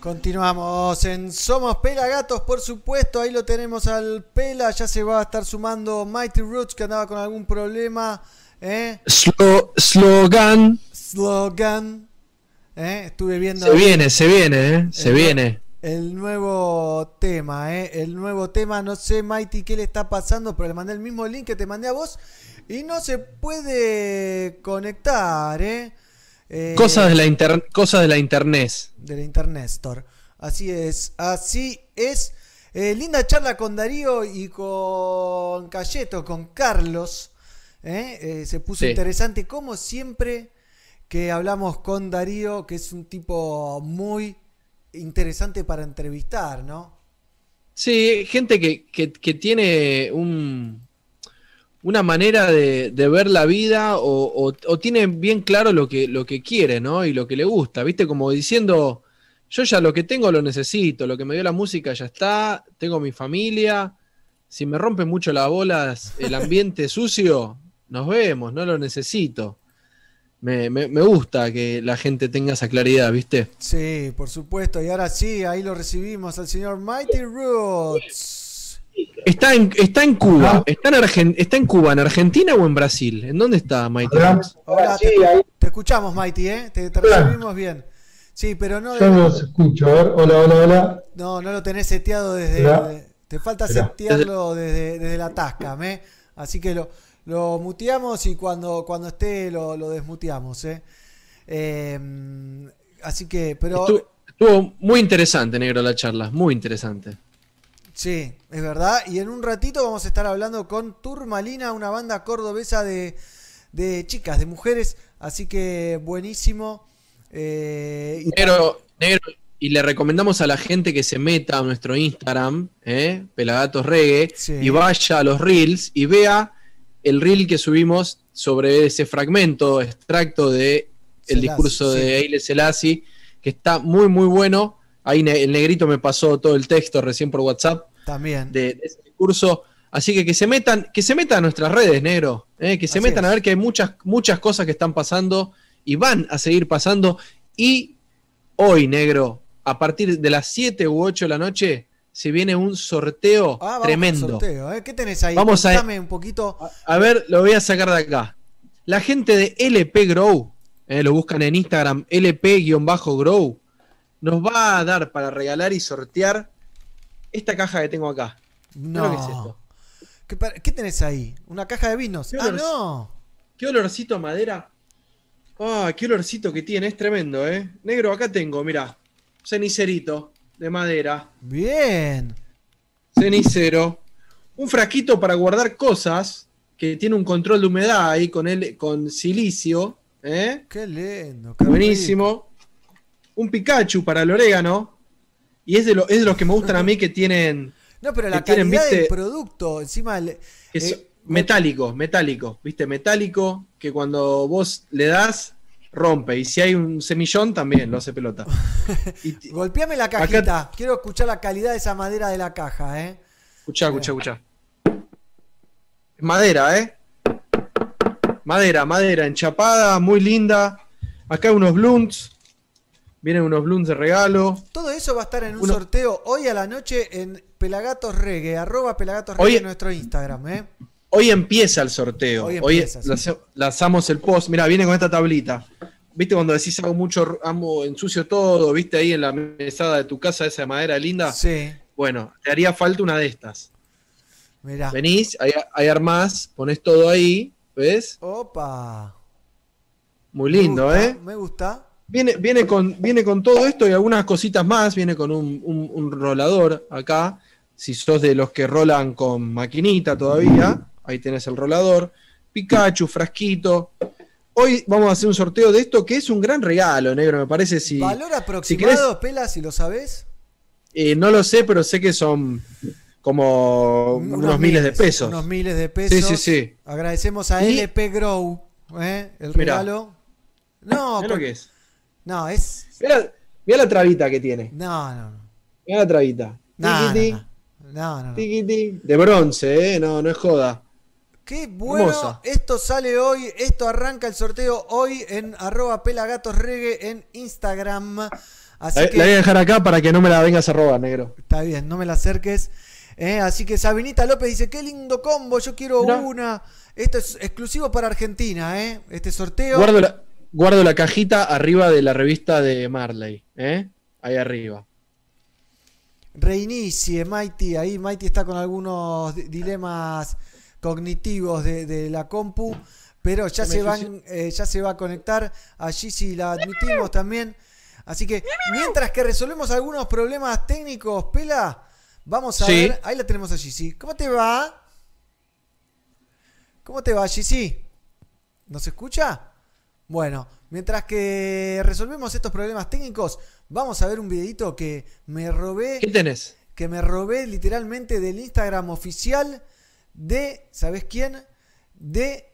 Continuamos en Somos Pelagatos, por supuesto. Ahí lo tenemos al Pela. Ya se va a estar sumando Mighty Roots, que andaba con algún problema. ¿eh? Slo- slogan. Slogan. ¿eh? Estuve viendo. Se viene, se viene, ¿eh? Se viene. El nuevo tema, ¿eh? El nuevo tema. No sé, Mighty, qué le está pasando, pero le mandé el mismo link que te mandé a vos. Y no se puede conectar, ¿eh? Eh, Cosas de la inter- cosas de la internet. de la Internet Store. Así es, así es. Eh, linda charla con Darío y con Cayeto, con Carlos. ¿eh? Se puso Sí. interesante, como siempre que hablamos con Darío, que es un tipo muy interesante para entrevistar, ¿no? Sí, gente que, que- tiene un, una manera de, ver la vida o tiene bien claro lo que, lo que quiere, ¿no? Y lo que le gusta, ¿viste? Como diciendo, yo ya lo que tengo lo necesito, lo que me dio la música ya está, tengo mi familia, si me rompe mucho las bolas el ambiente sucio, nos vemos, no lo necesito. Me, me- me gusta que la gente tenga esa claridad, ¿viste? Sí, por supuesto. Y ahora sí, ahí lo recibimos al señor Mighty Roots. Está en, está en Cuba, está en, Argen- está en Cuba, en Argentina o en Brasil. ¿En dónde está Mighty Roots? Hola, te, te escuchamos, Mighty, ¿eh? Te, te Hola. recibimos bien. Sí, pero no, Yo los escucho. A ver, hola, hola, hola. no, no lo tenés seteado desde. Hola. Te falta setearlo desde, desde la Tascam, ¿eh? Así que lo, lo muteamos y cuando, cuando esté lo, lo desmuteamos, ¿eh? Eh, así que, pero. Estuvo, estuvo muy interesante, negro, la charla. Muy interesante. Sí, es verdad. Y en un ratito vamos a estar hablando con Turmalina, una banda cordobesa de, de chicas, de mujeres. Así que buenísimo. Eh, y Negro, negro, y le recomendamos a la gente que se meta a nuestro Instagram, ¿eh? Pelagatos Reggae, Sí. y vaya a los reels y vea el reel que subimos sobre ese fragmento, extracto de el Selassie, discurso sí. de Haile Selassie, que está muy, muy bueno. Ahí el negrito me pasó todo el texto recién por WhatsApp También. de, de ese discurso. Así que que se metan, que se metan a nuestras redes, negro. eh, que se Así metan a ver que hay muchas, muchas cosas que están pasando y van a seguir pasando. Y hoy, negro, a partir de las 7 u 8 de la noche, se viene un sorteo Ah, tremendo. sorteo, ¿eh? ¿Qué tenés ahí? Vamos a- un poquito. A ver, lo voy a sacar de acá. La gente de LP Grow, eh, lo buscan en Instagram, LP-Grow, nos va a dar para regalar y sortear esta caja que tengo acá. No. Mirá es esto. ¿Qué, qué tenés ahí? ¿Una caja de vinos? ¿Qué Ah, olor- no. Qué olorcito a madera. Ah, qué olorcito que tiene, es tremendo, ¿eh? Negro, acá tengo, mira, cenicerito de madera, Bien. cenicero, un frasquito para guardar cosas que tiene un control de humedad ahí con, el, con silicio, ¿eh? Qué lindo. qué Buenísimo. Un Pikachu para el orégano. Y es de, lo- es de los que me gustan a mí que tienen. No, pero la tienen, calidad del producto, encima. el- eh, son- metálico, metálico. ¿Viste? Metálico que cuando vos le das, rompe. Y si hay un semillón, también lo hace pelota. golpeame la cajita. Quiero escuchar la calidad de esa madera de la caja, ¿eh? Escuchá, escuchá, escuchá. Es madera, ¿eh? Madera, madera, enchapada, muy linda. Acá hay unos blunts. Vienen unos blunts de regalo. Todo eso va a estar en un Uno- sorteo hoy a la noche en Pelagatos Reggae, arroba Pelagatos Hoy- Reggae en nuestro Instagram, ¿eh? Hoy empieza el sorteo. Hoy Hoy, empieza, sí. lanza- lanzamos el post. Mira, viene con esta tablita. ¿Viste cuando decís hago mucho, amo, ensucio todo? ¿Viste ahí en la mesada de tu casa esa de madera linda? Sí. Bueno, te haría falta una de estas. Mirá. Venís, ahí, ahí armás, pones todo ahí, ¿ves? Opa. Muy lindo, Me gusta, ¿eh? Me gusta. Viene, viene, con, viene con todo esto y algunas cositas más. Viene con un, un- un rolador acá. Si sos de los que rolan con maquinita todavía, ahí tenés el rolador. Pikachu, frasquito. Hoy vamos a hacer un sorteo de esto que es un gran regalo, negro. Me parece si. ¿Valor si aproximado, Pela, si lo sabés? eh, no lo sé, pero sé que son como unos, miles de pesos. Unos miles de pesos. Sí, sí, sí. Agradecemos a Y- LP Grow, ¿eh? El Mirá. regalo. No, lo que es. no, es. Mirá, mirá la trabita que tiene. No, no, no. Mirá la trabita. No, no, no, no. De bronce, ¿eh? No, no es joda. Qué bueno. Hermosa. Esto sale hoy. Esto arranca el sorteo hoy en arroba pelagatosregue en Instagram. Así La, que la voy a dejar acá para que no me la vengas a robar, negro. está bien, no me la acerques. Eh, así que Sabinita López dice, qué lindo combo, yo quiero Mirá. una. Esto es exclusivo para Argentina, ¿eh? Este sorteo. Guardo la, guardo la cajita arriba de la revista de Marley, ¿eh? Ahí arriba. Reinicie, Mighty. Ahí Mighty está con algunos di- dilemas cognitivos de, de la compu. Pero ya Se van, eh, ya se va a conectar. Allí sí la admitimos también. Así que mientras que resolvemos algunos problemas técnicos, Pela, vamos a Sí. ver. Ahí la tenemos allí, sí. ¿Cómo te va? ¿Cómo te va, sí? ¿Nos escucha? Bueno, mientras que resolvemos estos problemas técnicos, vamos a ver un videito que me robé. ¿Qué tenés? Que me robé literalmente del Instagram oficial de, ¿sabes quién? De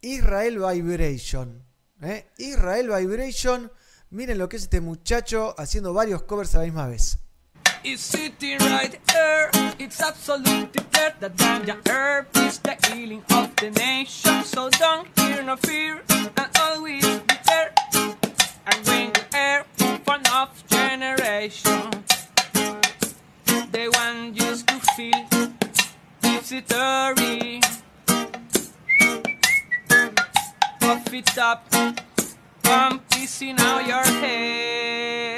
Israel Vibration. ¿eh? Israel Vibration. Miren lo que es este muchacho haciendo varios covers a la misma vez. It's sitting right here. It's absolutely clear that ganja herb is the healing of the nation. So don't hear no fear and always be there. And bring the air for enough generation. They want just to feel visitory. Puff it up, pump this in your head.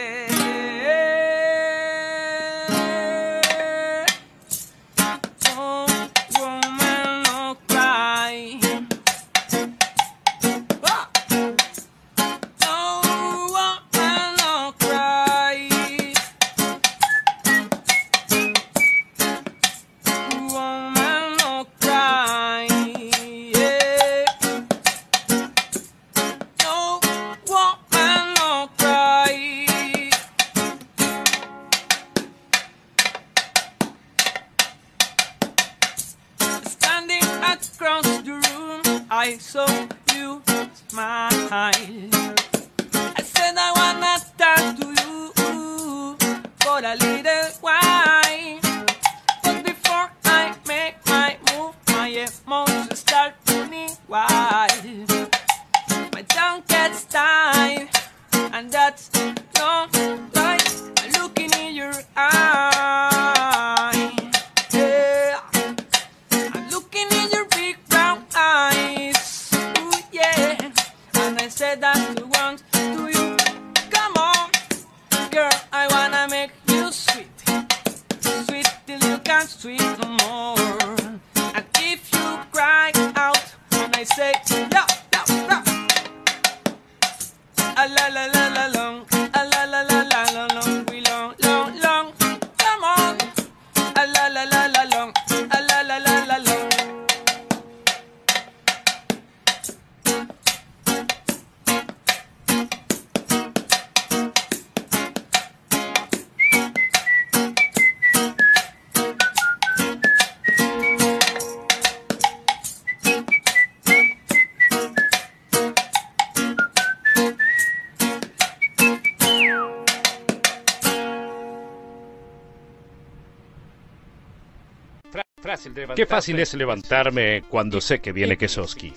Qué fácil es levantarme cuando sé que viene Kesoski.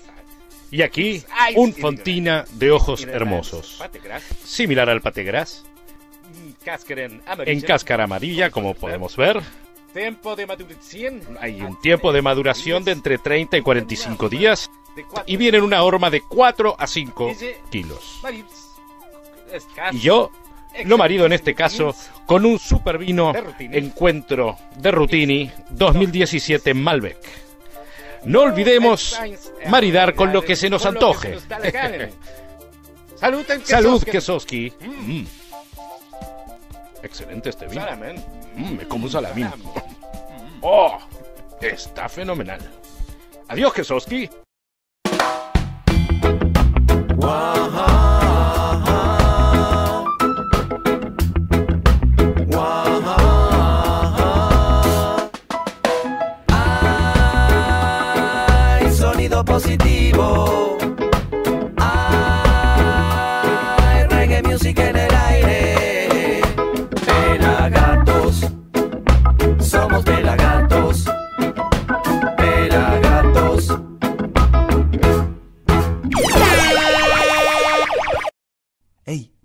Y aquí, un fontina de ojos hermosos. Similar al pategras, en cáscara amarilla, como podemos ver. Hay un tiempo de maduración de entre 30 y 45 días. Y viene en una horma de 4 a 5 kilos. Y yo lo marido en este caso con un super vino encuentro de Rutini 2017 Malbec. No olvidemos maridar con lo que se nos antoje. Salud, Kesoski. Mm. Excelente este vino. Mm, me como un salamín. Oh, está fenomenal. Adiós, Kesoski.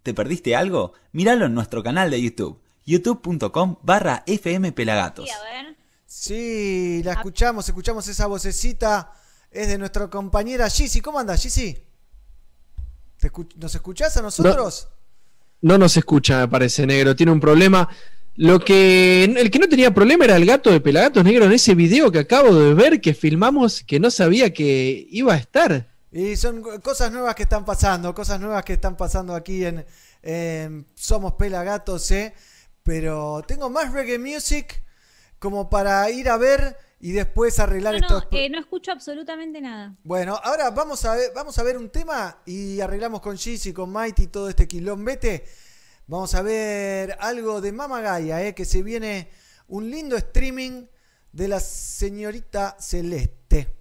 ¿Te perdiste algo? Míralo en nuestro canal de YouTube, youtube.com barra fmpelagatos. Sí, la escuchamos, escuchamos esa vocecita. Es de nuestra compañera Gizzy. ¿Cómo andas, escu- ¿Nos escuchás a nosotros? No nos escucha, me parece, negro. Tiene un problema. Lo que. El que no tenía problema era el gato de Pelagatos Negro en ese video que acabo de ver que filmamos que no sabía que iba a estar. Y son cosas nuevas que están pasando, cosas nuevas que están pasando aquí en, en Somos Pelagatos, ¿eh? Pero tengo más reggae music como para ir a ver y después arreglar No, estos... no, eh, no escucho absolutamente nada. Bueno, ahora vamos a ver, vamos a ver un tema y arreglamos con Gizzy, con Mighty todo este quilombete. Vamos a ver algo de Mama Gaia, ¿eh? que se viene un lindo streaming de la señorita Celeste.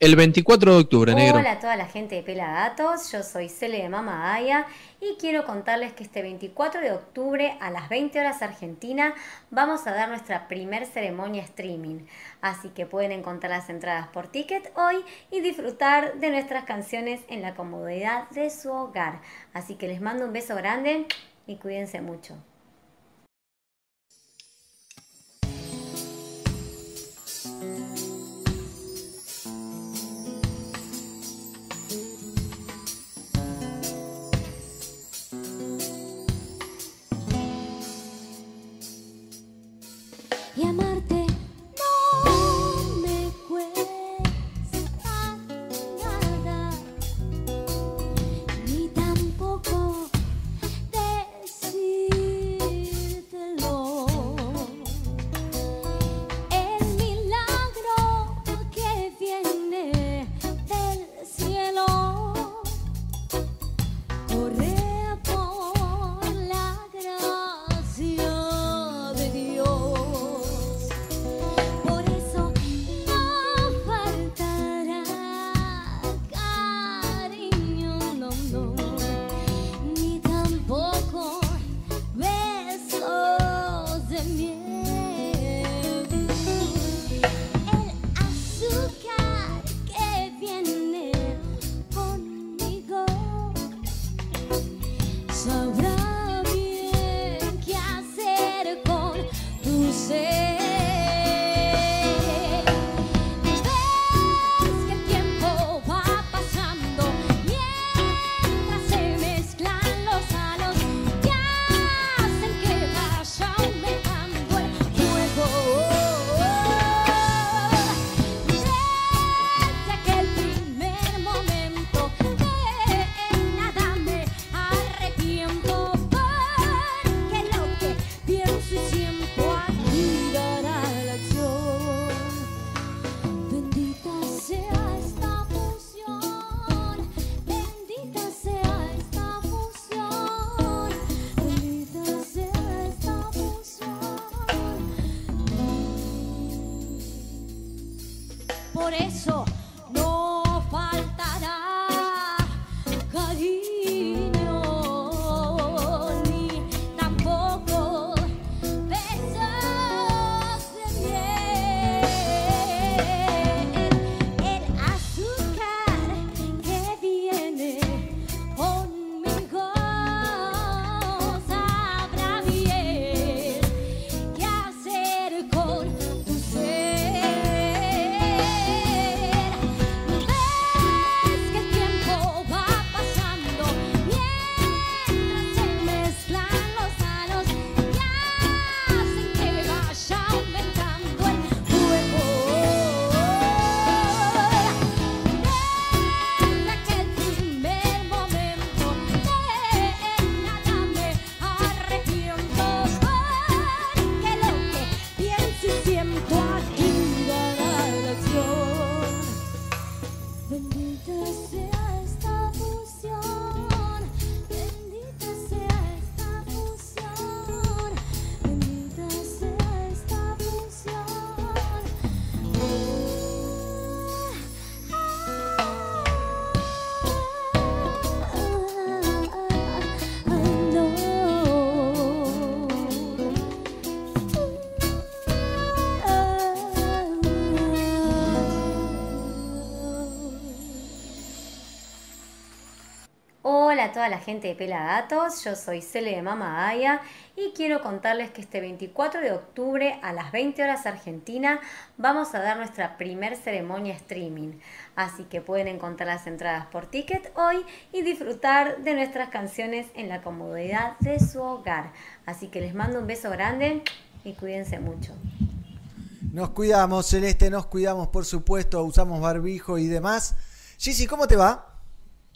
El 24 de octubre, negro. Hola a toda la gente de Pelagatos, yo soy Cele de Mama Aya y quiero contarles que este 24 de octubre a las 20 horas Argentina vamos a dar nuestra primer ceremonia streaming. Así que pueden encontrar las entradas por ticket hoy y disfrutar de nuestras canciones en la comodidad de su hogar. Así que les mando un beso grande y cuídense mucho. Toda la gente de Pelagatos, yo soy Cele de Mama Aya y quiero contarles que este 24 de octubre a las 20 horas Argentina vamos a dar nuestra primer ceremonia streaming. Así que pueden encontrar las entradas por ticket hoy y disfrutar de nuestras canciones en la comodidad de su hogar. Así que les mando un beso grande y cuídense mucho. Nos cuidamos, Celeste, nos cuidamos, por supuesto, usamos barbijo y demás. Gigi, ¿cómo te va?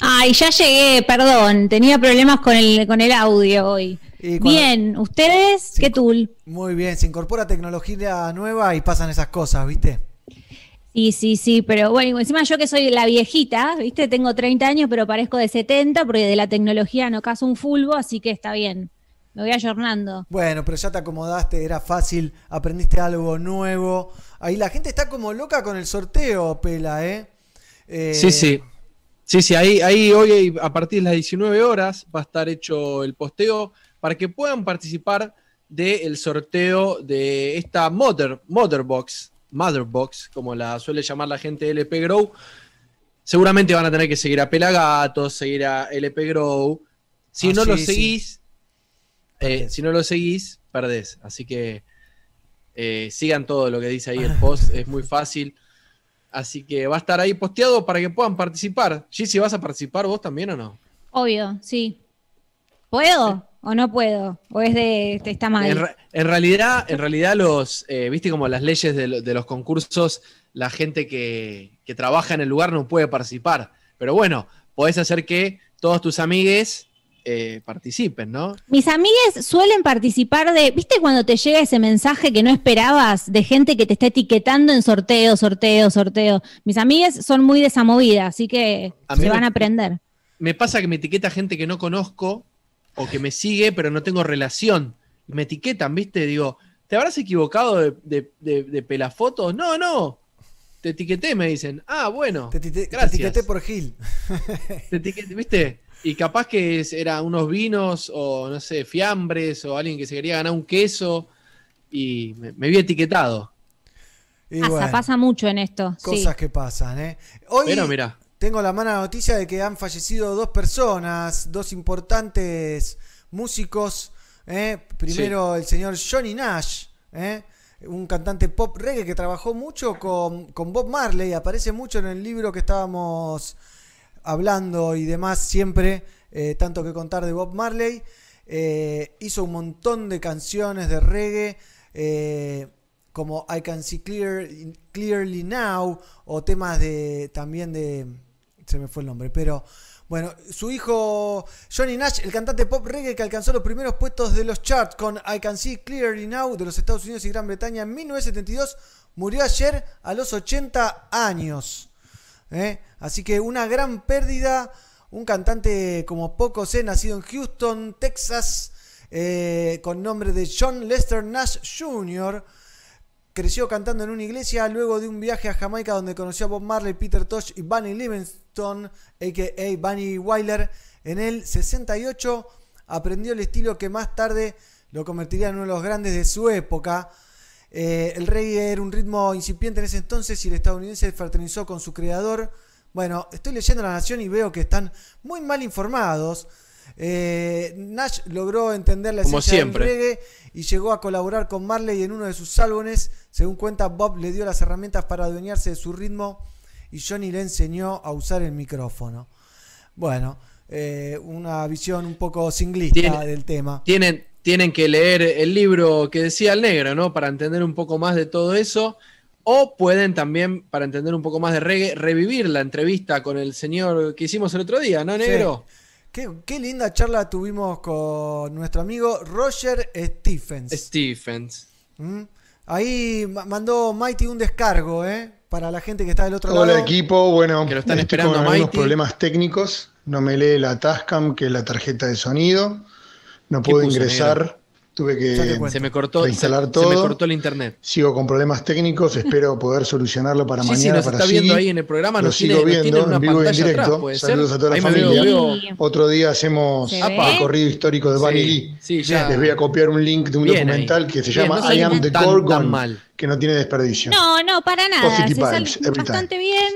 Ay, ya llegué, perdón, tenía problemas con el, con el audio hoy. Cuando- Bien, ¿ustedes qué tool? Muy bien, se incorpora tecnología nueva y pasan esas cosas, ¿viste? Sí, sí, sí, pero bueno, encima yo que soy la viejita, ¿viste? Tengo 30 años, pero parezco de 70 porque de la tecnología no caso un fulbo, así que está bien. Me voy ayornando. Bueno, pero ya te acomodaste, era fácil, aprendiste algo nuevo. Ahí la gente está como loca con el sorteo, Pela, ¿eh? Eh, Sí, sí. Sí, sí, ahí, ahí hoy a partir de las 19 horas va a estar hecho el posteo para que puedan participar del sorteo de esta Mother, Motherbox, Motherbox, como la suele llamar la gente de LP Grow. Seguramente van a tener que seguir a Pelagatos, seguir a LP Grow. Si Ah, no lo sí. seguís, eh, si no lo seguís, perdés. Así que eh, sigan todo lo que dice ahí el post, es muy fácil. Así que va a estar ahí posteado para que puedan participar. Gigi, ¿vas a participar vos también o no? Obvio, sí. ¿Puedo o no puedo? ¿O es de está mal? En, re- en realidad, en realidad los, eh, viste como las leyes de, de los concursos, la gente que, que trabaja en el lugar no puede participar. Pero bueno, podés hacer que todos tus amigues eh, participen, ¿no? Mis amigas suelen participar de, ¿viste cuando te llega ese mensaje que no esperabas de gente que te está etiquetando en sorteo, sorteo, sorteo? Mis amigas son muy de esa movida, así que A se me- van a aprender. Me pasa que me etiqueta gente que no conozco o que me sigue, pero no tengo relación. Y me etiquetan, ¿viste? Digo, ¿te habrás equivocado de, de, de- de pelafotos? No, no. Te etiqueté, me dicen. Ah, bueno. Te, te gracias. etiqueté por Gil. Te etiqueté, ¿Viste? Y capaz que era unos vinos o, no sé, fiambres o alguien que se quería ganar un queso y me, me vi etiquetado. Y pasa, bueno, pasa mucho en esto. sí. cosas que pasan, ¿eh? Hoy Pero mirá. tengo la mala noticia de que han fallecido dos personas, dos importantes músicos. ¿eh? Primero el señor Johnny Nash, ¿eh? un cantante pop reggae que trabajó mucho con, con Bob Marley, aparece mucho en el libro que estábamos hablando y demás siempre, eh, tanto que contar de Bob Marley. Eh, hizo un montón de canciones de reggae, eh, como I Can See Clear, Clearly Now, o temas de también de... Se me fue el nombre, pero bueno, su hijo Johnny Nash, el cantante pop reggae que alcanzó los primeros puestos de los charts con I Can See Clearly Now de los Estados Unidos y Gran Bretaña en 1972, murió ayer a los 80 años. ¿Eh? Así que una gran pérdida. Un cantante como pocos he nacido en Houston, Texas, eh, con nombre de John Lester Nash Jr., creció cantando en una iglesia luego de un viaje a Jamaica donde conoció a Bob Marley, Peter Tosh y Bunny Livingston, a.k.a. Bunny Wyler. En el 68 aprendió el estilo que más tarde lo convertiría en uno de los grandes de su época. Eh, el reggae era un ritmo incipiente en ese entonces y el estadounidense fraternizó con su creador. Bueno, estoy leyendo La Nación y veo que están muy mal informados. Eh, Nash logró entender la Como esencia siempre. del reggae y llegó a colaborar con Marley en uno de sus álbumes. Según cuenta, Bob le dio las herramientas para adueñarse de su ritmo y Johnny le enseñó a usar el micrófono. Bueno, eh, una visión un poco singlista del tema. Tienen, tienen que leer el libro que decía el negro, ¿no? Para entender un poco más de todo eso. O pueden también, para entender un poco más de reggae, revivir la entrevista con el señor que hicimos el otro día, ¿no, negro? Qué, qué linda charla tuvimos con nuestro amigo Roger Stephens. Stephens. ¿Mm? Ahí ma- mandó Mighty un descargo, ¿eh? Para la gente que está del otro Hola lado. equipo, bueno, Que lo están estoy esperando con algunos Mighty. problemas técnicos, no me lee la Tascam, que es la tarjeta de sonido, no ¿Qué puedo ingresar, negro? tuve que Se me cortó, se, reinstalar se todo, me cortó el internet. sigo con problemas técnicos, espero poder solucionarlo para Sí, mañana, sí, nos para está viendo ahí en el programa, Lo nos sigo tiene, nos tiene viendo una en vivo y en pantalla directo, atrás, ¿puede saludos ser? a toda la Ahí familia. veo- Otro día hacemos ¿Se el ve? recorrido histórico de Bunny Sí, Lee. sí, ya. Les voy a copiar un link de un Bien ahí. documental que se Bien, llama no I Am the Gorgon, mal. que no tiene desperdicio. No, no, para nada. Positive Se sale vibes, every time. bastante bien.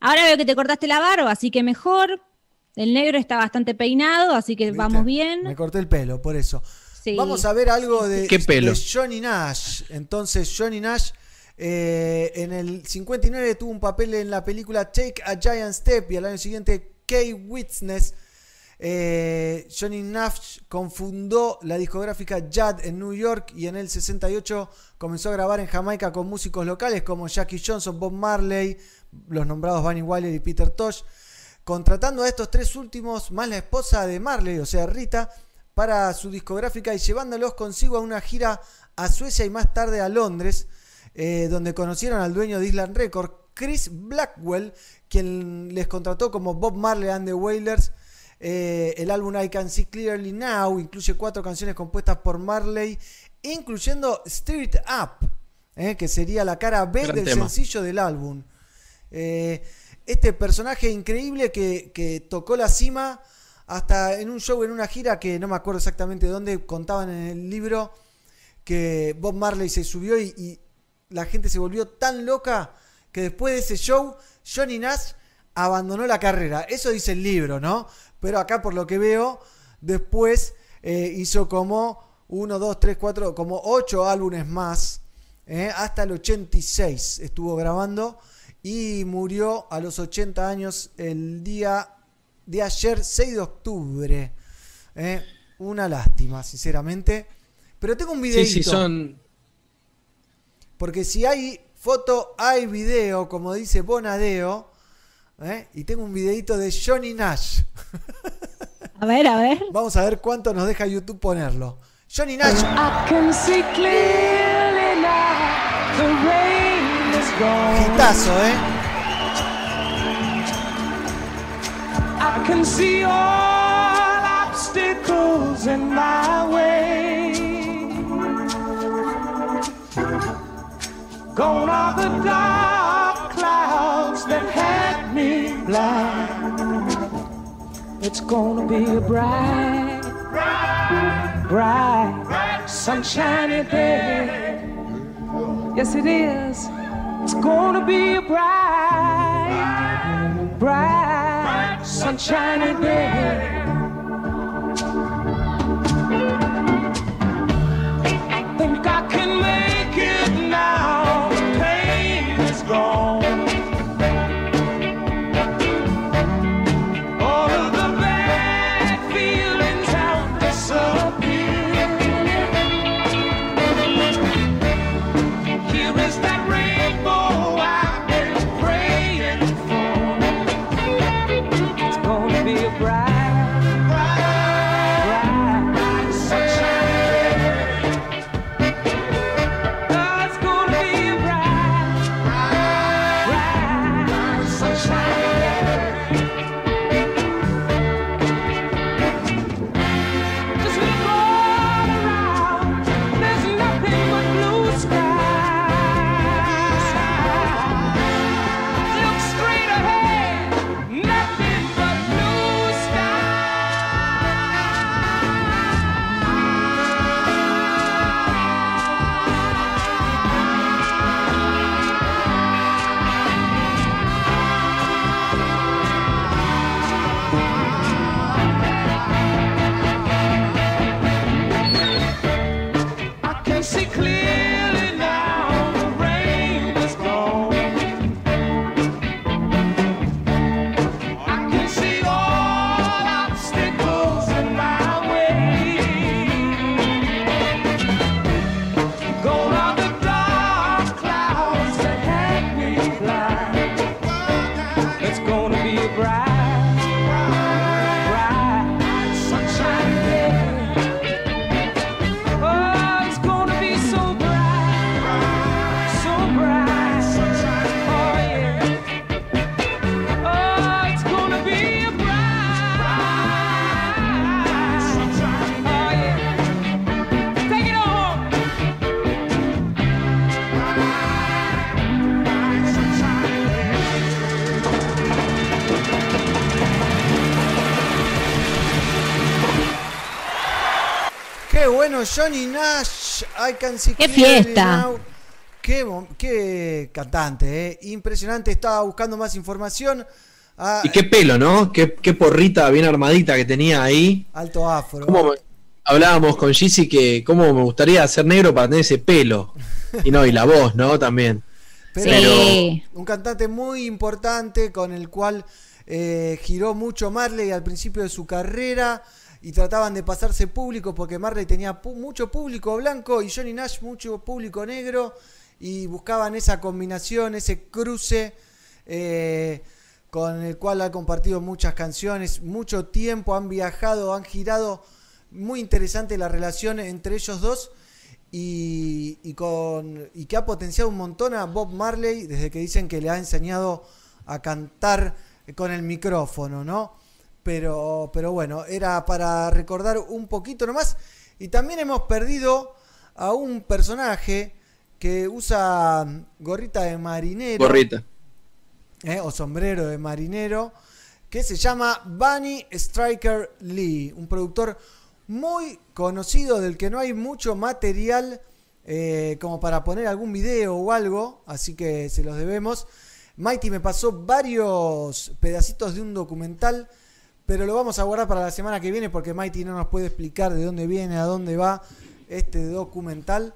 Ahora veo que te cortaste la barba, así que mejor. El negro está bastante peinado, así que vamos bien. Me corté el pelo, por eso. Sí. Vamos a ver algo de, ¿Qué pelo? de Johnny Nash. Entonces, Johnny Nash eh, en el 59 tuvo un papel en la película Take a Giant Step y al año siguiente K-Witness. Eh, Johnny Nash confundó la discográfica Judd en New York y en el 68 comenzó a grabar en Jamaica con músicos locales como Jackie Johnson, Bob Marley, los nombrados Bunny Wyler y Peter Tosh, contratando a estos tres últimos más la esposa de Marley, o sea Rita, para su discográfica y llevándolos consigo a una gira a Suecia y más tarde a Londres, eh, donde conocieron al dueño de Island Record, Chris Blackwell, quien les contrató como Bob Marley and the Wailers. Eh, el álbum I Can See Clearly Now incluye cuatro canciones compuestas por Marley, incluyendo Stir It Up, eh, que sería la cara B Gran del tema. sencillo del álbum. Eh, este personaje increíble que, tocó la cima hasta en un show, en una gira que no me acuerdo exactamente dónde, contaban en el libro que Bob Marley se subió y, y la gente se volvió tan loca que después de ese show Johnny Nash abandonó la carrera. Eso dice el libro, ¿no? Pero acá por lo que veo, después eh, hizo como 1, 2, 3, 4, como 8 álbumes más. ¿eh? Hasta el 86 estuvo grabando y murió a los 80 años el día de ayer, 6 de octubre. ¿eh? Una lástima, sinceramente. Pero tengo un Sí, videito. sí, son. Porque si hay foto, hay video, como dice Bonadeo. ¿eh? Y tengo un videito de Johnny Nash. A ver, a ver. Vamos a ver cuánto nos deja YouTube ponerlo. Johnny Nash. I can see clearly now the rain. Hitazo, ¿eh? I can see all obstacles in my way. Gone are the dark clouds that had me blind. It's gonna be a bright, bright, sunshiny day. Yes, it is. It's gonna be a bright, bright, sunshiny day. Bueno, Johnny Nash, I can see ¡Qué fiesta! Qué, cantante, ¿eh? impresionante. Estaba buscando más información. Ah, Y qué pelo, ¿no? Qué, qué porrita bien armadita que tenía ahí. Alto afro. ¿Cómo me- hablábamos con Gizzy que cómo me gustaría ser negro para tener ese pelo. Y no, y la voz, ¿no? También. Pero un cantante muy importante con el cual eh, giró mucho Marley al principio de su carrera y trataban de pasarse público porque Marley tenía mucho público blanco y Johnny Nash mucho público negro y buscaban esa combinación, ese cruce eh, con el cual ha compartido muchas canciones, mucho tiempo, han viajado, han girado, muy interesante la relación entre ellos dos y, y con, y que ha potenciado un montón a Bob Marley desde que dicen que le ha enseñado a cantar con el micrófono, ¿no? Pero, pero bueno, era para recordar un poquito nomás. Y también hemos perdido a un personaje que usa gorrita de marinero. Gorrita. ¿eh? o sombrero de marinero, que se llama Bunny Striker Lee, un productor muy conocido del que no hay mucho material eh, como para poner algún video o algo, así que se los debemos. Mighty me pasó varios pedacitos de un documental, pero lo vamos a guardar para la semana que viene porque Mighty no nos puede explicar de dónde viene, a dónde va este documental.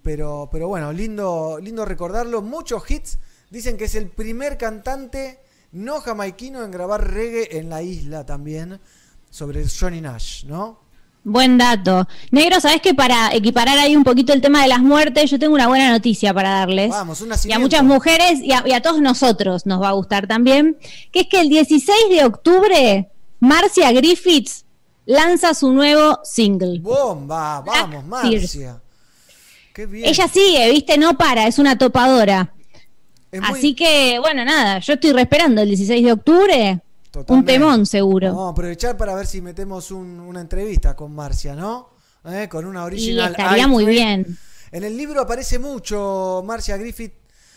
Pero, pero bueno, lindo, lindo recordarlo. Muchos hits. Dicen que es el primer cantante no jamaiquino en grabar reggae en la isla también. Sobre Johnny Nash, ¿no? Buen dato. Negro, ¿sabes que para equiparar ahí un poquito el tema de las muertes, yo tengo una buena noticia para darles? Vamos, un y a muchas mujeres y a, y a todos nosotros nos va a gustar también, que es que el 16 de octubre Marcia Griffiths lanza su nuevo single. Bomba, vamos, Marcia. Qué bien. Ella sigue, viste, no para, es una topadora. Es muy- Así que, bueno, nada, yo estoy re esperando el 16 de octubre. Un temón seguro. Vamos a aprovechar para ver si metemos un- una entrevista con Marcia, ¿no? ¿Eh? Con una Y original. estaría Eye muy bien. En el libro aparece mucho Marcia Griffith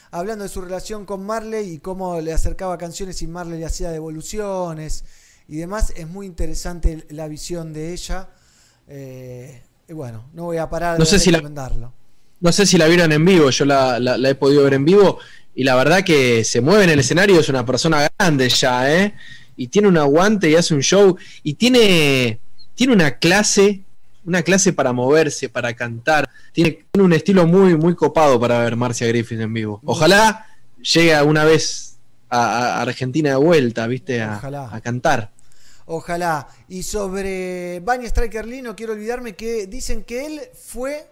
hablando de su relación con Marley y cómo le acercaba canciones y Marley le hacía devoluciones y demás. Es muy interesante la visión de ella. Eh, y bueno, no voy a parar No de sé si la- recomendarlo. No sé si la vieron en vivo, yo la, la- la he podido ver en vivo y la verdad que se mueve en el escenario, es una persona grande ya, ¿eh? Y tiene un aguante y hace un show y tiene, tiene una clase, una clase para moverse, para cantar. Tiene, tiene un estilo muy, muy copado para ver Marcia Griffith en vivo. Ojalá llegue alguna vez a, a Argentina de vuelta, ¿viste? A, Ojalá. a cantar. Ojalá. Y sobre Bunny Striker Lee, no quiero olvidarme que dicen que él fue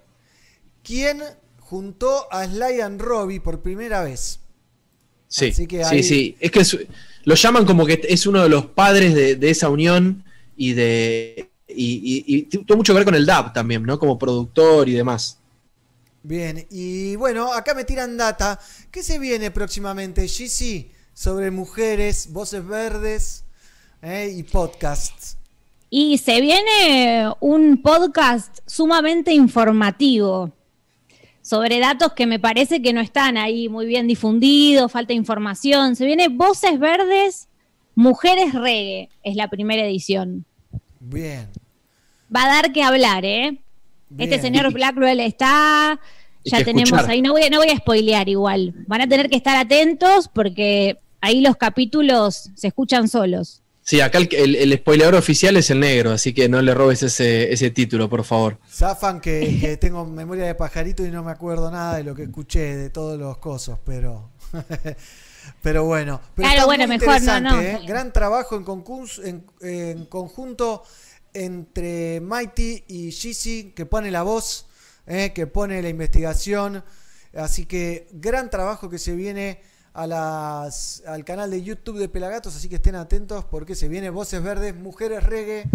quien juntó a Sly and Robbie por primera vez. Sí, Así que sí, ahí- sí. Es que es- lo llaman como que es uno de los padres de, de esa unión y de. Y, y- y tuvo mucho que ver con el DAP también, ¿no? Como productor y demás. Bien, y bueno, acá me tiran data. ¿Qué se viene próximamente, GC? Sobre mujeres, voces verdes eh, y podcasts. Y se viene un podcast sumamente informativo sobre datos que me parece que no están ahí muy bien difundidos, falta información. Se viene Voces Verdes, Mujeres Reggae, es la primera edición. Bien. Va a dar que hablar, ¿eh? Bien. Este señor Blackwell está, ya tenemos escuchar. ahí, no voy, a- no voy a spoilear igual, van a tener que estar atentos porque ahí los capítulos se escuchan solos. Sí, acá el, el, el spoileador oficial es el negro, así que no le robes ese, ese título, por favor. Zafan que, que tengo memoria de pajarito y no me acuerdo nada de lo que escuché de todos los cosos, pero. pero bueno. Pero Claro, bueno, muy mejor, no, no. ¿eh? Gran trabajo en, concurs- en, en conjunto entre Mighty y Gizzy, que pone la voz, ¿eh? que pone la investigación. Así que gran trabajo que se viene a las, al canal de YouTube de Pelagatos, así que estén atentos porque se viene Voces Verdes, Mujeres Reggae.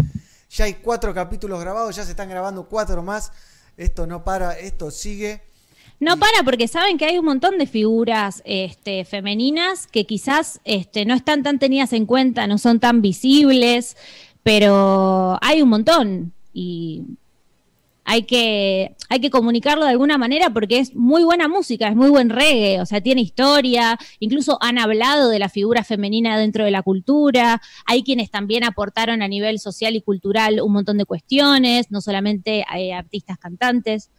Ya hay cuatro capítulos grabados, ya se están grabando cuatro más. Esto no para, esto sigue. No para, porque saben que hay un montón de figuras este, femeninas que quizás este, no están tan tenidas en cuenta, no son tan visibles, pero hay un montón. Y hay que, hay que comunicarlo de alguna manera porque es muy buena música, es muy buen reggae, o sea, tiene historia, incluso han hablado de la figura femenina dentro de la cultura, hay quienes también aportaron a nivel social y cultural un montón de cuestiones, no solamente eh, artistas cantantes,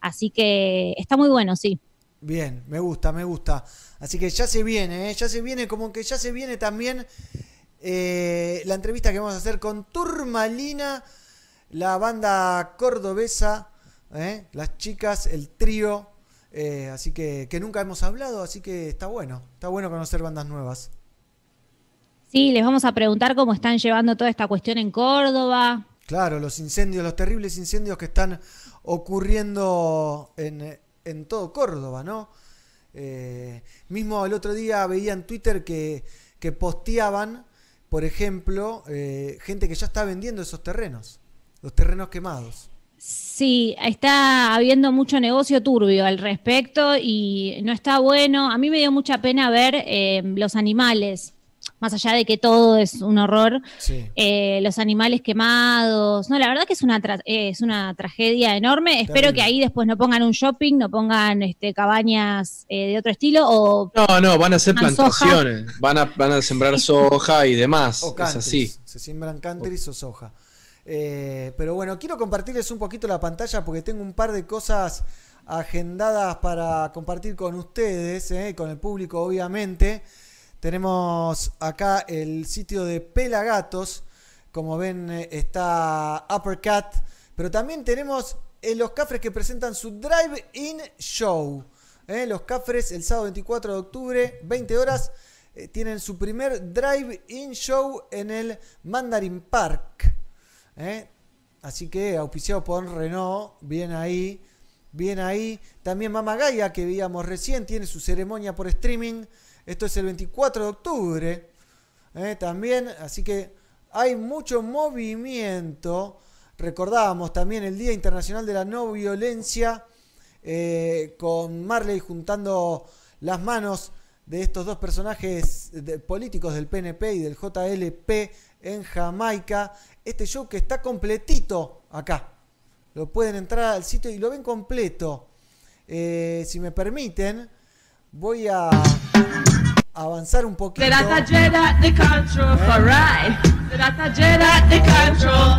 así que está muy bueno, sí. Bien, me gusta, me gusta. Así que ya se viene, ¿eh? ya se viene, como que ya se viene también eh, la entrevista que vamos a hacer con Turmalina, la banda cordobesa, ¿eh? las chicas, el trío, eh, así que, que nunca hemos hablado, así que está bueno, está bueno conocer bandas nuevas. Sí, les vamos a preguntar cómo están llevando toda esta cuestión en Córdoba. Claro, los incendios, los terribles incendios que están ocurriendo en, en todo Córdoba, ¿no? Eh, mismo el otro día veía en Twitter que, que posteaban, por ejemplo, eh, gente que ya está vendiendo esos terrenos, los terrenos quemados. Sí, está habiendo mucho negocio turbio al respecto y no está bueno. A mí me dio mucha pena ver eh, los animales, más allá de que todo es un horror, Sí. eh, los animales quemados. No, la verdad que es una, tra- eh, es una tragedia enorme. Espero que ahí después no pongan un shopping, no pongan este, cabañas eh, de otro estilo o No, no, van a hacer plantaciones, van a, van a sembrar soja y demás. O Es así. Se siembran countries o soja. Eh, pero bueno, quiero compartirles un poquito la pantalla porque tengo un par de cosas agendadas para compartir con ustedes, eh, con el público obviamente. Tenemos acá el sitio de Pelagatos, como ven eh, está Uppercut, pero también tenemos eh, los cafres que presentan su Drive-In Show. los cafres el sábado 24 de octubre, 20 horas, tienen su primer Drive-In Show en el Mandarin Park. ¿Eh? Así que auspiciado por Renault, bien ahí, bien ahí. También Mamagaya, que veíamos recién, tiene su ceremonia por streaming. Esto es el 24 de octubre. ¿eh? También, así que hay mucho movimiento. Recordábamos también el Día Internacional de la No Violencia, eh, con Marley juntando las manos de estos dos personajes políticos del PNP y del JLP en Jamaica. Este show que está completito acá. Lo pueden entrar al sitio y lo ven completo. Eh, si me permiten, voy a avanzar un poquito.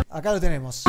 Acá lo tenemos.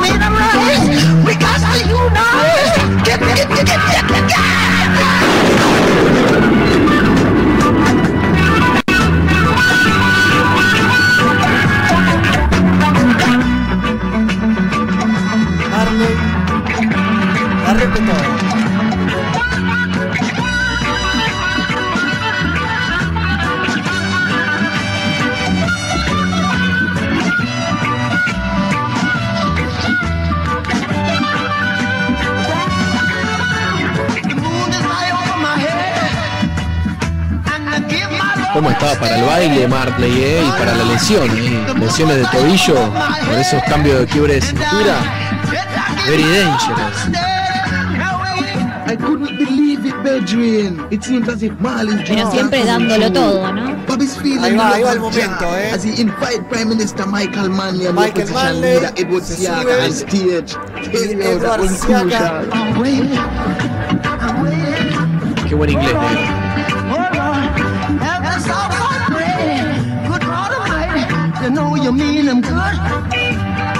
¿Cómo estaba para el baile, Marley, eh? Y para la lesión, eh? Lesiones de tobillo, por esos cambios de quiebre de cintura. Very dangerous. I couldn't believe it, Bedrin. It seems as if Marley Pero siempre dándolo todo, ¿no? Ahí va, ahí va el momento, eh. As he invite Prime Minister Michael Manley and Michael Manley Edward Siaka Edward Siaka. Qué buen inglés, negro.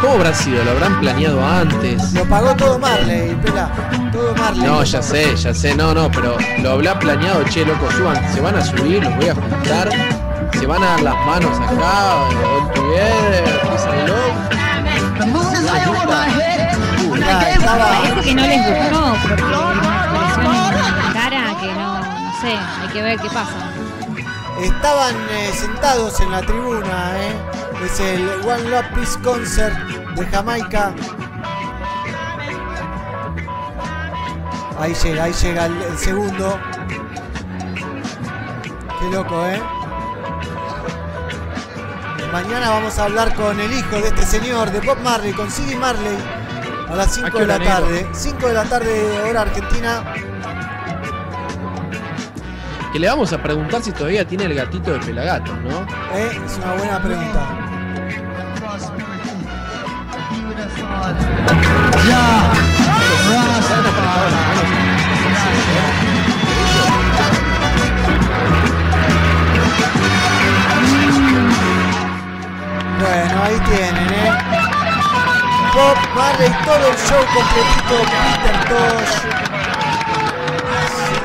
¿Cómo habrá sido? ¿Lo habrán planeado antes? Lo pagó todo Marley, pela. Todo Marley. No, ya sé, ya sé, no, no, pero lo habrá planeado, che, loco, suban, se van a subir, los voy a juntar, se van a dar las manos acá, all together, estaba- Parece que no les gustó porque la cara que no, no sé, hay que ver qué pasa. Estaban eh, sentados en la tribuna, ¿eh? Es el One Love Peace Concert de Jamaica. Ahí llega, ahí llega el, el segundo. Qué loco, ¿eh? Mañana vamos a hablar con el hijo de este señor, de Bob Marley, con Siggy Marley, a las 5 qué de la tarde. 5 de la tarde, hora argentina. Que le vamos a preguntar si todavía tiene el gatito de Pelagatos, ¿no? ¿eh? Es una buena pregunta. Bueno, ahí tienen, ¿eh? Bob Marley, todo el show completito, Peter Tosh.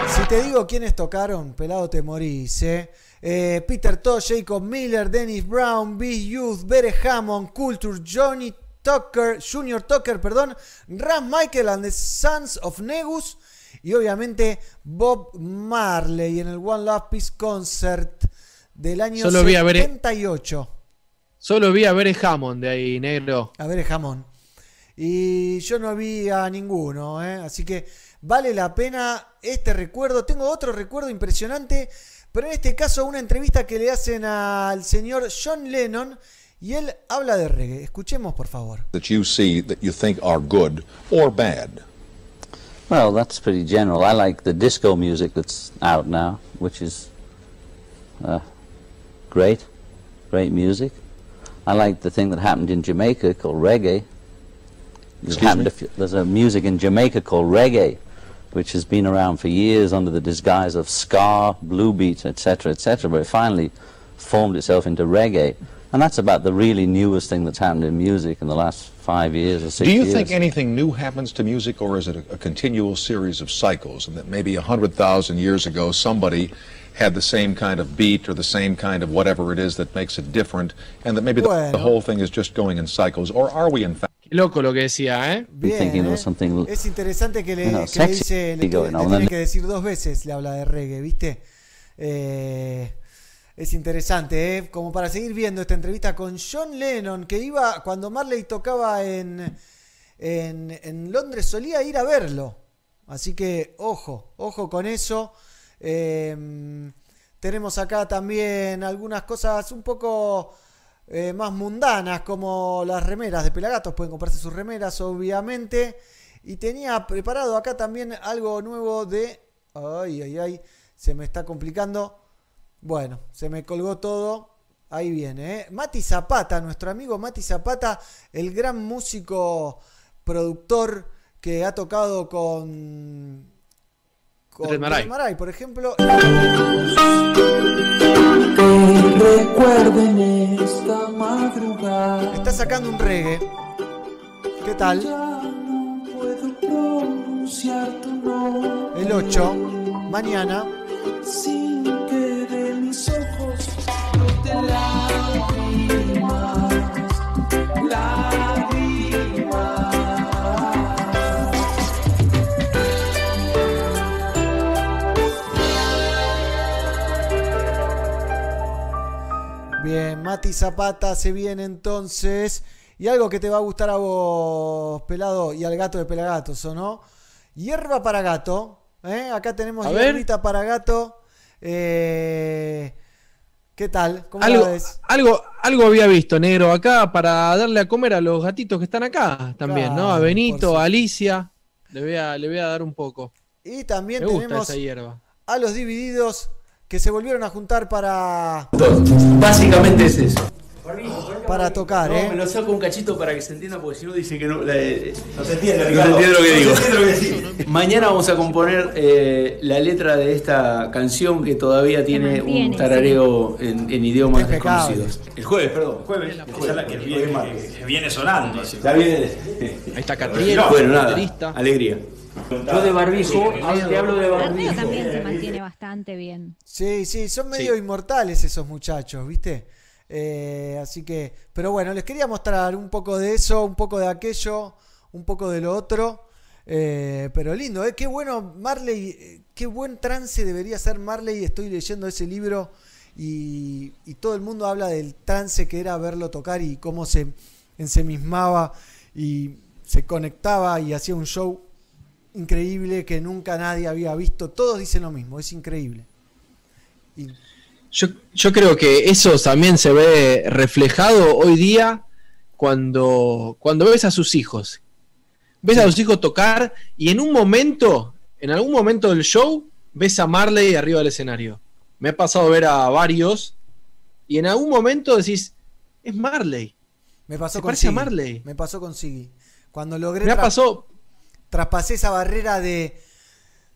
Si, te digo quiénes tocaron, pelado te morís, ¿eh? Eh, Peter Tosh, Jacob Miller, Dennis Brown, B. Youth, Bere Hammond, Culture, Johnny Tucker, Junior Tucker, perdón, Ram Michael and the Sons of Negus y obviamente Bob Marley en el One Love Peace Concert del año Solo vi a Bere- 78. Solo vi a Bere Hammond de ahí, negro. A ver, jamón. Y yo no vi a ninguno, ¿eh? así que vale la pena este recuerdo. Tengo otro recuerdo impresionante, pero en este caso una entrevista que le hacen al señor John Lennon y él habla de reggae. Escuchemos, por favor. that you see that you think are good or bad? Well, that's pretty general. I like the disco music that's out now, which is uh, great, great music. I like the thing that happened in Jamaica called reggae. Excuse happened me? a few- there's a music in Jamaica called reggae, which has been around for years under the disguise of ska, blue beat, etc., etc., but it finally formed itself into reggae. And that's about the really newest thing that's happened in music in the last five years or six Do you years. think anything new happens to music, or is it a, a continual series of cycles? And that maybe hundred thousand years ago, somebody had the same kind of beat or the same kind of whatever it is that makes it different, and that maybe the, the whole thing is just going in cycles, or are we in fact? Loco lo que decía, ¿eh? Bien, ¿eh? there was something Es interesante que le, you know, que le dice, le, le tiene que decir dos veces, le habla de reggae, ¿viste? Eh, es interesante, ¿eh? Como para seguir viendo esta entrevista con John Lennon, que iba, cuando Marley tocaba en, en, Londres, solía ir a verlo. Así que, ojo, ojo con eso. Eh, tenemos acá también algunas cosas un poco eh, más mundanas, como las remeras de Pelagatos. Pueden comprarse sus remeras, obviamente. Y tenía preparado acá también algo nuevo de. Ay, ay, ay. Se me está complicando. Bueno, se me colgó todo. Ahí viene, ¿eh? Mati Zapata, nuestro amigo Mati Zapata, el gran músico, productor que ha tocado con. con Red Maray. Red Maray, por ejemplo. recuerden esta madrugada. Está sacando un reggae. ¿Qué tal? Puedo pronunciar tu nombre. El 8, mañana. Sin que mis ojos broten lágrimas, lágrimas. Bien, Mati Zapata se viene entonces. Y algo que te va a gustar a vos, pelado, y al gato de Pelagatos, ¿o no? Hierba para gato. ¿eh? Acá tenemos hierbita para gato. Eh, ¿Qué tal? ¿Cómo Algo, ves? algo, algo había visto, negro, acá para darle a comer a los gatitos que están acá también, ¿no? A Benito, a Alicia. Le voy a, le voy a dar un poco. Y también Me gusta tenemos esa hierba. a los divididos que se volvieron a juntar para, Básicamente es eso. Para tocar, No, ¿eh? me lo saco un cachito para que se entienda, porque si no dice que no. la- No se entiende, no se Ricardo. entiende lo que No se digo. entiende lo que decís. Mañana vamos a componer eh, la letra de esta canción que todavía tiene mantiene, un tarareo en, en idiomas desconocidos. El jueves, perdón. Jueves, esa es la que viene, que- que viene sonando. Ya viene. Ahí está Catriel, Bueno, nada. baterista. Alegría. Yo de barbijo, te hablo de barbijo. también se mantiene bastante bien. Sí, sí, son medio inmortales esos muchachos, ¿viste? Eh, así que, pero bueno, les quería mostrar un poco de eso, un poco de aquello, un poco de lo otro. Eh, pero lindo, ¿eh? Qué bueno, Marley, eh, qué buen trance debería ser Marley. Estoy leyendo ese libro y, todo el mundo habla del trance que era verlo tocar y cómo se ensemismaba y se conectaba y hacía un show increíble que nunca nadie había visto. Todos dicen lo mismo, es increíble. Yo, creo que eso también se ve reflejado hoy día cuando, cuando ves a sus hijos. Ves a sus hijos tocar y en un momento, en algún momento del show, ves a Marley arriba del escenario. Me ha pasado ver a varios y en algún momento decís, es Marley. Me pasó Se con parece A Marley. Me pasó con Siggy. Cuando logré. Me pasó. Traspasé esa barrera de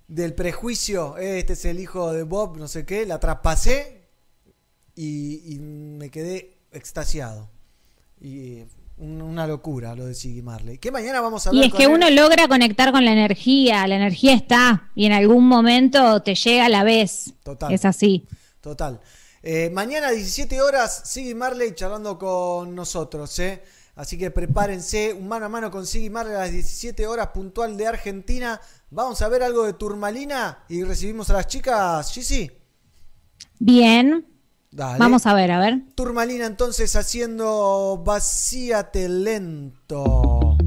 del prejuicio, eh, este es el hijo de Bob, no sé qué, la traspasé y, y me quedé extasiado. Y una locura lo de Siggy Marley. Que mañana vamos a hablar Y es que uno logra conectar con la energía, la energía está y en algún momento te llega a la vez. Total. Es así. Total. Eh, mañana 17 horas Siggy Marley charlando con nosotros, ¿eh? Así que prepárense, un mano a mano con Siggy Marley a las 17 horas puntual de Argentina. Vamos a ver algo de Turmalina y recibimos a las chicas, sí sí Bien, Vamos a ver, a ver. Turmalina entonces haciendo Vacíate lento.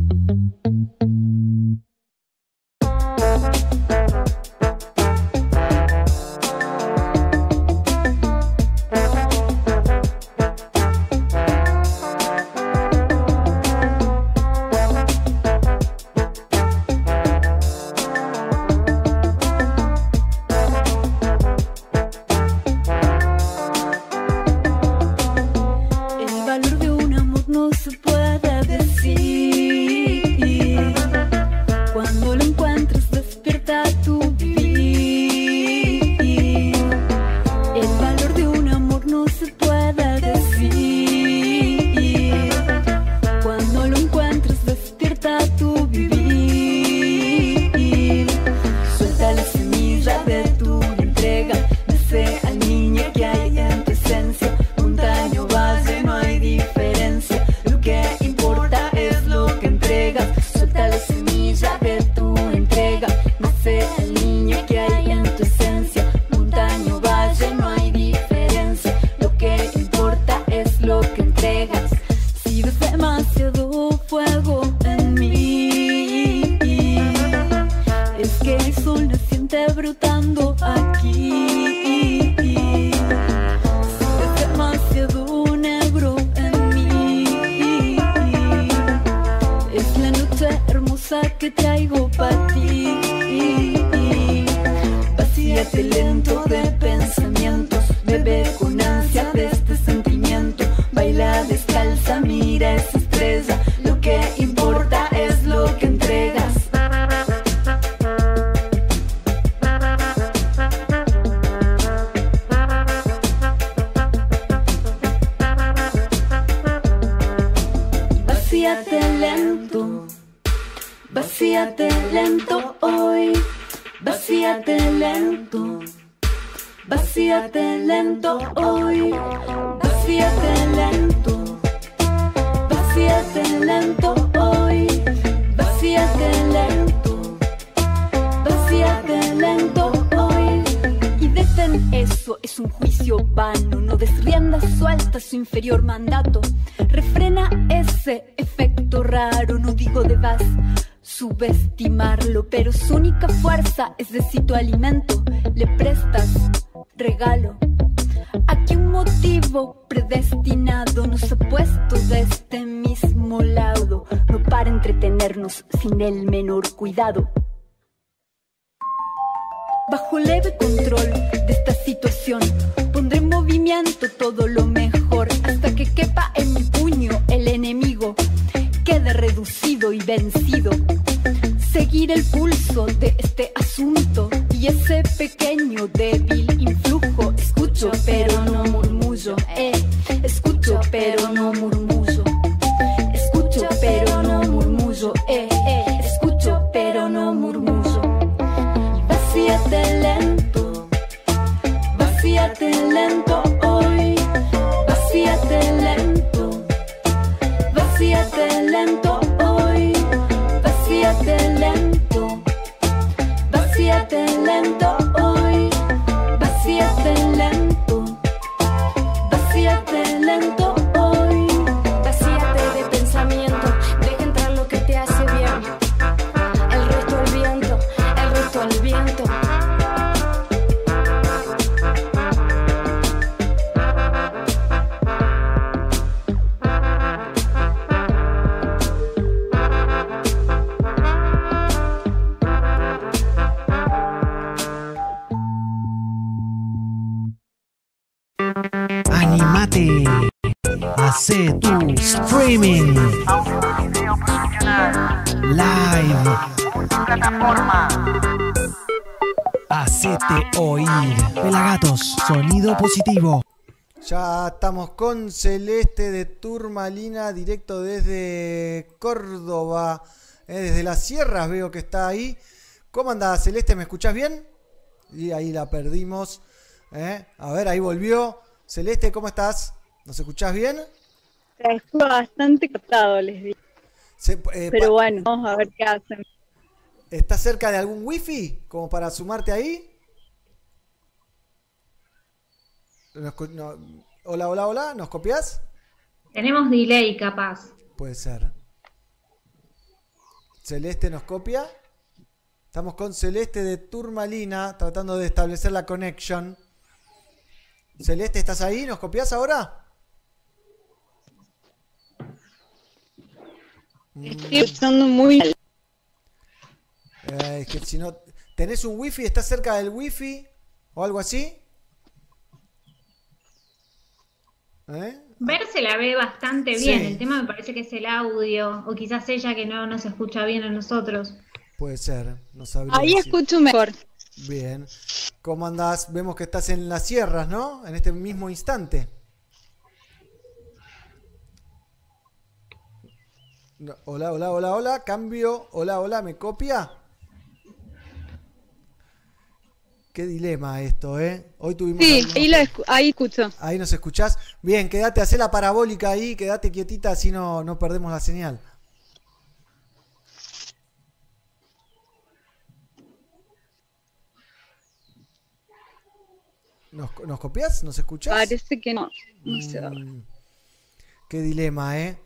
Sierras veo que está ahí. ¿Cómo anda Celeste? ¿Me escuchás bien? Y ahí la perdimos. eh. A ver, ahí volvió. Celeste, ¿cómo estás? ¿Nos escuchás bien? Estuvo bastante cortado, les digo. Se- eh, Pero bueno, vamos a ver qué hacen. ¿Estás cerca de algún wifi? Como para sumarte ahí. Nos co- no- Hola, hola, hola, ¿nos copias? Tenemos delay, capaz. Puede ser. Celeste nos copia. Estamos con Celeste de Turmalina tratando de establecer la conexión. Celeste, ¿estás ahí? ¿Nos copias ahora? Estoy escuchando muy mal. Eh, es que si no. ¿Tenés un wifi? ¿Estás cerca del wifi? ¿O algo así? ¿Eh? Ver se la ve bastante Sí. bien. El tema me parece que es el audio. O quizás ella que no nos escucha bien a nosotros. Puede ser. No sabría Ahí decir. escucho mejor. Bien. ¿Cómo andás? Vemos que estás en las sierras, ¿no? En este mismo instante. No, Hola, hola, hola, hola. Cambio. Hola, hola. ¿Me copia? Qué dilema esto, ¿eh? Hoy tuvimos. Sí, ahí, escu- ahí escucho. Ahí nos escuchás. Bien, quédate, hacé la parabólica ahí, quédate quietita, así no, no perdemos la señal. ¿Nos, nos copias? ¿Nos escuchás? Parece que no. No sé. Mm, qué dilema, ¿eh?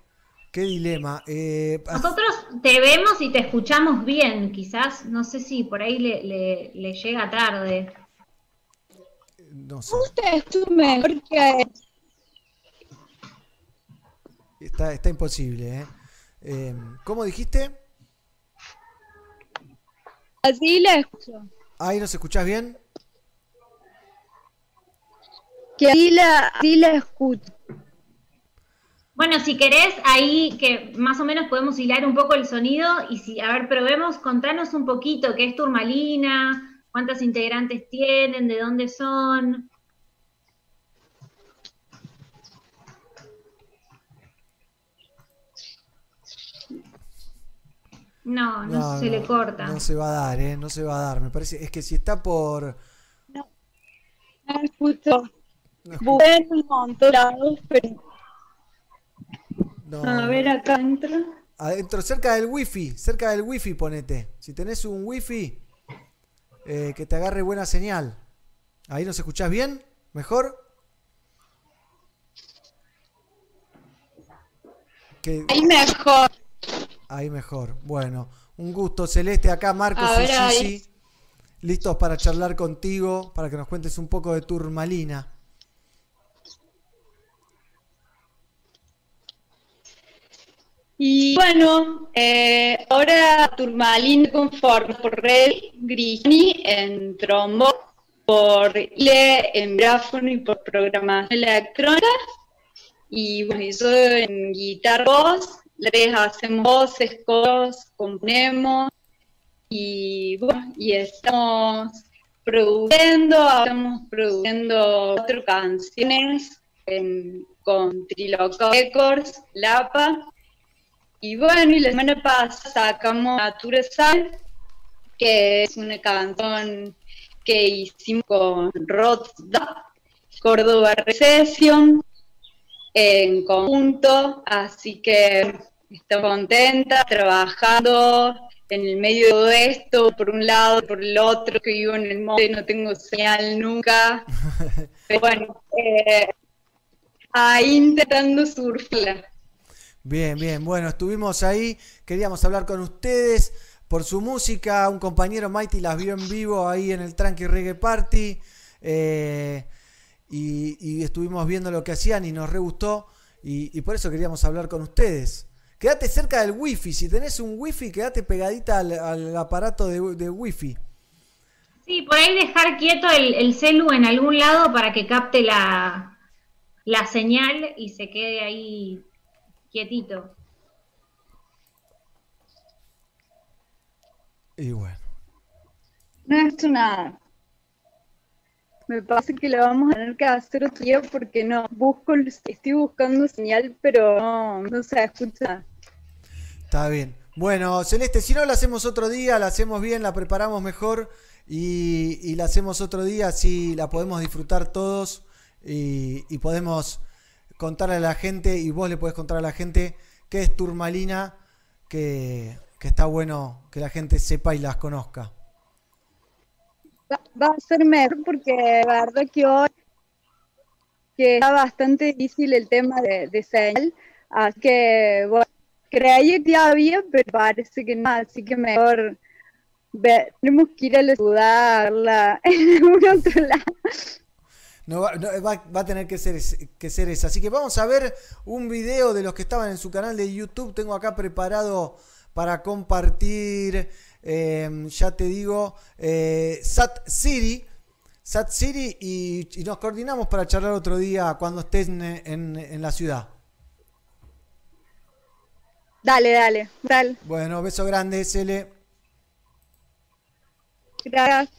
Qué dilema. Eh, Nosotros te vemos y te escuchamos bien. Quizás, no sé si por ahí le, le- le llega tarde. no sé. Usted mejor que Está, está imposible, ¿eh? Eh, ¿Cómo dijiste? así la escucho. ¿Ahí nos escuchás bien? Que ahí la, así la escucho. Bueno, si querés, ahí que más o menos podemos hilar un poco el sonido y si, a ver, probemos, contanos un poquito qué es Turmalina, cuántas integrantes tienen, de dónde son. No, no, se le corta. No se va a dar, ¿eh? No se va a dar. Me parece, es que si está por... No escucho. En un montón de lados, pero No, a ver acá entra. Adentro, cerca del wifi, cerca del wifi ponete. Si tenés un wifi, eh, que te agarre buena señal. ¿Ahí nos escuchás bien? ¿Mejor? Ahí mejor. Ahí mejor. Bueno, un gusto, Celeste. Acá Marcos y. Gigi. Listos para charlar contigo, para que nos cuentes un poco de Turmalina. Y bueno, eh, ahora Turmalín conforme por Red Grigni en trombo, por Ile en gráfono y por programación electrónica. Y bueno, yo en guitarra voz, les hacemos voces, coros, componemos. Y bueno, y estamos produciendo, estamos produciendo cuatro canciones en- con Triloco Records, Lapa. Y bueno, y la semana pasada sacamos Natura Sal, que es una canción que hicimos con Rotsda, Córdoba Recession, en conjunto, así que estoy contenta trabajando en el medio de todo esto, por un lado, por el otro, que vivo en el monte, no tengo señal nunca, pero bueno, eh, ahí intentando surfla. Bien, bien. Bueno, estuvimos ahí. Queríamos hablar con ustedes por su música. Un compañero Mighty las vio en vivo ahí en el Tranqui Reggae Party. eh, y, estuvimos viendo lo que hacían y nos re gustó. Y, por eso queríamos hablar con ustedes. Quédate cerca del wifi. Si tenés un wifi, quédate pegadita al, al aparato de, de wifi. Sí, por ahí dejar quieto el, el celu en algún lado para que capte la, la señal y se quede ahí quietito. Y bueno. No es una me pasa que lo vamos a tener que hacer otro día porque no, busco, estoy buscando señal, pero no, no se escucha. Está bien. Bueno, Celeste, si no la hacemos otro día, la hacemos bien, la preparamos mejor y, y la hacemos otro día, así la podemos disfrutar todos y, y podemos contarle a la gente y vos le podés contar a la gente qué es Turmalina, que, está bueno que la gente sepa y las conozca. Va, a ser mejor porque la verdad que hoy que está bastante difícil el tema de, de señal, así que bueno, creía que había, pero parece que no, así que mejor tenemos que ir a la ciudad en algún otro lado. No, va, no, va- va a tener que ser, que ser esa. Así que vamos a ver un video de los que estaban en su canal de YouTube. Tengo acá preparado para compartir, eh, ya te digo, eh, Sat City. Sat City y, y nos coordinamos para charlar otro día cuando estés en, en- en la ciudad. Dale, dale, dale. Bueno, beso grande, Cele. Gracias.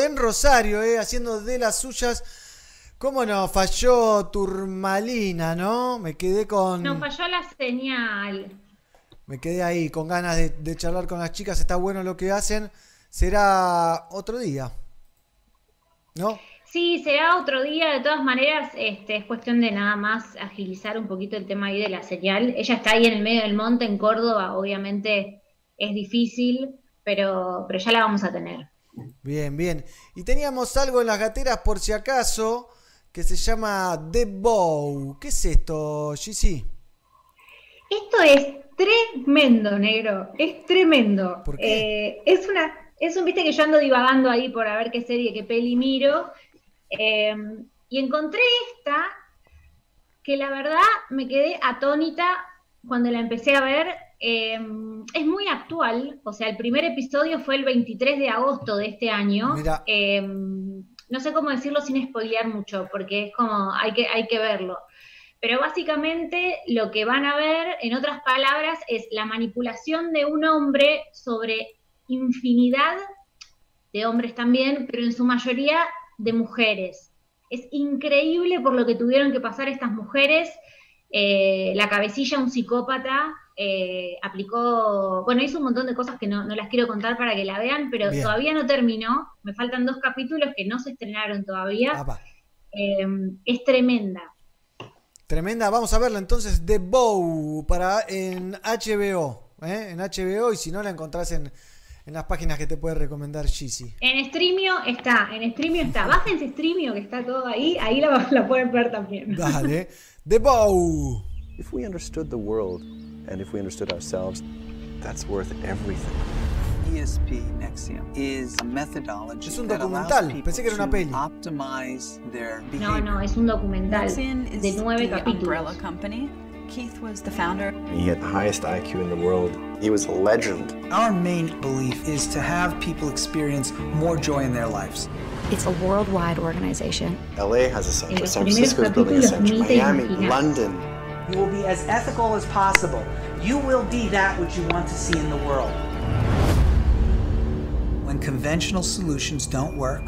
En Rosario, eh, haciendo de las suyas. ¿Cómo no? Falló Turmalina, ¿no? Me quedé con. Nos falló la señal. Me quedé ahí con ganas de, de charlar con las chicas. Está bueno lo que hacen. Será otro día. ¿No? Sí, será otro día. De todas maneras, este, es cuestión de nada más agilizar un poquito el tema ahí de la señal. Ella está ahí en el medio del monte, en Córdoba. Obviamente es difícil, pero, pero ya la vamos a tener. Bien, bien. Y teníamos algo en las gateras por si acaso que se llama The Bow. ¿Qué es esto, Gigi? Esto es tremendo, negro. Es tremendo. ¿Por Eh, es una, es un, viste que yo ando divagando ahí por a ver qué serie, qué peli miro. eh, y encontré esta que la verdad me quedé atónita cuando la empecé a ver. Eh, es muy actual, o sea, el primer episodio fue el 23 de agosto de este año. Eh, no sé cómo decirlo sin spoilear mucho, porque es como, hay que, hay que verlo. Pero básicamente lo que van a ver, en otras palabras, es la manipulación de un hombre sobre infinidad de hombres también, pero en su mayoría de mujeres. Es increíble por lo que tuvieron que pasar estas mujeres. Eh, la cabecilla, un psicópata, eh, aplicó, bueno, hizo un montón de cosas que no, no las quiero contar para que la vean, pero Bien. todavía no terminó. Me faltan dos capítulos que no se estrenaron todavía. Apa. Eh, es tremenda. Tremenda. Vamos a verla entonces. The Bow para en HBO. ¿eh? En HBO y si no la encontrás en, en las páginas que te puede recomendar Gigi. En Streamio está, en Streamio está. Bájense Streamio, que está todo ahí, ahí la, la pueden ver también. Dale. The Bow. If we understood the world and if we understood ourselves, that's worth everything. ESP Nexium is a methodology Es un that allows documental. people Pensé que era una to peli. optimize their No, behavior. no, es un documental Nexium de is nueve the capítulos. umbrella company. Keith was the founder. He had the highest IQ in the world. He was a legend. Our main belief is to have people experience more joy in their lives. It's a worldwide organization. LA has a center. los San Francisco is building a center. Miami. London. You will be as ethical as possible. You will be that which you want to see in the world. When conventional solutions don't work,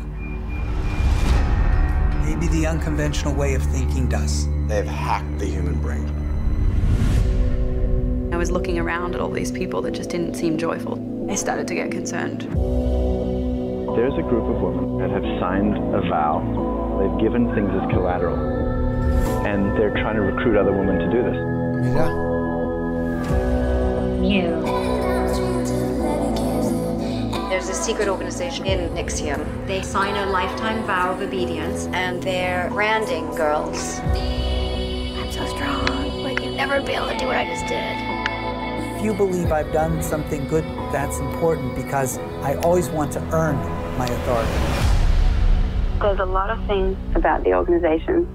maybe the unconventional way of thinking does. They've hacked the human brain. I was looking around at all these people that just didn't seem joyful. I started to get concerned. There's a group of women that have signed a vow. They've given things as collateral. And they're trying to recruit other women to do this. Mirá. Miedo. There's a secret organization in Nixium. They sign a lifetime vow of obedience, and they're branding girls. I'm so strong. Like you'd never be able to do what I just did. If you believe I've done something good, that's important because I always want to earn my authority. There's a lot of things about the organization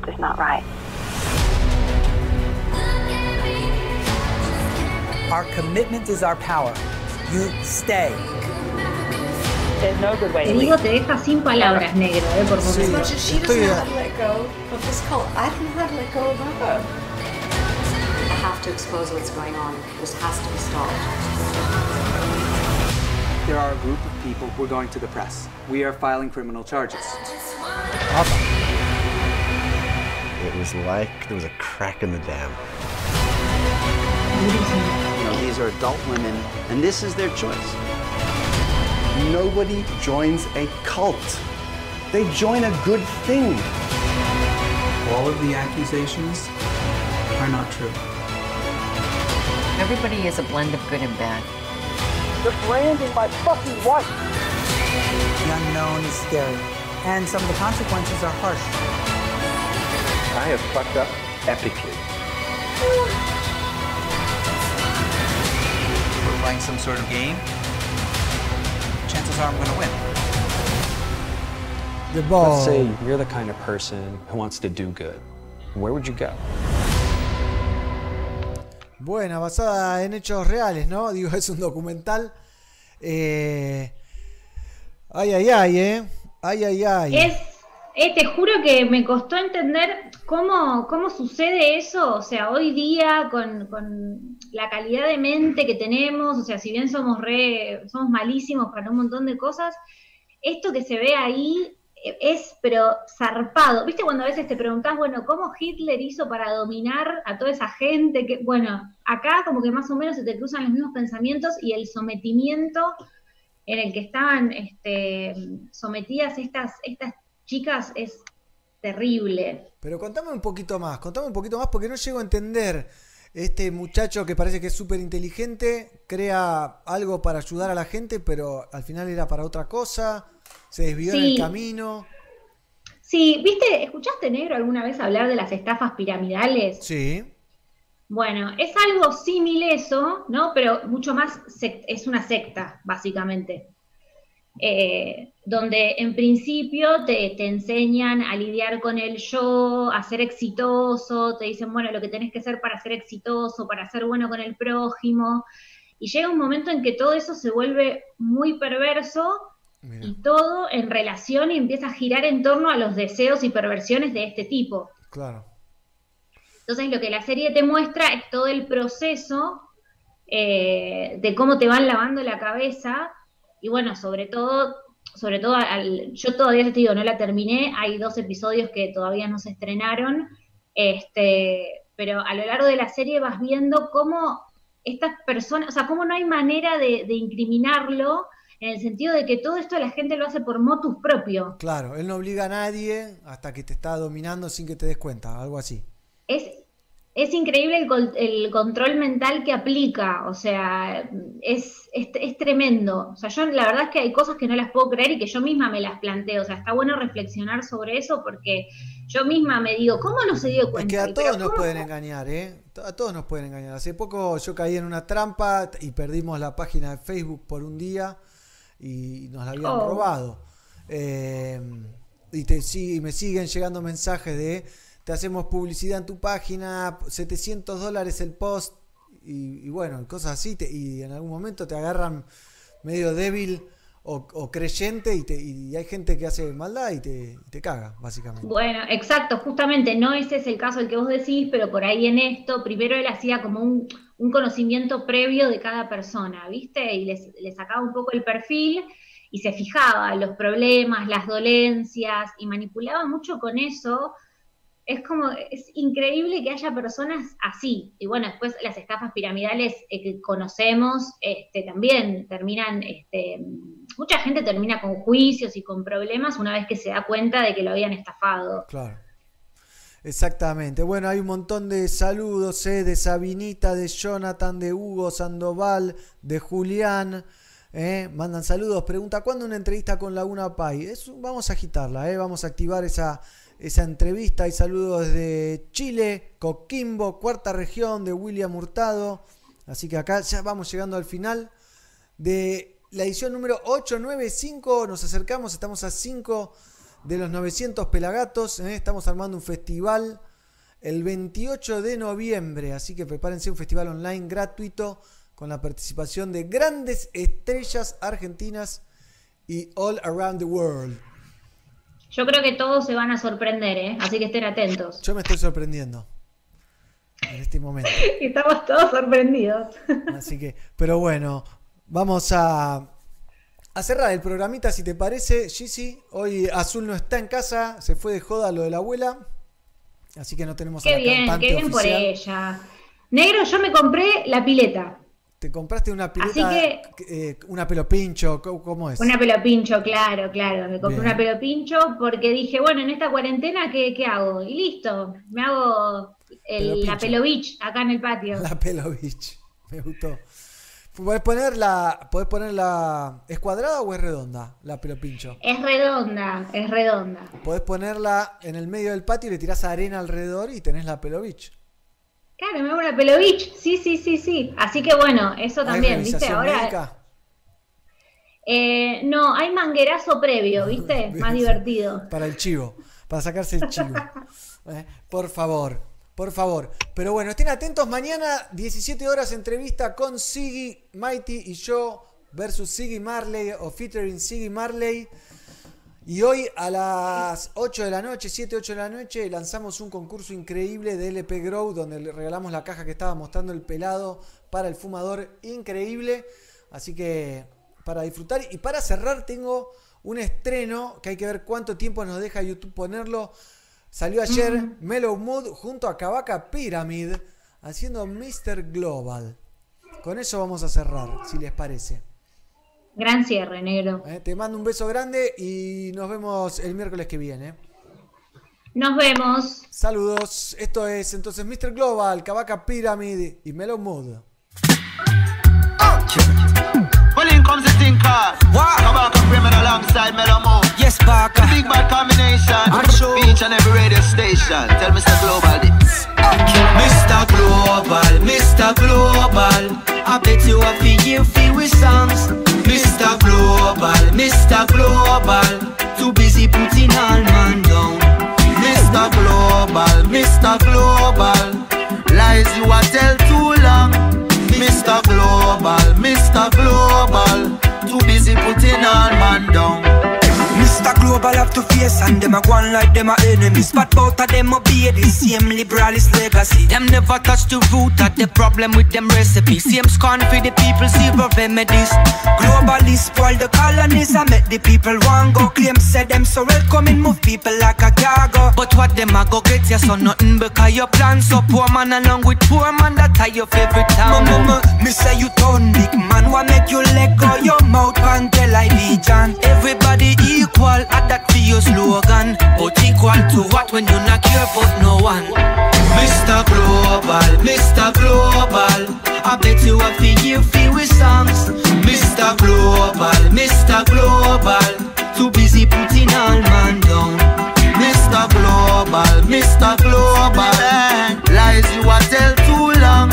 that's just not right. Our commitment is our power. You stay. There's no good way Te to digo, leave. te deja sin palabras, negro, eh, por Sí, momentos. Much as she doesn't know how to let go of this cult, I don't know how to let go of her. I have to expose what's going on. This has to be stopped. There are a group of people who are going to the press. We are filing criminal charges. It was like there was a crack in the dam. You know, these are adult women, and this is their choice. Nobody joins a cult. They join a good thing. All of the accusations are not true. Everybody is a blend of good and bad. You're branding my fucking wife. The unknown is scary, and some of the consequences are harsh. I have fucked up epically. We're playing some sort of game. Chances are I'm going to win. The Bow. Let's say you're the kind of person who wants to do good. Where would you go? Buena, basada en hechos reales, ¿no? Digo, es un documental. Eh, Ay, ay, ay, ¿eh? Ay, ay, ay. Es Eh, te juro que me costó entender cómo, cómo sucede eso, o sea, hoy día con, con la calidad de mente que tenemos, o sea, si bien somos re, somos malísimos para un montón de cosas, esto que se ve ahí eh, es, pero zarpado. ¿Viste cuando a veces te preguntás, bueno, cómo Hitler hizo para dominar a toda esa gente? Que, bueno, acá como que más o menos se te cruzan los mismos pensamientos y el sometimiento en el que estaban este, sometidas estas, estas chicas es terrible. Pero contame un poquito más, contame un poquito más porque no llego a entender. Este muchacho que parece que es súper inteligente, crea algo para ayudar a la gente, pero al final era para otra cosa, se desvió en el camino. Sí, ¿viste? ¿Escuchaste negro alguna vez hablar de las estafas piramidales? Sí. Bueno, es algo similar eso, ¿no? Pero mucho más, es una secta, básicamente. Eh, donde en principio te, te enseñan a lidiar con el yo, a ser exitoso, te dicen, bueno, lo que tenés que hacer para ser exitoso, para ser bueno con el prójimo. Y llega un momento en que todo eso se vuelve muy perverso y todo en relación y empieza a girar en torno a los deseos y perversiones de este tipo. Claro. Entonces lo que la serie te muestra es todo el proceso eh, de cómo te van lavando la cabeza y bueno, sobre todo, sobre todo al- yo todavía te digo, no la terminé, hay dos episodios que todavía no se estrenaron, este, pero a lo largo de la serie vas viendo cómo estas personas, o sea, cómo no hay manera de, de incriminarlo en el sentido de que todo esto la gente lo hace por motus propio. Claro, él no obliga a nadie hasta que te está dominando sin que te des cuenta, algo así. es, es increíble el, el control mental que aplica, o sea, es, es, es tremendo. O sea, yo la verdad es que hay cosas que no las puedo creer y que yo misma me las planteo. O sea, está bueno reflexionar sobre eso porque yo misma me digo, ¿cómo no se dio Es cuenta? que a todos nos ¿cómo pueden engañar, ¿eh? A todos nos pueden engañar. Hace poco yo caí en una trampa y perdimos la página de Facebook por un día y nos la habían Oh. robado. Eh, y, te, sí, y me siguen llegando mensajes de te hacemos publicidad en tu página, 700 dólares el post y, y bueno, cosas así. y en algún momento te agarran medio débil o, creyente y, hay gente que hace maldad y te, caga, básicamente. Bueno, exacto, justamente no ese es el caso el que vos decís, pero por ahí en esto, primero él hacía como un, un conocimiento previo de cada persona, ¿viste? Y les sacaba un poco el perfil y se fijaba los problemas, las dolencias y manipulaba mucho con eso. Es como, es increíble que haya personas así. Y bueno, después las estafas piramidales eh, que conocemos este, también terminan, este, mucha gente termina con juicios y con problemas una vez que se da cuenta de que lo habían estafado. Claro. Exactamente. Bueno, hay un montón de saludos, ¿eh? de Sabinita, de Jonathan, de Hugo Sandoval, de Julián. ¿eh? Mandan saludos. Pregunta, ¿cuándo una entrevista con Laguna Pai? Vamos a agitarla, ¿eh? vamos a activar esa, esa entrevista. Hay saludos de Chile, Coquimbo, cuarta región, de William Hurtado. Así que acá ya vamos llegando al final de la edición número 895. Nos acercamos, estamos a 5 de los 900 pelagatos. ¿eh? Estamos armando un festival el 28 de noviembre. Así que prepárense un festival online gratuito con la participación de grandes estrellas argentinas y all around the world. Yo creo que todos se van a sorprender, ¿eh? así que estén atentos. Yo me estoy sorprendiendo en este momento. Estamos todos sorprendidos. Así que, pero bueno, vamos a, a cerrar el programita si te parece. Gigi, hoy Azul no está en casa, se fue de joda lo de la abuela. Así que no tenemos a Qué la bien, qué bien por ella. Negro, yo me compré la pileta. Te compraste una pileta, Así eh, una pelo pincho, ¿cómo, es? Una pelo pincho, claro, claro. Me compré Bien. una pelo pincho porque dije, bueno, en esta cuarentena, ¿qué, qué hago? Y listo, me hago el- la pelo beach acá en el patio. La pelo bitch, me gustó. ¿Podés ponerla, podés ponerla, ¿es cuadrada o es redonda la pelo pincho? Es redonda, es redonda. Podés ponerla en el medio del patio y le tirás arena alrededor y tenés la pelo beach. Claro, me hago una pelo beach. Sí, sí, sí, sí. Así que bueno, eso ¿Hay también, ¿viste? Ahora. Eh, no, hay manguerazo previo, ¿viste? Más divertido. Para el chivo, para sacarse el chivo. Eh, por favor, por favor. Pero bueno, estén atentos. Mañana, 17 horas, entrevista con Siggy, Mighty y yo versus Siggy Marley o featuring Siggy Marley. Y hoy a las 8 de la noche, 7, 8 de la noche, lanzamos un concurso increíble de LP Grow donde le regalamos la caja que estaba mostrando el pelado para el fumador. Increíble. Así que para disfrutar y para cerrar tengo un estreno que hay que ver cuánto tiempo nos deja YouTube ponerlo. Salió ayer Mellow Mood junto a Kavaka Pyramid haciendo Mr. Global. Con eso vamos a cerrar, si les parece. Gran cierre, negro. Eh, Te mando un beso grande y nos vemos el miércoles que viene. Nos vemos. Saludos. Esto es entonces Mr. Global, Kavaka Pyramid y Mellow Mood. Well, in comes the thinker. Wow. Come back and bring me alongside Melamo. Yes, Parker. Big bad combination. Each and every radio station. Tell Mr. Global this. Mr. Global, Mr. Global. I bet you a feel feel with songs. Mr. Global, Mr. Global. Too busy putting all man down. Mr. Global, Mr. Global. Lies you a tell too long. Mr. Global, Mr. Global. Too busy putting all man down. Have to face and them a go on like them a enemies. But both of them obey the same liberalist legacy. Them never touch the root of the problem with them recipes Same scorn for the people, zero remedies. Globalists spoil the colonies and make the people want go Claim. Say them so welcoming, move people like a cargo. But what them a go get you so nothing because your plan so poor man along with poor man that tie your favorite town. Mama, me say you turn big man, what make you let go? Your mouth and tell I be John. Everybody equal, at that for your slogan But equal to what when you not care about no one Mr. Global, Mr. Global. I bet you a feel feel with songs Mr. Global, Mr. Global. Too busy putting all man down Mr. Global, Mr. Global. Lies you a tell too long.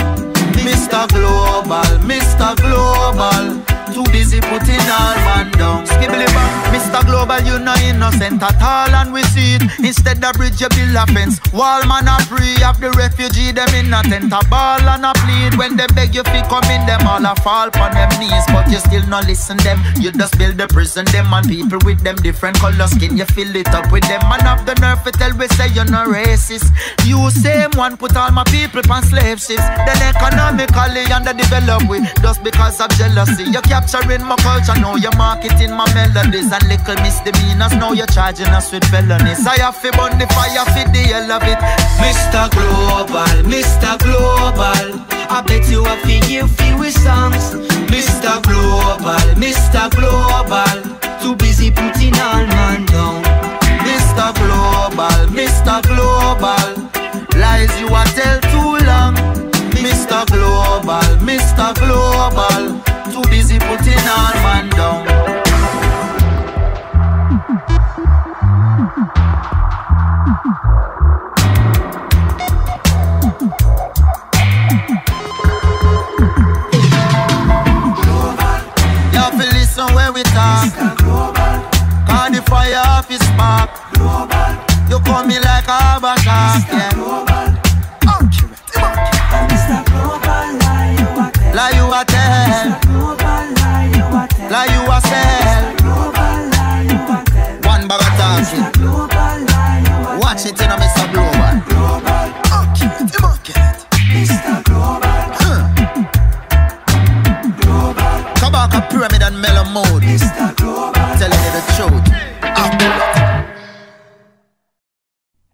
Mr. Global, Mr. Global. Too busy putting all man down. Skibbly bang. Mr. Global, you no innocent at all, and we see it. Instead of bridge, you build a fence. Wall man a free of the refugee, them in a tent, a ball and a plead. When they beg you fi come in, them all a fall on them knees, but you still no listen them. You just build the prison, them and people with them different color skin. You fill it up with them, man have the nerve to tell we say you're not racist. You same one put all my people on slave ships. Then economically underdeveloped we just because of jealousy. You're capturing my culture, now you're marketing my melodies and little misdemeanors. Now you're charging us with felonies. I have to burn the fire for the hell of it. Mr. Global, Mr. Global. I bet you a feel feel with songs. Mr. Global, Mr. Global. Too busy putting all man down. Mr. Global, Mr. Global. Lies you a tell too long. Mr. Global, Mr. Global. Too busy putting all man down. Like a bashak, yeah. Lie you a tell.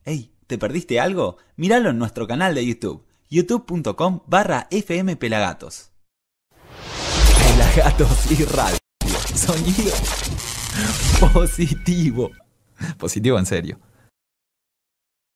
Hey, ¿te perdiste algo? Míralo en nuestro canal de YouTube, youtube.com barra fmpelagatos. Pelagatos y radio. Sonido positivo. Positivo en serio.